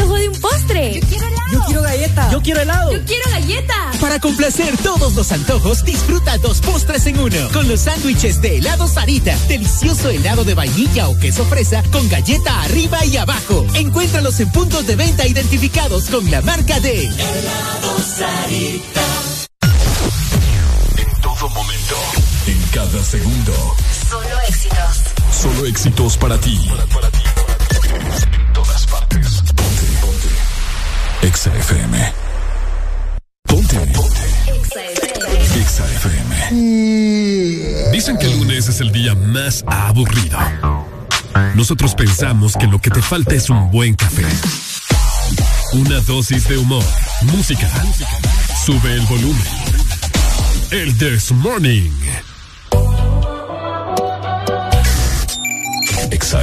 antojo de un postre? Yo quiero helado. Yo quiero galleta. Yo quiero helado. Yo quiero galleta. Para complacer todos los antojos, disfruta dos postres en uno. Con los sándwiches de helado Sarita. Delicioso helado de vainilla o queso fresa con galleta arriba y abajo. Encuéntralos en puntos de venta identificados con la marca de Helado Sarita. En todo momento, en cada segundo. Solo éxitos. Solo éxitos para ti. En todas partes. Ponte, ponte. Ponte. Ponte. Exa FM. Dicen que el lunes es el día más aburrido. Nosotros pensamos que lo que te falta es un buen café. Una dosis de humor, música. Sube el volumen. El This Morning. Exa.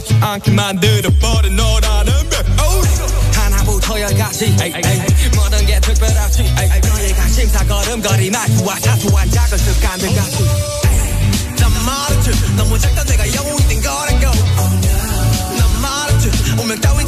관계사 습관치 않게 만들어버린 너라는 배 하나부터 열까지 에이, 에이. 모든 게 특별하지 에이, 에이. 너의 관심사 걸음걸이 말투와 사소한 작은 습관들 같이 에이. 난 말했지 너무 작다 내가 영웅이 된 거라고 난 말했지 운명 따윈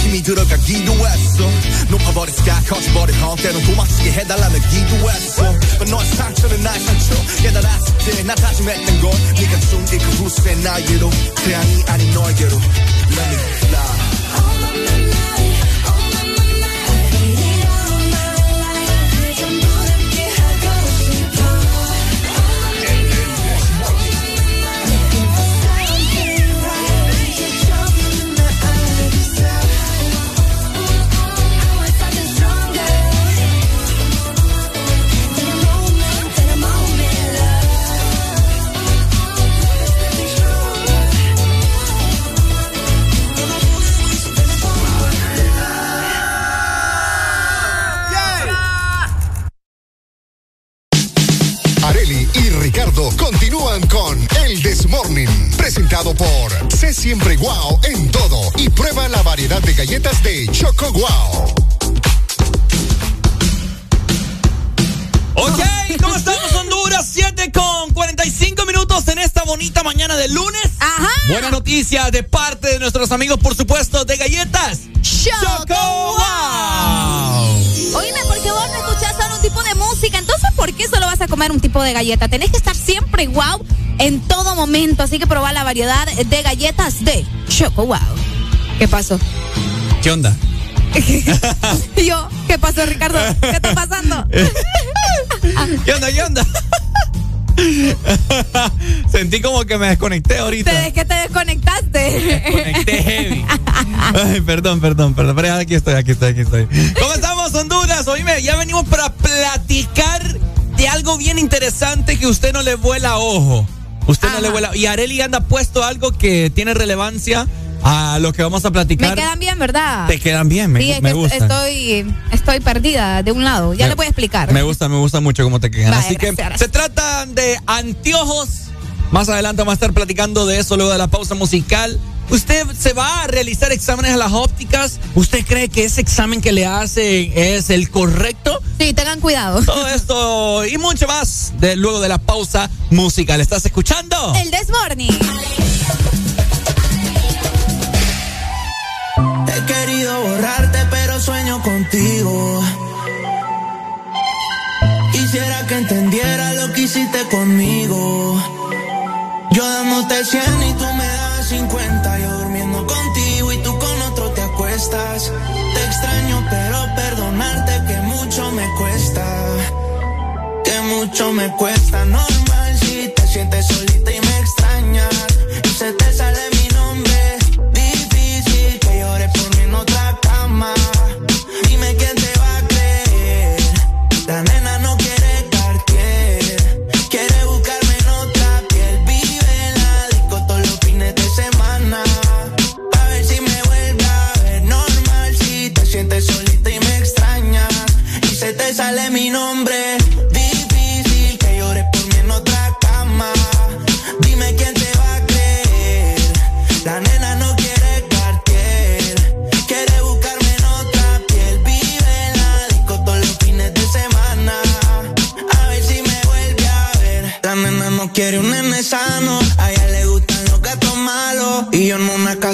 힘이 들어가 기도 했어. 높아버린 스카 커져버린 험 때론 도망치게 해달라며 기도했어. But 너의 상처는 나의 상처. 깨달았을 때 나 다짐했던 건 네가 준그 후수의 날개로. 태양이 아닌 너에게로. Let me fly nuestros amigos, por supuesto, de galletas. Choco Wow. Oíme, porque vos no escuchás solo un tipo de música, entonces ¿por qué solo vas a comer un tipo de galleta? Tenés que estar siempre wow en todo momento, así que probá la variedad de galletas de Choco Wow. ¿Qué pasó? ¿Qué onda? [laughs] Yo, ¿qué pasó, Ricardo? ¿Qué está pasando? [laughs] ¿Qué onda? ¿Qué onda? [laughs] Sentí como que me desconecté ahorita. ¿Te, que te desconectaste? Desconecté heavy. [laughs] Ay, perdón, perdón, perdón. Pero aquí estoy, aquí estoy, aquí estoy. ¿Cómo [laughs] estamos, Honduras? Oíme, ya venimos para platicar de algo bien interesante que usted no le vuela ojo. Usted no le vuela. Y Areli anda puesto algo que tiene relevancia a lo que vamos a platicar. Me quedan bien, ¿verdad? Te quedan bien, me, sí, es me que gusta. Estoy, estoy perdida de un lado. Ya Me- le voy a explicar. Me gusta, me gusta mucho cómo te quedan. Así que gracias. se trata de anteojos. Más adelante vamos a estar platicando de eso luego de la pausa musical. ¿Usted se va a realizar exámenes a las ópticas? ¿Usted cree que ese examen que le hacen es el correcto? Sí, tengan cuidado. Todo esto y mucho más de, luego de la pausa musical. ¿Estás escuchando? El Desmorning. Querido borrarte, pero sueño contigo. Quisiera que entendiera lo que hiciste conmigo. Yo dándote 100 y tú me das 50. Yo durmiendo contigo y tú con otro te acuestas. Te extraño, pero perdonarte que mucho me cuesta. Que mucho me cuesta. Normal si te sientes solita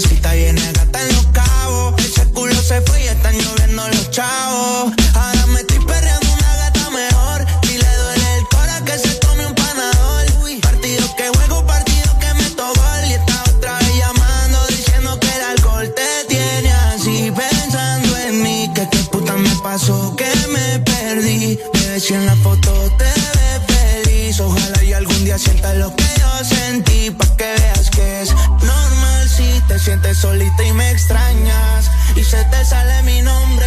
casita de gata en los cabos. Ese culo se fue y están lloviendo los chavos. Ahora me estoy perreando una gata mejor. Si le duele el cora que se tome un panador. Partido que juego, partido que meto gol. Y está otra vez llamando diciendo que el alcohol te tiene así. Pensando en mí, que qué puta me pasó, que me perdí. Bebé, si en la foto te ves feliz. Ojalá y algún día sientas lo sientes solita y me extrañas. Y se te sale mi nombre.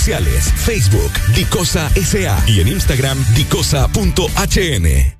Facebook, Dicosa SA y en Instagram, dicosa.hn.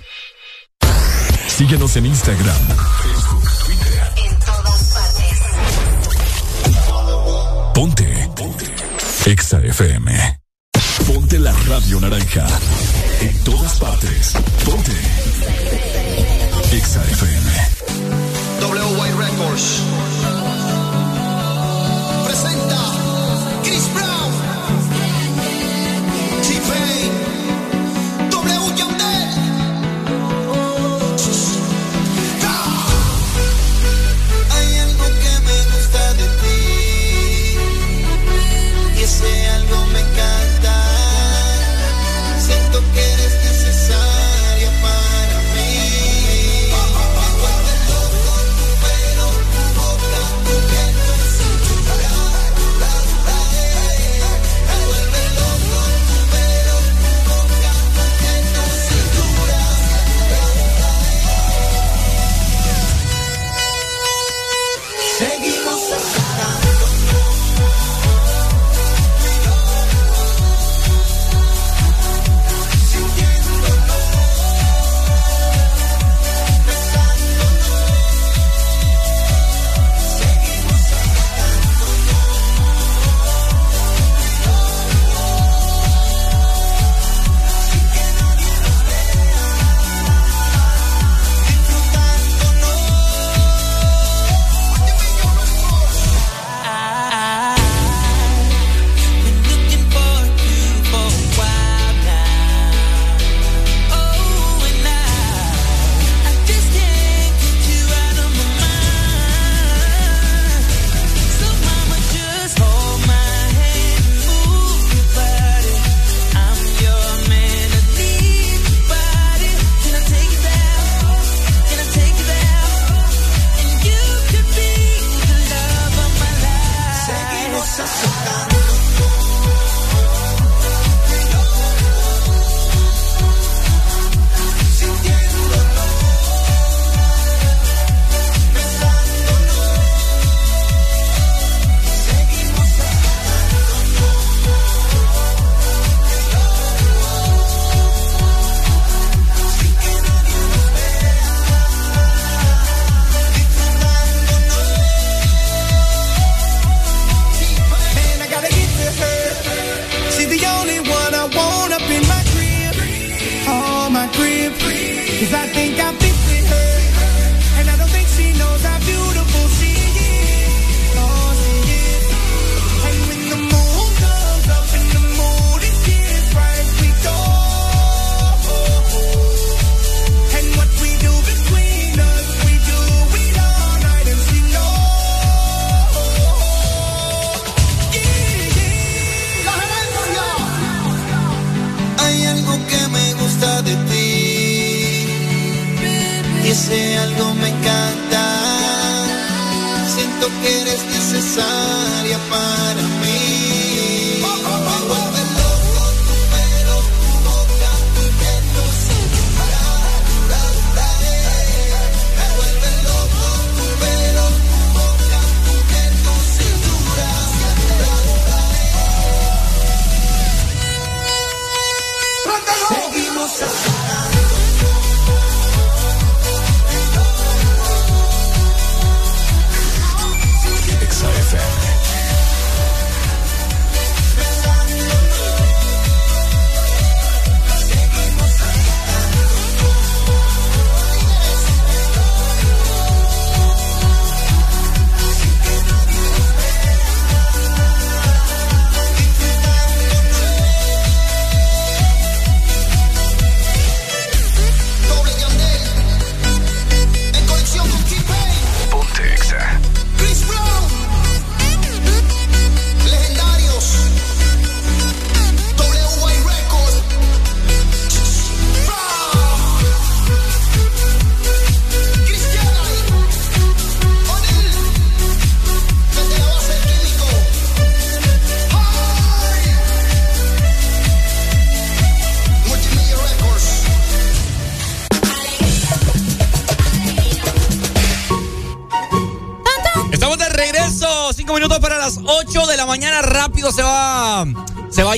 Síguenos en Instagram, Facebook, Twitter. En todas partes. Ponte. Ponte. Exa FM. Ponte la radio naranja. En todas partes. Ponte. Exa FM. WY Records.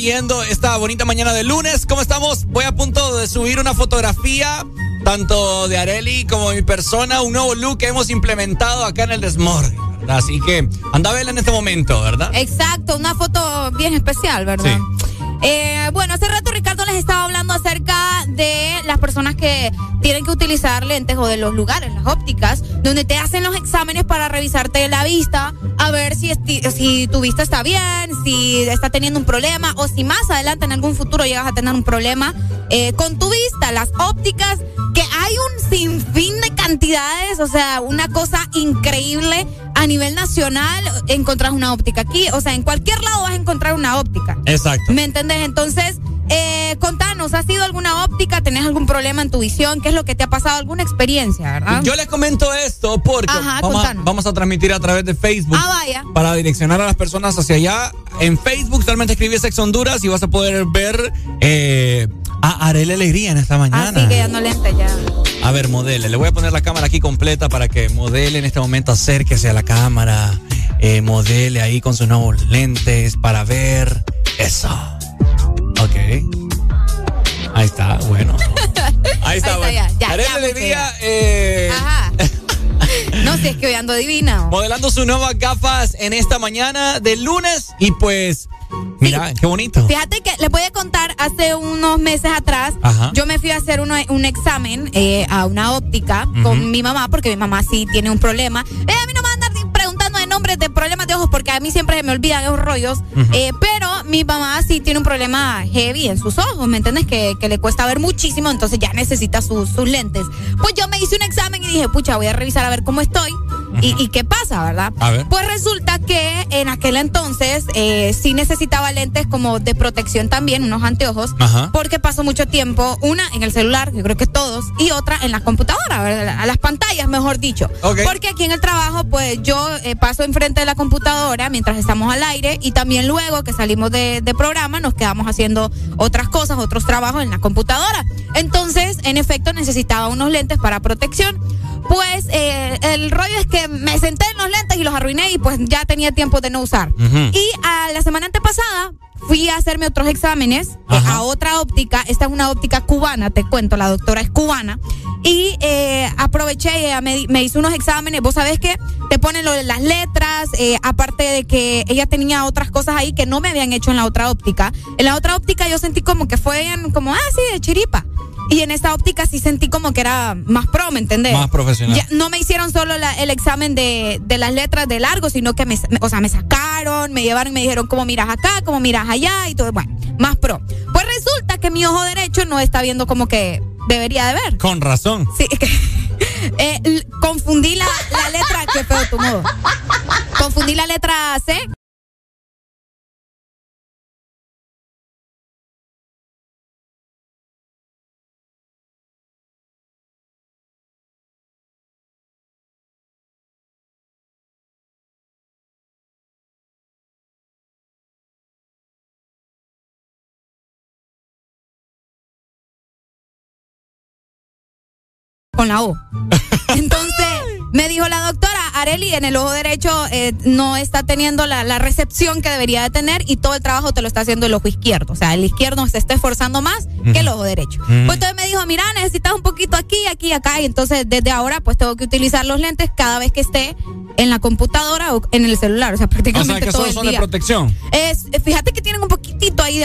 Yendo esta bonita mañana de lunes. ¿Cómo estamos? Voy a punto de subir una fotografía, tanto de Areli como de mi persona, un nuevo look que hemos implementado acá en el Desmorning. ¿verdad? Así que anda a verla en este momento, ¿verdad? Exacto, una foto bien especial, ¿verdad? Eh, bueno, hace rato Ricardo les estaba hablando acerca de las personas que tienen que utilizar lentes o de los lugares, las ópticas, donde te hacen los exámenes para revisarte la vista, a ver si, si tu vista está bien, si está teniendo un problema o si más adelante en algún futuro llegas a tener un problema eh, con tu vista. Las ópticas, que hay un sinfín de cantidades, o sea, una cosa increíble. A nivel nacional encontrás una óptica aquí, o sea, en cualquier lado vas a encontrar una óptica. Exacto. ¿Me entendés? Entonces, ¿has ido a alguna óptica? ¿Tenés algún problema en tu visión? ¿Qué es lo que te ha pasado? ¿Alguna experiencia, verdad? Yo les comento esto porque Ajá, vamos, a, contanos. vamos a transmitir a través de Facebook. Ah, vaya. Para direccionar a las personas hacia allá. En Facebook solamente escribes Sex Honduras y vas a poder ver eh, a Arele Alegría en esta mañana. Así que ya no lente, ya. A ver, modele. Le voy a poner la cámara aquí completa para que modele en este momento. Acérquese a la cámara. eh, modele ahí con sus nuevos lentes para ver. Eso. Ahí está, bueno. [laughs] Ahí está, Ahí bueno. está, ya, ya, ya, Alegría, eh, Ajá. No, si es que hoy ando divina. modelando sus nuevas gafas en esta mañana de lunes. Y pues, mira, qué bonito. Fíjate que les voy a contar, hace unos meses atrás, Ajá. yo me fui a hacer uno- un examen eh, a una óptica con mi mamá, porque mi mamá sí tiene un problema. Eh, a mí no me nombres de problemas de ojos, porque a mí siempre se me olvidan esos rollos. Ujú. Eh, pero mi mamá sí tiene un problema heavy en sus ojos, ¿me entiendes? Que, que le cuesta ver muchísimo, entonces ya necesita sus, sus lentes. Pues yo me hice un examen y dije, pucha, voy a revisar a ver cómo estoy y, y qué pasa, ¿verdad? A ver. Pues resulta que en aquel entonces eh, sí necesitaba lentes como de protección también, unos anteojos, Ajá. porque paso mucho tiempo, una en el celular, yo creo que todos, y otra en la computadora, ¿verdad? a las pantallas, mejor dicho. Porque aquí en el trabajo, pues yo eh, paso enfrente de la computadora mientras estamos al aire y también luego que salimos de, de programa nos quedamos haciendo otras cosas, otros trabajos en la computadora. Entonces, en efecto, necesitaba unos lentes para protección. Pues eh, el rollo es que me senté en los lentes y los arruiné y pues ya tenía tiempo de no usar. Ujú. Y a la semana antepasada fui a hacerme otros exámenes eh, a otra óptica. Esta es una óptica cubana, te cuento, la doctora es cubana. Y eh, aproveché y ella me, me hizo unos exámenes. Vos sabés que te ponen lo de las letras, eh, aparte de que ella tenía otras cosas ahí que no me habían hecho en la otra óptica. En la otra óptica yo sentí como que fue como, ah, sí, de chiripa. Y en esta óptica sí sentí como que era más pro, ¿me entendés? Más profesional. Ya, no me hicieron solo la- el examen de, de las letras de largo, sino que me, me- o sea, me sacaron, me llevaron y me dijeron cómo miras acá, cómo miras allá y todo. Bueno, más pro. Pues resulta que mi ojo derecho no está viendo como que debería de ver. Con razón. Sí, que- [laughs] eh, confundí la, la letra, qué feo tu modo. Confundí la letra C. con la O. [laughs] Entonces, me dijo la doctora, Areli, en el ojo derecho eh, no está teniendo la, la recepción que debería de tener y todo el trabajo te lo está haciendo el ojo izquierdo. O sea, el izquierdo se está esforzando más que el ojo derecho. Pues entonces me dijo, mira, necesitas un poquito aquí, aquí, acá. Y entonces, desde ahora, pues tengo que utilizar los lentes cada vez que esté en la computadora o en el celular. O sea, O prácticamente sea, que todo solo el son de día. protección. Es, fíjate que tienen un poquitito ahí de